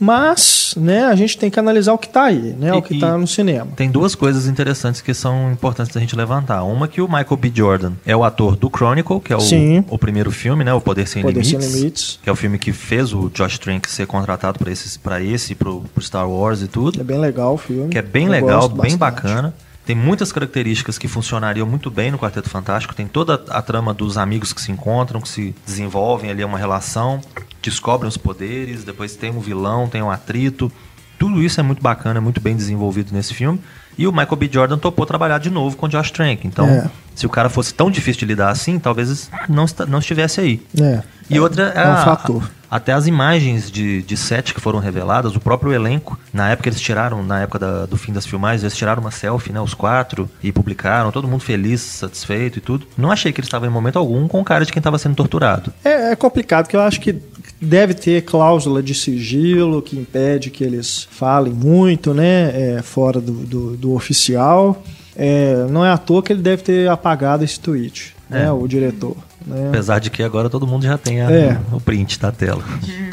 A: Mas, né, a gente tem que analisar o que tá aí, né,
H: E-
A: o que
H: e-
A: tá no cinema.
H: Tem duas coisas interessantes que são importantes da gente levantar. Uma que o Michael B. Jordan é o ator do Chronicle, que é o,
A: Sim.
H: o primeiro filme, né? O Poder Sem
A: Poder Sem
H: Limites.
A: Limites.
H: Que é o filme que fez o Josh Trank ser contratado para esse, pra esse pro, pro Star Wars e tudo.
A: É bem legal o filme.
H: Que é bem
A: Eu
H: legal, bem
A: bastante.
H: bacana. Tem muitas características que funcionariam muito bem no Quarteto Fantástico. Tem toda a trama dos amigos que se encontram, que se desenvolvem ali uma relação, descobrem os poderes, depois tem um vilão, tem um atrito. Tudo isso é muito bacana, muito bem desenvolvido nesse filme. E o Michael B. Jordan topou trabalhar de novo com o Josh Trank. Então,
A: É.
H: se o cara fosse tão difícil de lidar assim, talvez não, não estivesse aí.
A: É.
H: E outra é,
A: é um
H: a-
A: fator.
H: Até as imagens de, de set que foram reveladas, o próprio elenco, na época eles tiraram, na época da- do fim das filmagens, eles tiraram uma selfie, né, os quatro, e publicaram, todo mundo feliz, satisfeito e tudo. Não achei que eles estavam em momento algum com cara de quem estava sendo torturado.
A: É, é complicado, porque eu acho que Deve ter cláusula de sigilo que impede que eles falem muito, né? é, fora do, do, do oficial. É, não é à toa que ele deve ter apagado esse tweet, né?
H: É.
A: O diretor. Né?
H: Apesar de que agora todo mundo já tem a-
A: É.
H: o print da tela.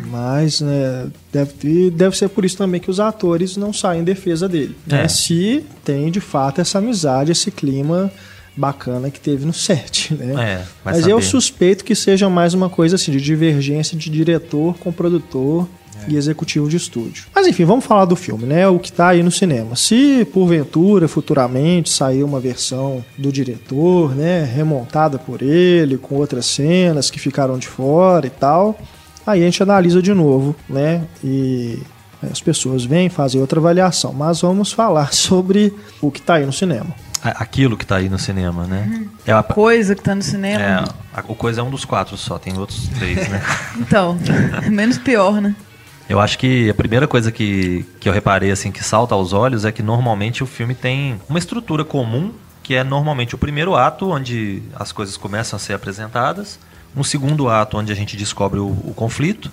A: Mas né, deve, ter- deve ser por isso também que os atores não saem em defesa dele. né?
H: É.
A: Se tem de fato essa amizade, esse clima bacana que teve no set. Né?
H: É,
A: Mas eu
H: saber.
A: suspeito que seja mais uma coisa assim de divergência de diretor com produtor e executivo de estúdio. Mas enfim, vamos falar do filme, né? O que tá aí no cinema. Se porventura, futuramente, sair uma versão do diretor, né? Remontada por ele, com outras cenas que ficaram de fora e tal, aí a gente analisa de novo, né? E as pessoas vêm fazem outra avaliação. Mas vamos falar sobre o que tá aí no cinema.
H: Aquilo que tá aí no cinema, né? É, a,
C: Coisa que tá no cinema.
H: é, a- o Coisa é um dos quatro só, tem outros três, né?
C: Então, menos pior, né?
H: Eu acho que a primeira coisa que, que eu reparei, assim, que salta aos olhos é que normalmente o filme tem uma estrutura comum, que é normalmente o primeiro ato, onde as coisas começam a ser apresentadas, um segundo ato, onde a gente descobre o, o conflito,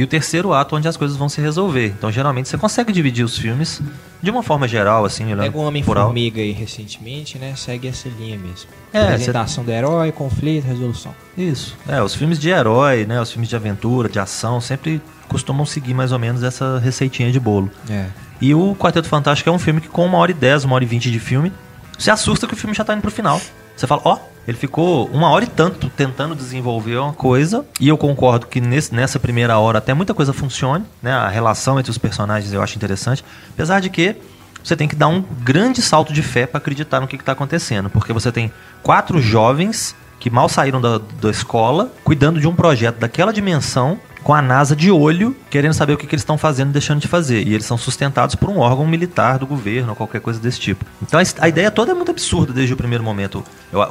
H: e o terceiro ato, onde as coisas vão se resolver. Então, geralmente, você consegue dividir os filmes de uma forma geral, assim, olhando
D: Pega o. Homem-Formiga aí recentemente, né? Segue essa linha mesmo.
H: É,
D: Apresentação do herói, conflito, resolução.
H: Isso. É, os filmes de herói, né, os filmes de aventura, de ação, sempre costumam seguir mais ou menos essa receitinha de bolo.
D: É.
H: E o Quarteto Fantástico é um filme que com uma hora e dez, uma hora e vinte de filme, você assusta que o filme já tá indo pro final. Você fala, ó, ele ficou uma hora e tanto tentando desenvolver uma coisa, e eu concordo que nesse- nessa primeira hora até muita coisa funcione, né? A relação entre os personagens eu acho interessante, apesar de que você tem que dar um grande salto de fé para acreditar no que, está acontecendo, porque você tem quatro jovens que mal saíram da, da escola, cuidando de um projeto daquela dimensão, com a NASA de olho, querendo saber o que, que eles estão fazendo e deixando de fazer. E eles são sustentados por um órgão militar do governo, ou qualquer coisa desse tipo. Então a, ideia toda é muito absurda desde o primeiro momento.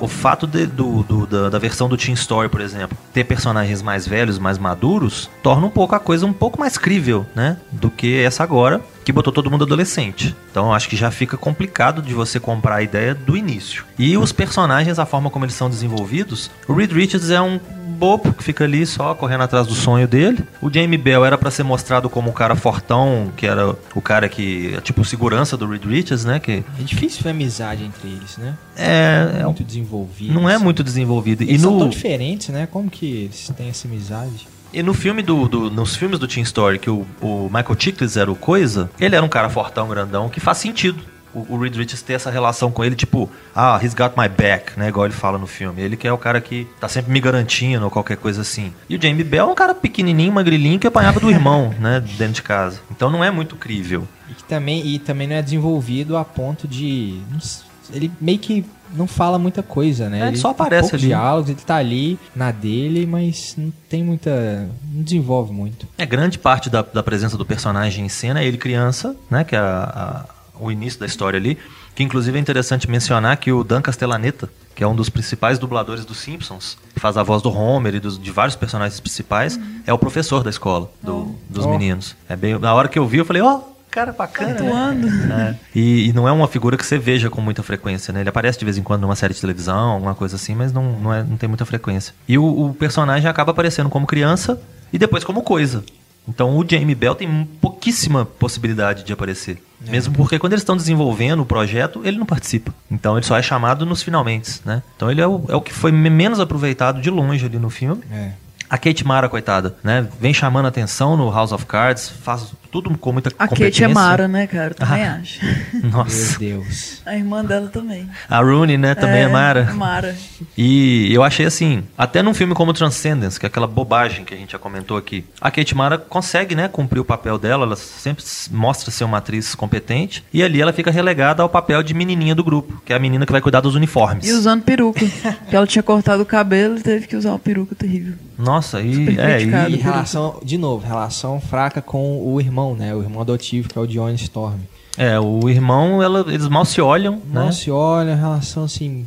H: O fato de- do, do- da, da versão do Teen Story, por exemplo, ter personagens mais velhos, mais maduros, torna um pouco a coisa um pouco mais crível, né? Do que essa agora, que botou todo mundo adolescente. Então acho que já fica complicado de você comprar a ideia do início. E os personagens, a forma como eles são desenvolvidos, o Reed Richards é um bobo que fica ali só correndo atrás do sonho dele. O Jamie Bell era pra ser mostrado como o cara fortão, que era o cara que é tipo segurança do Reed Richards, né? Que
D: É difícil ver amizade entre eles, né?
H: é, é
D: Muito desenvolvido.
H: não é
D: assim.
H: muito desenvolvido. E
D: Eles são tão
H: no,
D: diferentes, né? Como que eles têm essa amizade?
H: E no filme do, do- nos filmes do Teen Story, que o, o Michael Chiklis era o coisa, ele era um cara fortão, grandão, que faz sentido. O, o Reed Richards ter essa relação com ele, tipo, ah, he's got my back, né? Igual ele fala no filme. Ele que é o cara que tá sempre me garantindo ou qualquer coisa assim. E o Jamie Bell é um cara pequenininho, magrilinho, que apanhava do irmão, né? Dentro de casa. Então não é muito crível.
D: E, também, e também não é desenvolvido a ponto de. não s- Ele meio que não fala muita coisa, né?
H: É, ele só aparece ali.
D: diálogos, ele tá ali na dele, mas não tem muita. não desenvolve muito.
H: É grande parte da, da presença do personagem em cena é ele criança, né? Que é a- a- o início da história ali. Que inclusive é interessante mencionar que o Dan Castellaneta, que é um dos principais dubladores dos Simpsons, que faz a voz do Homer e dos, de vários personagens principais, é o professor da escola do- dos
D: Oh.
H: meninos. É bem, na hora que eu vi, eu falei, ó, cara bacana. né?"
C: Atuando.
H: É. E, e não é uma figura que você veja com muita frequência, né? Ele aparece de vez em quando numa série de televisão, alguma coisa assim, mas não, não, é, não tem muita frequência. E o, o personagem acaba aparecendo como criança e depois como coisa. Então o Jamie Bell tem pouquíssima possibilidade de aparecer. Mesmo porque quando eles estão desenvolvendo o projeto, ele não participa. Então ele só é chamado nos finalmente, né? Então ele é o, é o que foi me- menos aproveitado de longe ali no filme.
D: É.
H: A Kate Mara, coitada, né? Vem chamando atenção no House of Cards, faz tudo com muita
C: A
H: competência.
C: Kate é Mara, né, cara? Eu também
H: Ah.
C: acho.
H: Nossa.
D: Meu Deus.
C: A irmã dela também.
H: A Rooney, né, também é, Mara.
C: Mara.
H: E eu achei assim, até num filme como Transcendence, que é aquela bobagem que a gente já comentou aqui, a Kate Mara consegue, né, cumprir o papel dela, ela sempre mostra ser uma atriz competente, e ali ela fica relegada ao papel de menininha do grupo, que é a menina que vai cuidar dos uniformes.
C: E usando peruca. Porque ela tinha cortado o cabelo e teve que usar uma peruca terrível.
H: Nossa, e,
C: Super
H: é, e
D: E relação, de novo, relação fraca com o irmão, né? O irmão adotivo, que é o Johnny Storm.
H: é, o irmão, ela- eles mal se olham,
D: Não
H: né?
D: se olha, relação assim,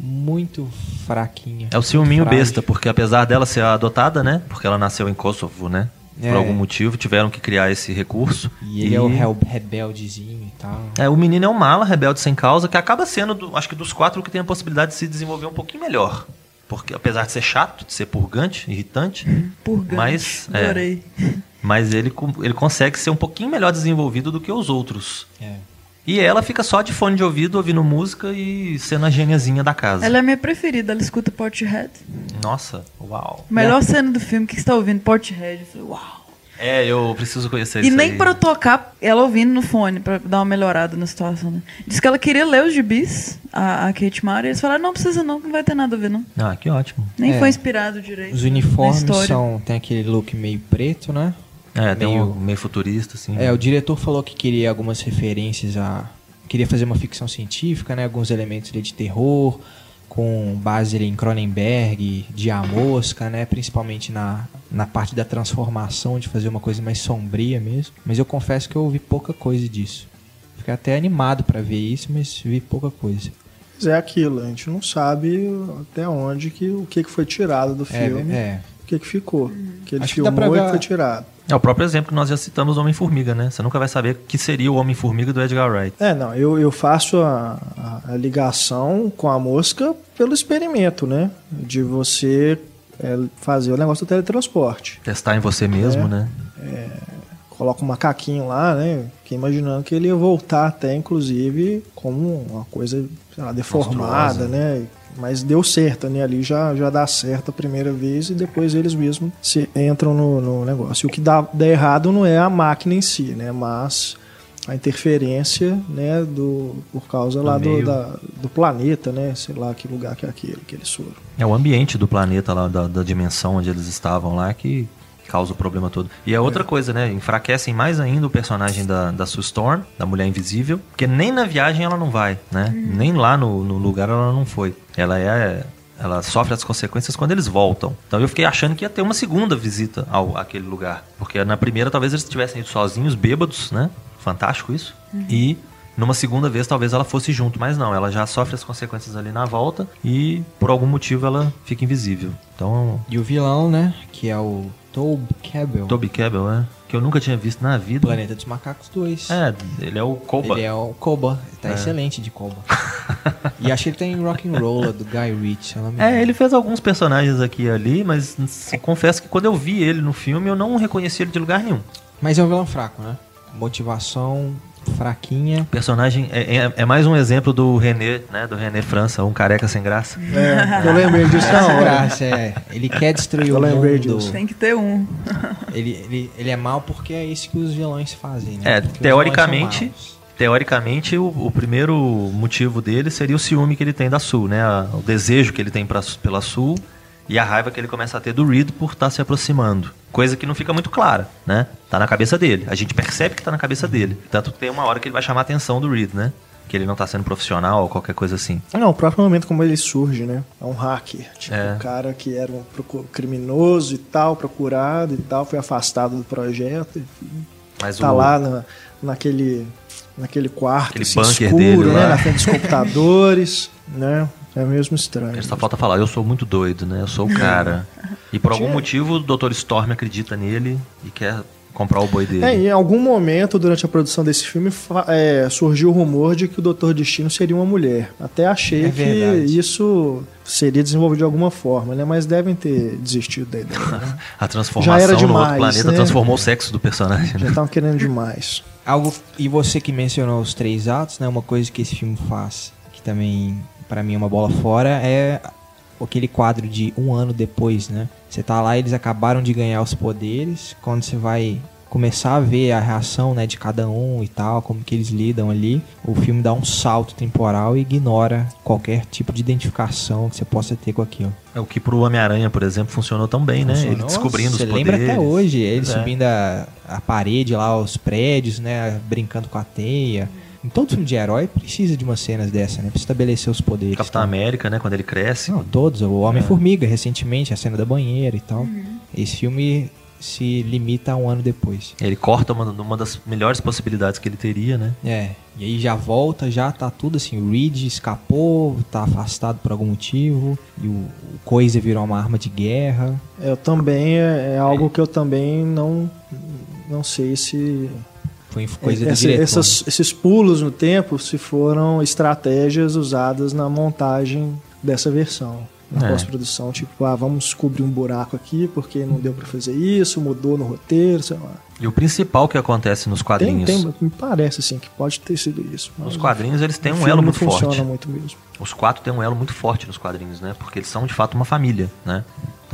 D: muito fraquinha.
H: É o ciúminho
D: Frágil.
H: besta, porque apesar dela ser adotada, né? Porque ela nasceu em Kosovo, né?
D: É.
H: Por algum motivo tiveram que criar esse recurso.
D: E ele é o rebeldezinho e tal.
H: É, o menino é um mala, rebelde sem causa, que acaba sendo, do- acho que dos quatro, que tem a possibilidade de se desenvolver um pouquinho melhor. Porque apesar de ser chato, de ser purgante, irritante,
C: Purgante.
H: Mas, é.
C: Adorei.
H: mas ele, ele consegue ser um pouquinho melhor desenvolvido do que os outros.
D: É.
H: E ela fica só de fone de ouvido, ouvindo música e sendo a gêniazinha da casa.
C: Ela é minha preferida, ela escuta Portishead.
H: Nossa, uau.
C: Melhor cena do filme, o que você tá ouvindo? Portishead. Eu falei, uau.
H: É, eu preciso conhecer
C: E
H: isso
C: nem
H: aí.
C: pra eu tocar ela ouvindo no fone, pra dar uma melhorada na situação, né? Diz que ela queria ler os gibis, a, a Kate Mara, e eles falaram, não precisa não, não vai ter nada a ver, não.
H: Ah, que ótimo.
C: Nem
D: É.
C: foi inspirado direito.
D: Os uniformes são. Tem aquele look meio preto, né?
H: É, tem
D: Meio-
H: um meio futurista, assim.
D: É, o diretor falou que queria algumas referências a. Queria fazer uma ficção científica, né? Alguns elementos ali de terror, com base ali em Cronenberg, de A Mosca, né? Principalmente na, na parte da transformação, de fazer uma coisa mais sombria mesmo. Mas eu confesso que eu ouvi pouca coisa disso. Fiquei até animado pra ver isso, mas vi pouca coisa.
A: Mas é aquilo, a gente não sabe até onde que o que, que foi tirado do
D: É,
A: filme,
D: é.
A: o que, que ficou. O que ele
D: Acho
A: filmou
D: pra
A: e
D: ver
A: que
D: a-
A: foi tirado.
H: É o próprio exemplo que nós já citamos do Homem-Formiga, né? Você nunca vai saber o que seria o Homem-Formiga do Edgar Wright.
A: É, não, eu, eu faço a, a- a ligação com a mosca pelo experimento, né? De você é, fazer o negócio do teletransporte.
H: Testar em você mesmo,
A: É.
H: né?
A: Coloca um macaquinho lá, né? Fiquei imaginando que ele ia voltar até, inclusive, como uma coisa, sei lá, deformada,
H: Monstruosa.
A: né? Mas deu certo, né? Ali já, já dá certo a primeira vez e depois eles mesmos se entram no, no negócio. E o que dá, dá errado não é a máquina em si, né? Mas a interferência, né? Do, por causa lá do, da- do planeta, né? Sei lá que lugar que é aquele que eles foram.
H: É o ambiente do planeta lá, da, da dimensão onde eles estavam lá que causa o problema todo. E é outra coisa, né? Enfraquecem mais ainda o personagem da, da Sue Storm, da Mulher Invisível, porque nem na viagem ela não vai, né? Nem lá no, no lugar ela não foi. Ela é. Ela sofre as consequências quando eles voltam. Então eu fiquei achando que ia ter uma segunda visita ao àquele lugar. Porque na primeira talvez eles tivessem ido sozinhos, bêbados, né? Fantástico isso. E numa segunda vez talvez ela fosse junto, mas não, ela já sofre as consequências ali na volta e por algum motivo ela fica invisível. Então,
D: E o vilão, né? Que é o Tobe Cabell.
H: Toby Cabell, né? Que eu nunca tinha visto na vida.
D: Planeta dos Macacos 2.
H: É, ele é o Koba.
D: Ele é o Koba. Tá
H: É.
D: excelente de Koba. e acho que ele tem Rock and Roll do Guy Ritchie.
H: É, ele fez alguns personagens aqui e ali, mas confesso que quando eu vi ele no filme, eu não reconheci ele de lugar nenhum.
D: Mas é um vilão fraco, né? Motivação fraquinha.
H: Personagem é, é- é mais um exemplo do René, né? Do René França, um careca sem graça.
A: É, eu lembrei disso
D: Sem
A: hora.
D: graça, é. Ele quer destruir
A: Eu
D: o
A: lembrei
D: mundo.
A: disso.
C: Tem que ter um.
D: Ele, ele, ele é mal porque é isso que os vilões fazem, né?
H: É,
D: Porque
H: teoricamente, teoricamente o, o primeiro motivo dele seria o ciúme que ele tem da Sul, né? A- o desejo que ele tem pra, pela Sul e a raiva que ele começa a ter do Reed por estar se aproximando. Coisa que não fica muito clara, né? Tá na cabeça dele. A gente percebe que tá na cabeça dele. Tanto que tem uma hora que ele vai chamar a atenção do Reed, né? Que ele não tá sendo profissional ou qualquer coisa assim.
A: Não, o próprio momento como ele surge, né? É um hacker. Tipo,
H: É.
A: o cara que era um criminoso e tal, procurado e tal, foi afastado do projeto. Enfim,
H: Mas
A: tá
H: o,
A: lá na, naquele, naquele quarto assim, escuro, né?
H: lá.
A: Na frente dos computadores, né? É mesmo estranho.
H: Só falta falar, eu sou muito doido, né? Eu sou o cara. E por algum motivo o Dr. Storm acredita nele e quer comprar o boi dele.
A: É, em algum momento durante a produção desse filme é, surgiu o rumor de que o Doutor Destino seria uma mulher. Até achei
D: É
A: que
D: verdade.
A: isso seria desenvolvido de alguma forma, né? Mas devem ter desistido da ideia. Né?
H: A transformação
A: Já era
H: no outro
A: demais,
H: planeta
A: né?
H: transformou o sexo do personagem.
A: Já
H: Né?
A: estavam querendo demais.
D: Algo e você que mencionou os três atos, né? Uma coisa que esse filme faz, que também pra mim é uma bola fora, é aquele quadro de um ano depois, né? Você tá lá, eles acabaram de ganhar os poderes, quando você vai começar a ver a reação, né, de cada um e tal, como que eles lidam ali, o filme dá um salto temporal e ignora qualquer tipo de identificação que você possa ter com aquilo.
H: É o que pro Homem-Aranha, por exemplo, funcionou tão bem, né? Ele
D: Funcionou,
H: descobrindo
D: Você
H: os
D: lembra
H: poderes.
D: até hoje, ele
H: é.
D: subindo a, a parede lá, os prédios, né? Brincando com a teia. Em todo filme de herói precisa de umas cenas dessa, né? Pra estabelecer os poderes.
H: Capitão
D: tal.
H: América, né? Quando ele cresce.
D: Não, todos. O Homem-Formiga, recentemente, a cena da banheira e tal. Esse filme se limita a um ano depois.
H: Ele corta uma, uma das melhores possibilidades que ele teria, né?
D: É, e aí já volta, já tá tudo assim, o Reed escapou, tá afastado por algum motivo, e o, o Coisa virou uma arma de guerra.
A: Eu também é, é algo que eu também não não sei se
D: Foi coisa do
A: esse-
D: diretor.
A: essas- esses pulos no tempo se foram estratégias usadas na montagem dessa versão. na
H: É.
A: pós-produção. Tipo, ah, vamos cobrir um buraco aqui porque não deu pra fazer isso, mudou no roteiro, sei lá.
H: E o principal que acontece nos
A: Tem,
H: quadrinhos.
A: tem, me parece assim que pode ter sido isso.
H: Nos quadrinhos eles têm um elo muito
A: funciona
H: forte.
A: muito mesmo.
H: Os quatro têm um elo muito forte nos quadrinhos, né? Porque eles são de fato uma família, né?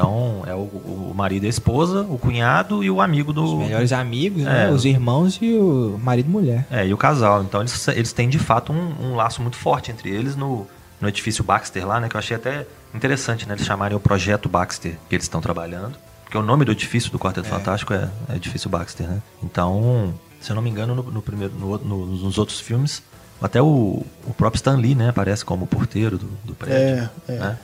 H: Então é o, o marido e a esposa, o cunhado e o amigo do.
D: Os melhores amigos, né?
H: É.
D: Os irmãos e o marido e mulher.
H: É, e o casal. Então eles, eles têm de fato um, um laço muito forte entre eles no, no edifício Baxter lá, né? Que eu achei até interessante, né? Eles chamarem o projeto Baxter que eles estão trabalhando. Porque o nome do edifício do Quarteto Fantástico é, é Edifício Baxter, né? Então, se eu não me engano, no, no primeiro, no, no- nos outros filmes, até o, o próprio Stan Lee, né? Aparece como porteiro do, do prédio.
A: É, é.
H: né?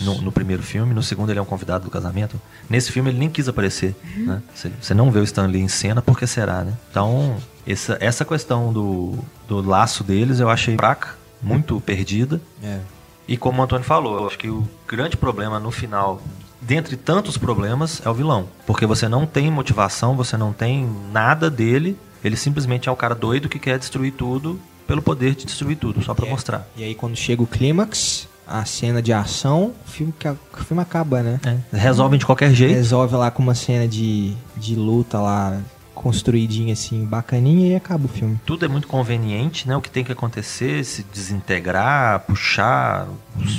H: No, no primeiro filme, no segundo ele é um convidado do casamento. Nesse filme ele nem quis aparecer, né? Você, não vê o Stan Lee em cena, porque será, né? Então, essa, essa questão do, do laço deles eu achei fraca, muito perdida.
D: É.
H: E como o Antônio falou, eu acho que o grande problema no final, dentre tantos problemas, é o vilão. Porque você não tem motivação, você não tem nada dele. Ele simplesmente é o cara doido que quer destruir tudo pelo poder de destruir tudo, só pra
D: É.
H: mostrar.
D: E aí quando chega o clímax, a cena de ação, o filme, o filme acaba, né?
H: Resolvem de qualquer jeito.
D: Resolve lá com uma cena de, de luta lá, construidinha assim, bacaninha, e acaba o filme.
H: Tudo é muito conveniente, né? O que tem que acontecer, se desintegrar, puxar,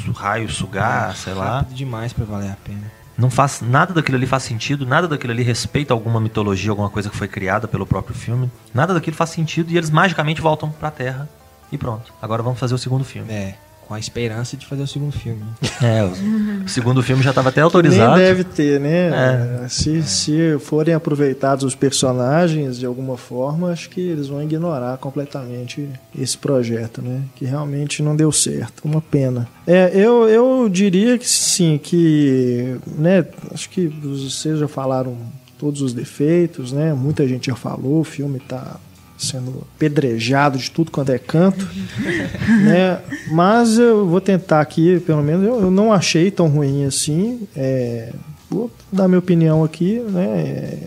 H: o raio sugar, sei lá.
D: Rápido demais pra valer a pena.
H: Não faz nada daquilo ali faz sentido, nada daquilo ali respeita alguma mitologia, alguma coisa que foi criada pelo próprio filme. Nada daquilo faz sentido e eles magicamente voltam pra Terra e pronto. Agora vamos fazer o segundo filme.
D: É, com a esperança de fazer o segundo filme.
H: É, o, segundo filme já estava até
A: Nem
H: autorizado.
A: deve ter, né?
H: É.
A: Se, se forem aproveitados os personagens de alguma forma, acho que eles vão ignorar completamente esse projeto, né? Que realmente não deu certo. Uma pena. É, eu, eu diria que sim, que, né? Acho que vocês já falaram todos os defeitos, né? Muita gente já falou, o filme tá sendo pedrejado de tudo quanto é canto, né? Mas eu vou tentar aqui, pelo menos eu, eu não achei tão ruim assim. É, vou dar minha opinião aqui, né? é,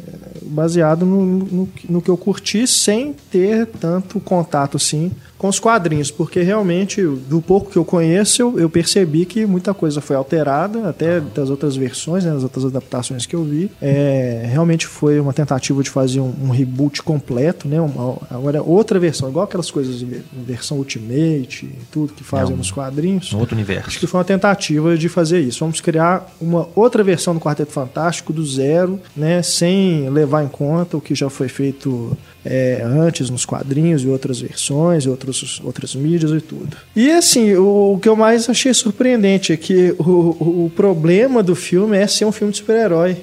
A: baseado no, no, no que eu curti, sem ter tanto contato assim com os quadrinhos, porque realmente, do pouco que eu conheço, eu, eu percebi que muita coisa foi alterada, até das outras versões, né, das outras adaptações que eu vi. É, realmente foi uma tentativa de fazer um, um reboot completo, né? Uma, agora, outra versão, igual aquelas coisas ver- versão Ultimate e tudo que fazem
H: É um-
A: nos quadrinhos.
H: No outro
A: Acho que
H: universo.
A: foi uma tentativa de fazer isso. Vamos criar uma outra versão do Quarteto Fantástico do zero, né, sem levar em conta o que já foi feito é, antes nos quadrinhos e outras versões, outros, outras mídias e tudo. E assim, o, o que eu mais achei surpreendente é que o, o problema do filme é ser um filme de super-herói.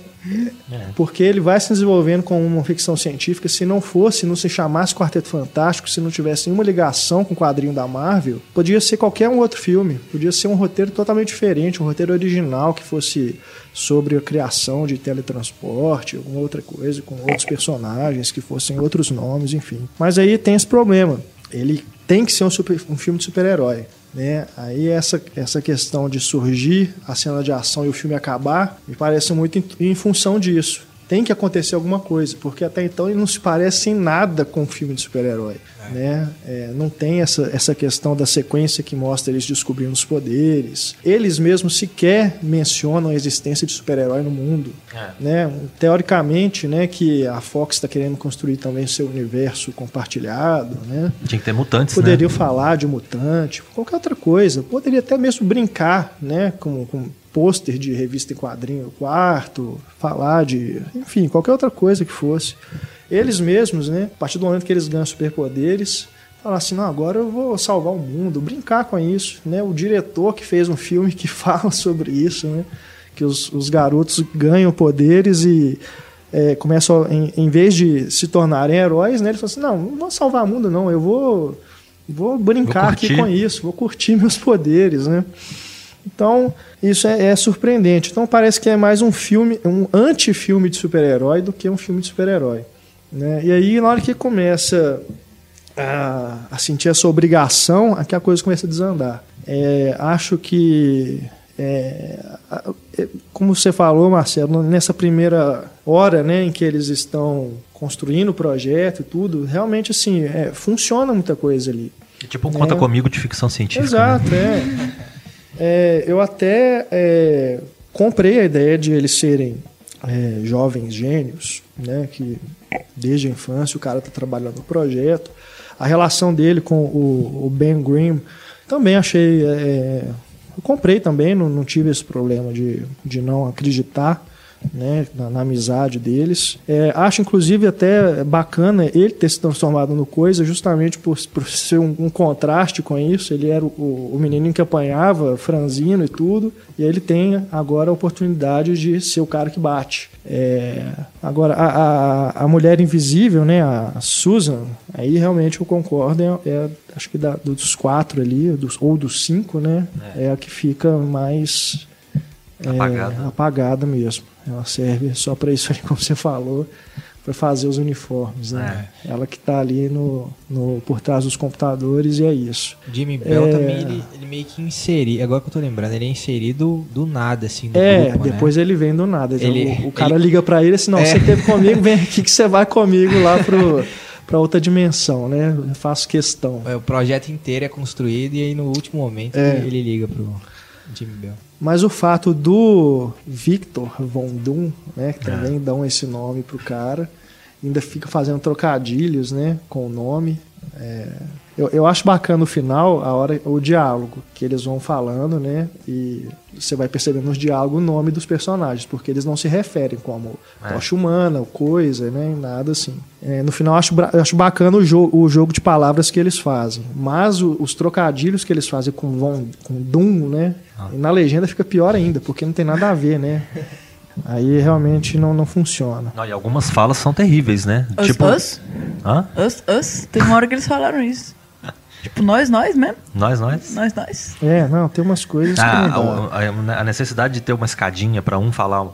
A: Porque ele vai se desenvolvendo como uma ficção científica. Se não fosse, não se chamasse Quarteto Fantástico, se não tivesse nenhuma ligação com o quadrinho da Marvel, podia ser qualquer um outro filme. Podia ser um roteiro totalmente diferente, um roteiro original que fosse sobre a criação de teletransporte, alguma outra coisa, com outros personagens, que fossem outros nomes, enfim. Mas aí tem esse problema. Ele tem que ser um, super- um filme de super-herói. Né? Aí essa, essa questão de surgir a cena de ação e o filme acabar me parece muito em, em função disso. Tem que acontecer alguma coisa, porque até então ele não se parece em nada com um filme de super-herói. Né? É, não tem essa, essa questão da sequência que mostra eles descobrindo os poderes. Eles mesmos sequer mencionam a existência de super-herói no mundo. Né? Teoricamente, né, que a Fox está querendo construir também seu universo compartilhado. Né?
H: Tinha que ter mutantes,
A: Poderiam
H: né?
A: falar de mutante, qualquer outra coisa. Poderia até mesmo brincar, né, com, com pôster de revista em quadrinho quarto, falar de, enfim, qualquer outra coisa que fosse. Eles mesmos, né, a partir do momento que eles ganham superpoderes, falar assim, não, agora eu vou salvar o mundo, brincar com isso, né? O diretor que fez um filme que fala sobre isso, né? Que os, os garotos ganham poderes e é, começam, em, em vez de se tornarem heróis, né? Eles falam assim, não, não vou salvar o mundo, não, eu vou, vou brincar
H: Vou
A: aqui com isso, vou curtir meus poderes, né? Então, isso é, é surpreendente. Então, parece que é mais um filme, um anti-filme de super-herói do que um filme de super-herói. Né? E aí, na hora que começa a, a sentir essa obrigação, aqui a coisa começa a desandar. É, acho que, é, é, como você falou, Marcelo, nessa primeira hora né, em que eles estão construindo o projeto e tudo, realmente assim, é, funciona muita coisa ali.
H: Tipo um conta
A: É.
H: comigo de ficção científica. né?
A: Exato, é. É, eu até é, comprei a ideia de eles serem é, jovens gênios, né? Que desde a infância o cara está trabalhando no projeto. A relação dele com o, o Ben Grimm também achei. é, eu comprei também, não, não tive esse problema de, de não acreditar né, na, na amizade deles. É, acho, inclusive, até bacana ele ter se transformado no Coisa, justamente por, por ser um, um contraste com isso. Ele era o, o menininho que apanhava, franzino e tudo, e ele tem agora a oportunidade de ser o cara que bate. É, agora, a, a, a mulher invisível, né, a Susan, aí realmente eu concordo, é, é, acho que da- dos quatro ali, dos, ou dos cinco, né, é, a que fica mais é,
H: Apagada.
A: apagada mesmo. Ela serve só para isso aí, como você falou, para fazer os uniformes. Né? Ela que está ali no, no, por trás dos computadores e é isso.
D: Jimmy Bell
A: É.
D: também, ele, ele meio que inserido, agora que eu tô lembrando, ele é inserido do nada, assim, no
A: é,
D: grupo, né?
A: depois ele vem do nada.
D: Ele-
A: o, o cara
D: ele-
A: liga para ele assim: não,
D: É.
A: você teve comigo, vem aqui que você vai comigo lá pro. Para outra dimensão, né? Eu faço questão.
D: É, O projeto inteiro é construído e aí no último momento
A: É.
D: ele, ele liga pro Jimmy Bell.
A: Mas o fato do Victor Von Doom, né, que também dão esse nome pro cara, ainda fica fazendo trocadilhos, né, com o nome. É, eu, eu acho bacana no final a hora o diálogo que eles vão falando, né, e você vai percebendo nos diálogos o nome dos personagens, porque eles não se referem como
H: É.
A: tocha humana, ou coisa, né, nada assim. É, no final eu acho, eu acho bacana o, jo o jogo de palavras que eles fazem, mas o- os trocadilhos que eles fazem com Von, com Doom, né, e na legenda fica pior ainda, porque não tem nada a ver, né. Aí realmente não, não funciona.
H: Não, e algumas falas são terríveis, né?
C: Us,
H: tipo,
C: us,
H: hã?
C: us, us. Tem uma hora que eles falaram isso. Tipo, nós, nós mesmo.
H: Nós, nós.
C: Nós, nós.
A: É, não, tem umas coisas que
H: Ah, a, a- a necessidade de ter uma escadinha para um falar,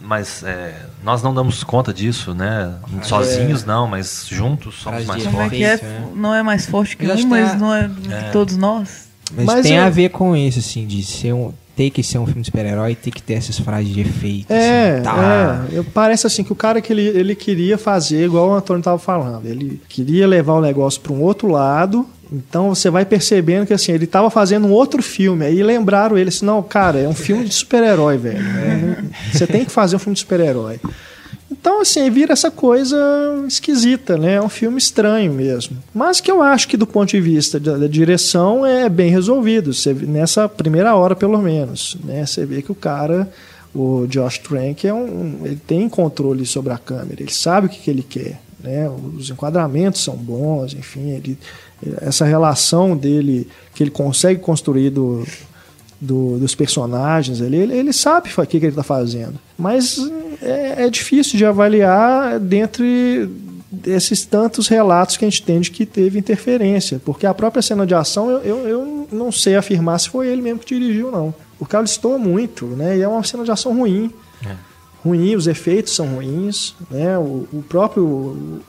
H: mas é, nós não damos conta disso, né? Sozinhos não, mas juntos somos mais
C: é
H: fortes.
C: que é?
D: Né?
C: Não é mais forte que
D: acho
C: um,
D: que
C: mas
D: a-
C: não é de todos nós.
D: Mas,
A: Mas
D: tem
A: eu-
D: a ver com isso, assim, de ser um. Ter que ser um filme de super-herói, ter que ter essas frases de efeito.
A: É,
D: assim, tá.
A: é. Eu- Parece assim que o cara que ele, ele queria fazer, igual o Antônio estava falando, ele queria levar o negócio para um outro lado. Então você vai percebendo que assim, ele estava fazendo um outro filme. Aí lembraram ele assim: não, cara, é um filme de super-herói, velho. É, você tem que fazer um filme de super-herói. Então, assim, vira essa coisa esquisita, né? É um filme estranho mesmo. Mas que eu acho que, do ponto de vista da, da direção, é bem resolvido. Você, nessa primeira hora, pelo menos. Né? Você vê que o cara, o Josh Trank, é um, ele tem controle sobre a câmera. Ele sabe o que, que ele quer. Né? Os enquadramentos são bons, enfim. Ele, essa relação dele, que ele consegue construir do, do- dos personagens ali, ele, ele sabe o que, que ele está fazendo. Mas é, é difícil de avaliar dentre esses tantos relatos que a gente tem de que teve interferência. Porque a própria cena de ação, eu, eu, eu não sei afirmar se foi ele mesmo que dirigiu, não. O cara listou muito, né? E é uma cena de ação ruim. Ruim, os efeitos são ruins, né? O, o próprio.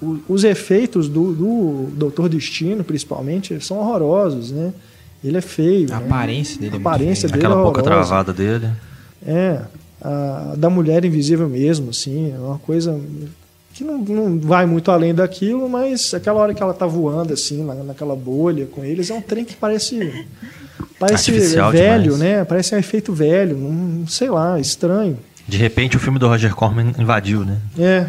A: o- os efeitos do, do Doutor Destino, principalmente, são horrorosos, né? Ele é feio.
D: A
A: né?
D: aparência dele é
A: A aparência
D: feia.
A: dele
H: Aquela
A: é
H: boca travada dele.
A: É, a da mulher invisível mesmo, assim, é uma coisa que não, não vai muito além daquilo, mas aquela hora que ela tá voando, assim, na, naquela bolha com eles, é um trem que parece. Parece
H: Artificial
A: velho,
H: demais.
A: né? Parece um efeito velho, não sei lá, estranho.
H: De repente o filme do Roger Corman invadiu, né?
A: É.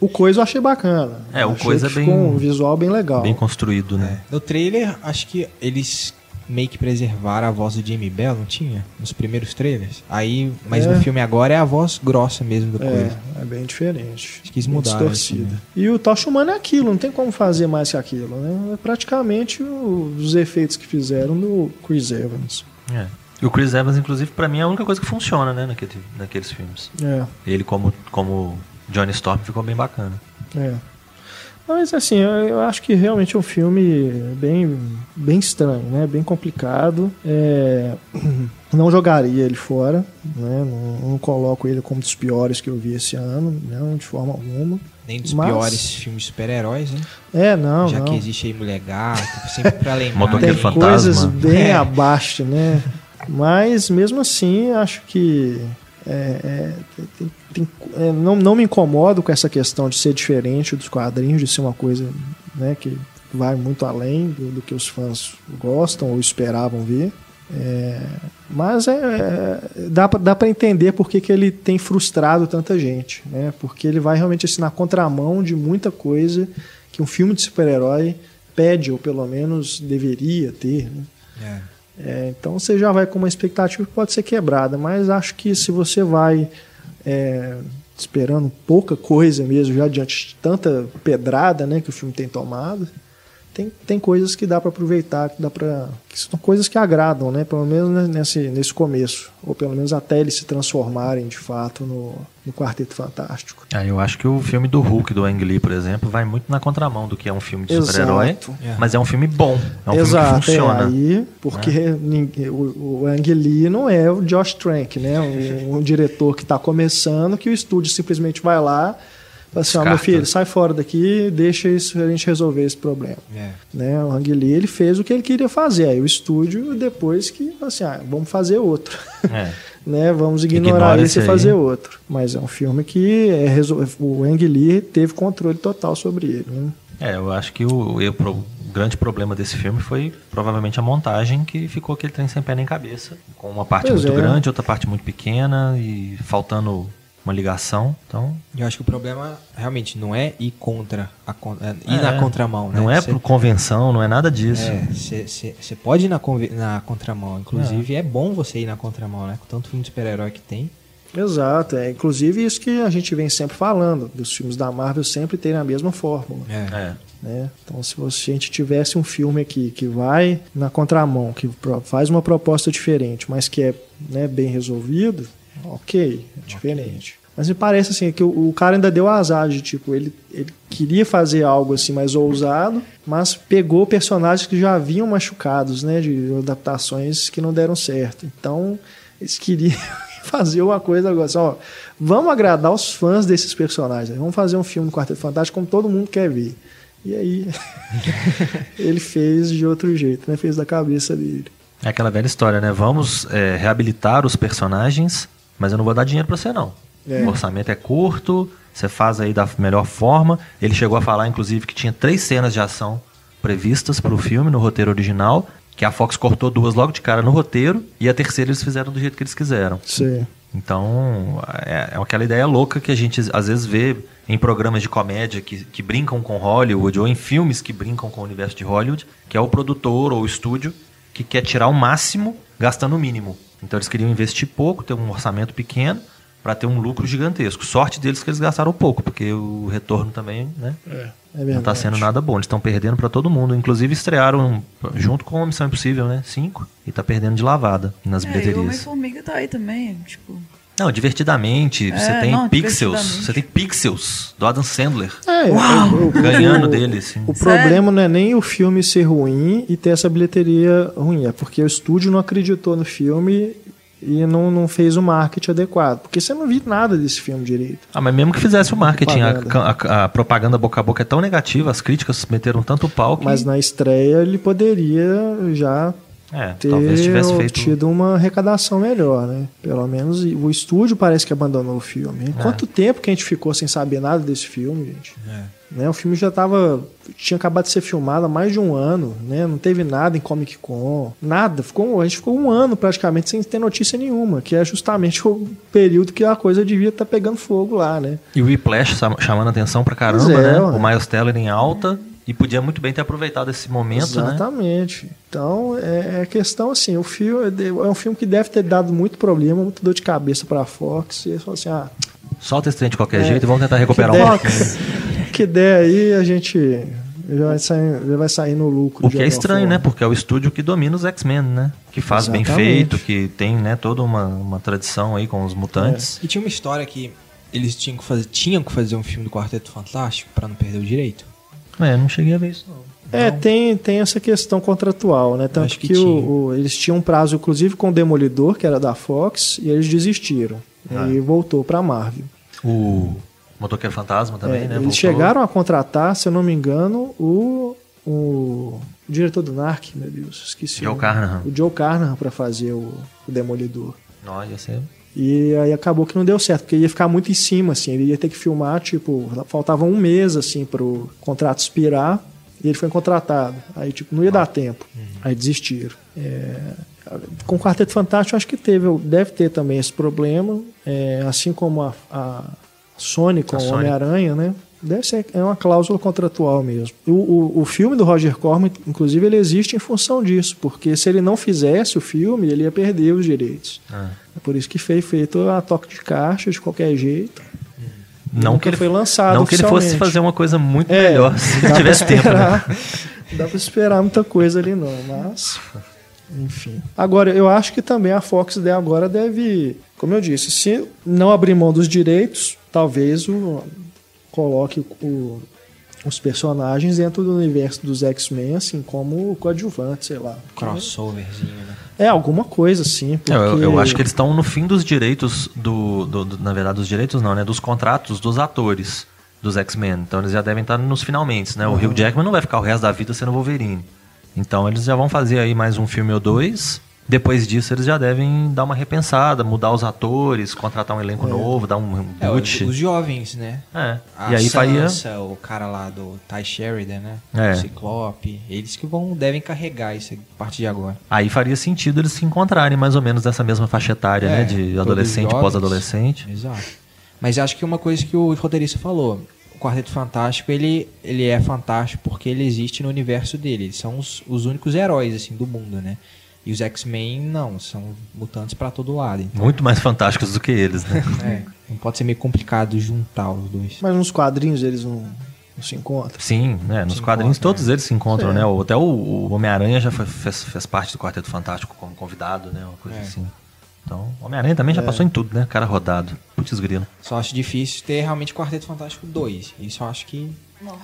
A: o Coisa eu achei bacana.
H: É, o
A: Achei
H: Coisa é bem-
A: um visual bem legal.
H: Bem construído, né?
D: No trailer, acho que eles meio que preservaram a voz do Jamie Bell, não tinha? Nos primeiros trailers. Aí, mas
A: É.
D: no filme agora é a voz grossa mesmo do
A: É,
D: coisa.
A: é bem diferente.
D: Acho que eles
A: Bem
D: mudaram
A: distorcido.
D: assim, né?
A: E o Tocha Humana é aquilo, não tem como fazer mais que aquilo, né? É praticamente o- os efeitos que fizeram no Chris Evans.
H: É. E o Chris Evans, inclusive, pra mim é a única coisa que funciona, né, naquele, naqueles filmes.
A: É,
H: Ele como, como Johnny Storm ficou bem bacana.
A: é. Mas assim, eu, eu acho que realmente é um filme bem, bem estranho, né? Bem complicado. É, não jogaria ele fora, né? Não, não coloco ele como dos piores que eu vi esse ano, não, de forma alguma.
D: Nem dos
A: Mas-
D: piores filmes de super-heróis, né?
A: É, não,
D: Já
A: não.
D: que existe aí Mulher Gato, sempre pra lembrar.
A: Tem?
H: Fantasma.
A: coisas bem
D: É.
A: abaixo, né? Mas mesmo assim, acho que é, é, tem- tem- é, não, não me incomodo com essa questão de ser diferente dos quadrinhos, de ser uma coisa né, que vai muito além do, do que os fãs gostam ou esperavam ver. É, mas é, é, dá, pra- dá para entender por que, que ele tem frustrado tanta gente, né? Porque ele vai realmente assim, na contramão de muita coisa que um filme de super-herói pede, ou pelo menos deveria ter, né? É, então você já vai com uma expectativa que pode ser quebrada, mas acho que se você vai é, esperando pouca coisa mesmo, já diante de tanta pedrada né, que o filme tem tomado, tem, tem coisas que dá para aproveitar, que dá para que são coisas que agradam, né, pelo menos né, nesse, nesse começo, ou pelo menos até eles se transformarem de fato no, no Quarteto Fantástico.
H: Ah, eu acho que o filme do Hulk, do Ang Lee, por exemplo, vai muito na contramão do que é um filme de super-herói. Mas é um filme bom. É um
A: Exato,
H: filme que funciona.
A: É, aí, porque ninguém- o, o Ang Lee não é o Josh Trank, né? Um, um diretor que está começando, que o estúdio simplesmente vai lá fala assim, ó, meu filho, sai fora daqui, deixa isso, a gente resolver esse problema.
D: É.
A: Né? O Ang Lee, ele fez o que ele queria fazer. Aí o estúdio, depois que, assim, ah, vamos fazer outro.
H: É.
A: né? Vamos ignorar
H: Ignora
A: esse e fazer outro. Mas é um filme que é resol- o Ang Lee teve controle total sobre ele. Né?
H: É, eu acho que o, eu- pro- o grande problema desse filme foi provavelmente a montagem, que ficou aquele trem sem pé nem cabeça. Com uma parte
A: Pois
H: muito
A: é.
H: grande, outra parte muito pequena e faltando uma ligação. Então,
D: Eu acho que o problema realmente não é ir contra a é, ir
H: É,
D: na contramão, né?
H: não é
D: Cê-
H: por convenção, não é nada disso.
D: Você pode ir na, na contramão. Inclusive, é. bom você ir na contramão, né? Com tanto filme de super-herói que tem.
A: Exato, é inclusive isso que a gente vem sempre falando, dos filmes da Marvel sempre terem a mesma fórmula.
D: É.
H: É.
A: Né? Então, se você- a gente tivesse um filme aqui que vai na contramão, que faz uma proposta diferente, mas que é né, bem resolvido, ok, é diferente. Mas me parece assim que o, o cara ainda deu azar de tipo, ele, ele queria fazer algo assim mais ousado, mas pegou personagens que já haviam machucados, né, de adaptações que não deram certo. Então, eles queriam fazer uma coisa agora, assim, ó, vamos agradar os fãs desses personagens, vamos fazer um filme do Quarteto Fantástico como todo mundo quer ver. E aí ele fez de outro jeito, né? Fez da cabeça dele.
H: É aquela velha história, né? Vamos é, reabilitar os personagens, mas eu não vou dar dinheiro pra você, não.
A: É.
H: O orçamento é curto, você faz aí da melhor forma. Ele chegou a falar, inclusive, que tinha três cenas de ação previstas pro filme, no roteiro original, que a Fox cortou duas logo de cara no roteiro, e a terceira eles fizeram do jeito que eles quiseram.
A: Sim.
H: Então, é, é aquela ideia louca que a gente às vezes vê em programas de comédia que, que brincam com Hollywood, ou em filmes que brincam com o universo de Hollywood, que é o produtor ou o estúdio que quer tirar o máximo gastando o mínimo. Então eles queriam investir pouco, ter um orçamento pequeno, para ter um lucro gigantesco. Sorte deles que eles gastaram pouco, porque o retorno também né,
A: É
H: não
A: verdade.
H: está sendo nada bom. Eles estão perdendo para todo mundo. Inclusive estrearam junto com a Missão Impossível, né? Cinco. E tá perdendo de lavada nas
C: É, e o
H: bilheterias.
C: Homem-Formiga tá aí também, tipo...
H: Não, divertidamente. você
C: É,
H: tem
C: não,
H: Pixels. Você tem Pixels do Adam Sandler.
A: É, o- o-
H: Ganhando
A: o-
H: dele, assim.
A: O
C: Sério?
A: problema não é nem o filme ser ruim e ter essa bilheteria ruim, é porque o estúdio não acreditou no filme e não, não fez o marketing adequado. Porque você não viu nada desse filme direito.
H: Ah, mas mesmo que fizesse o marketing, a,
A: Propaganda.
H: a- a propaganda boca a boca é tão negativa, as críticas meteram tanto pau que.
A: Mas na estreia ele poderia já
H: é,
A: ter
H: talvez tivesse feito.
A: tido uma arrecadação melhor, né? Pelo menos o estúdio parece que abandonou o filme.
H: É.
A: Quanto tempo que a gente ficou sem saber nada desse filme, gente? Né? O filme já tava. tinha acabado de ser filmado há mais de um ano, né? Não teve nada em Comic Con. Nada. Ficou, a gente ficou um ano praticamente sem ter notícia nenhuma, que é justamente o período que a coisa devia estar pegando fogo lá, né?
H: E o Whiplash chamando atenção pra caramba,
A: é,
H: né? O Miles Teller em alta. E podia muito bem ter aproveitado esse momento, né?
A: Exatamente. Então, é, é questão assim, o filme é um filme que deve ter dado muito problema, muito dor de cabeça pra Fox. E eles falaram assim, ah,
H: Solta esse trem de qualquer
A: É.
H: jeito e vamos tentar recuperar um pouquinho.
A: Que der aí, a gente já vai sair, já vai sair no lucro.
H: O que é estranho,
A: forma.
H: né? Porque é o estúdio que domina os X-Men, né? Que faz bem
A: Exatamente.
H: feito, que tem, né, toda uma, uma tradição aí com os mutantes.
D: E tinha uma história que eles tinham que fazer, tinham que fazer um filme do Quarteto Fantástico pra não perder o direito.
H: É, não cheguei a ver isso, não.
A: É, tem, tem essa questão contratual, né? Tanto
D: Acho que
A: que, o-
D: tinha.
A: o- eles tinham um prazo, inclusive, com o Demolidor, que era da Fox, e eles desistiram.
H: Ah.
A: E voltou pra Marvel.
H: O Motoqueiro Fantasma também,
A: É,
H: né?
A: eles
H: voltou.
A: chegaram a contratar, se eu não me engano, o, o diretor do NARC, meu Deus, esqueci.
H: Joe
A: o.
H: Carnahan.
A: O Joe Carnahan pra fazer o, o Demolidor.
H: Não, ia ser...
A: E aí acabou que não deu certo, porque ia ficar muito em cima, assim. Ele ia ter que filmar, tipo, faltava um mês, assim, pro contrato expirar. E ele foi contratado. Aí, tipo, não ia dar tempo. Aí desistiram. É, Com o Quarteto Fantástico, acho que teve, deve ter também esse problema, é, assim como a, a Sony com o. Homem-Aranha, né? Deve ser é uma cláusula contratual mesmo. O, o, o filme do Roger Corman, inclusive, ele existe em função disso, porque se ele não fizesse o filme, ele ia perder os direitos. É por isso que foi feito a toque de caixa de qualquer jeito.
H: Não
A: Nunca
H: que ele
A: foi lançado
H: Não que ele fosse fazer uma coisa muito
A: É,
H: melhor se tivesse tempo. Né?
A: esperar. Não dá pra esperar muita coisa ali não, mas enfim. Agora, eu acho que também a Fox agora deve, como eu disse, se não abrir mão dos direitos, talvez o coloque o- os personagens dentro do universo dos X-Men, assim, como coadjuvante, sei lá.
D: Crossoverzinho, né?
A: É alguma coisa, assim. Porque...
H: É, Eu, eu acho que eles estão no fim dos direitos do, do- do- Na verdade, dos direitos não, né? Dos contratos dos atores dos X-Men. Então eles já devem estar nos finalmente, né? O Hugh Jackman não vai ficar o resto da vida sendo Wolverine. Então eles já vão fazer aí mais um filme ou dois. Depois disso, eles já devem dar uma repensada, mudar os atores, contratar um elenco novo, dar um
D: É, os,
H: boot.
D: os jovens, né?
H: É.
D: A
H: E aí faria.
D: Sansa, o cara lá do Ty Sheridan, né?
H: É.
D: O Ciclope. Eles que vão, devem carregar isso a partir de agora.
H: Aí faria sentido eles se encontrarem mais ou menos nessa mesma faixa etária,
D: É,
H: né? De adolescente, pós-adolescente.
D: Exato. Mas acho que uma coisa que o roteirista falou, o Quarteto Fantástico, ele, ele é fantástico porque ele existe no universo dele. Eles são os, os únicos heróis, assim, do mundo, né? E os X-Men, não, são mutantes pra todo lado. Então,
H: Muito mais fantásticos do que eles, né?
D: é, não pode ser meio complicado juntar os dois.
A: Mas nos quadrinhos eles não, não se encontram.
H: Sim, né? Nos
D: Se
H: quadrinhos todos eles se encontram,
A: Sim.
H: né? Até o, o Homem-Aranha já foi- fez, fez parte do Quarteto Fantástico como convidado, né? Uma coisa
D: É.
H: assim. Então, o Homem-Aranha também já passou em tudo, né? Cara rodado. Putz grilo.
D: Só acho difícil ter realmente Quarteto Fantástico 2. Isso eu acho que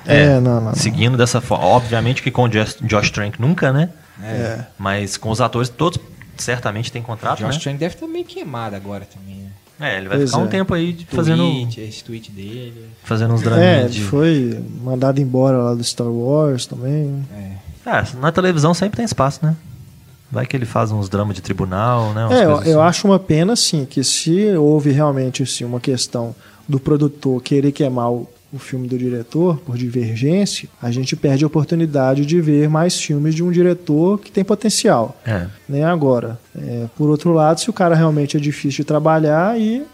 A: É, não, não. não.
H: Seguindo dessa forma. Obviamente que com o Josh, Josh Trank nunca, né?
A: É.
H: Mas com os atores todos certamente tem contrato,
D: Josh
H: né?
D: Trank deve estar meio queimado agora também, né?
H: É, ele vai
A: Pois
H: ficar um
A: é.
H: tempo aí de- fazendo,
D: Tweet, esse tweet dele.
H: fazendo uns
A: É,
H: draminhas
A: ele
H: de...
A: foi mandado embora lá do Star Wars também.
D: É.
H: É, na televisão sempre tem espaço, né? Vai que ele faz uns dramas de tribunal, né? Umas
A: É, eu,
H: coisas
A: eu
H: assim.
A: acho uma pena, assim, que se houve realmente assim, uma questão do produtor querer queimar o, o filme do diretor por divergência, a gente perde a oportunidade de ver mais filmes de um diretor que tem potencial.
H: É.
A: Né? Agora, é, por outro lado, se o cara realmente é difícil de trabalhar e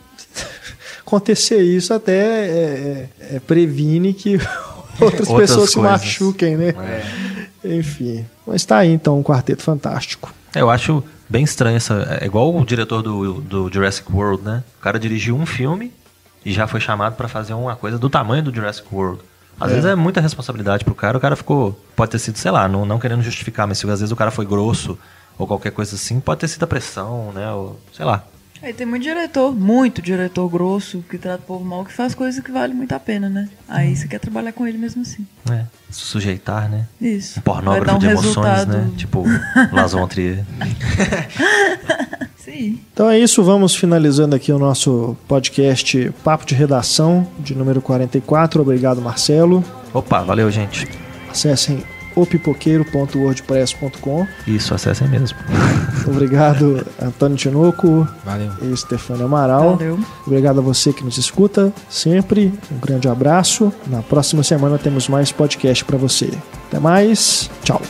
A: acontecer isso até é, é, é, previne que outras,
H: Outras
A: pessoas se machuquem, né? Enfim. Mas tá aí então um quarteto fantástico.
H: É, Eu acho bem estranho essa. É igual o diretor do, do Jurassic World, né? O cara dirigiu um filme e já foi chamado pra fazer uma coisa do tamanho do Jurassic World. Às vezes é muita responsabilidade pro cara, o cara ficou. Pode ter sido, sei lá, não, não querendo justificar, mas se às vezes o cara foi grosso ou qualquer coisa assim, pode ter sido a pressão, né? Ou, sei lá.
C: Aí tem muito diretor, muito diretor grosso, que trata o povo mal, que faz coisas que valem muito a pena, né? Aí você quer trabalhar com ele mesmo assim.
H: Se sujeitar, né?
C: Isso.
H: Um pornógrafo
C: um
H: de emoções,
C: resultado.
H: né? Tipo, Las Trier.
C: Sim.
A: Então é isso, vamos finalizando aqui o nosso podcast Papo de Redação, de número 44. Obrigado, Marcelo.
H: Opa, valeu, gente.
A: Acessem opipoqueiro.wordpress.com.
H: Isso, acessem mesmo.
A: Obrigado, Antônio Tinoco
D: Valeu.
A: e Stefano Amaral.
C: Valeu.
A: Obrigado a você que nos escuta sempre. Um grande abraço. Na próxima semana temos mais podcast para você. Até mais. Tchau.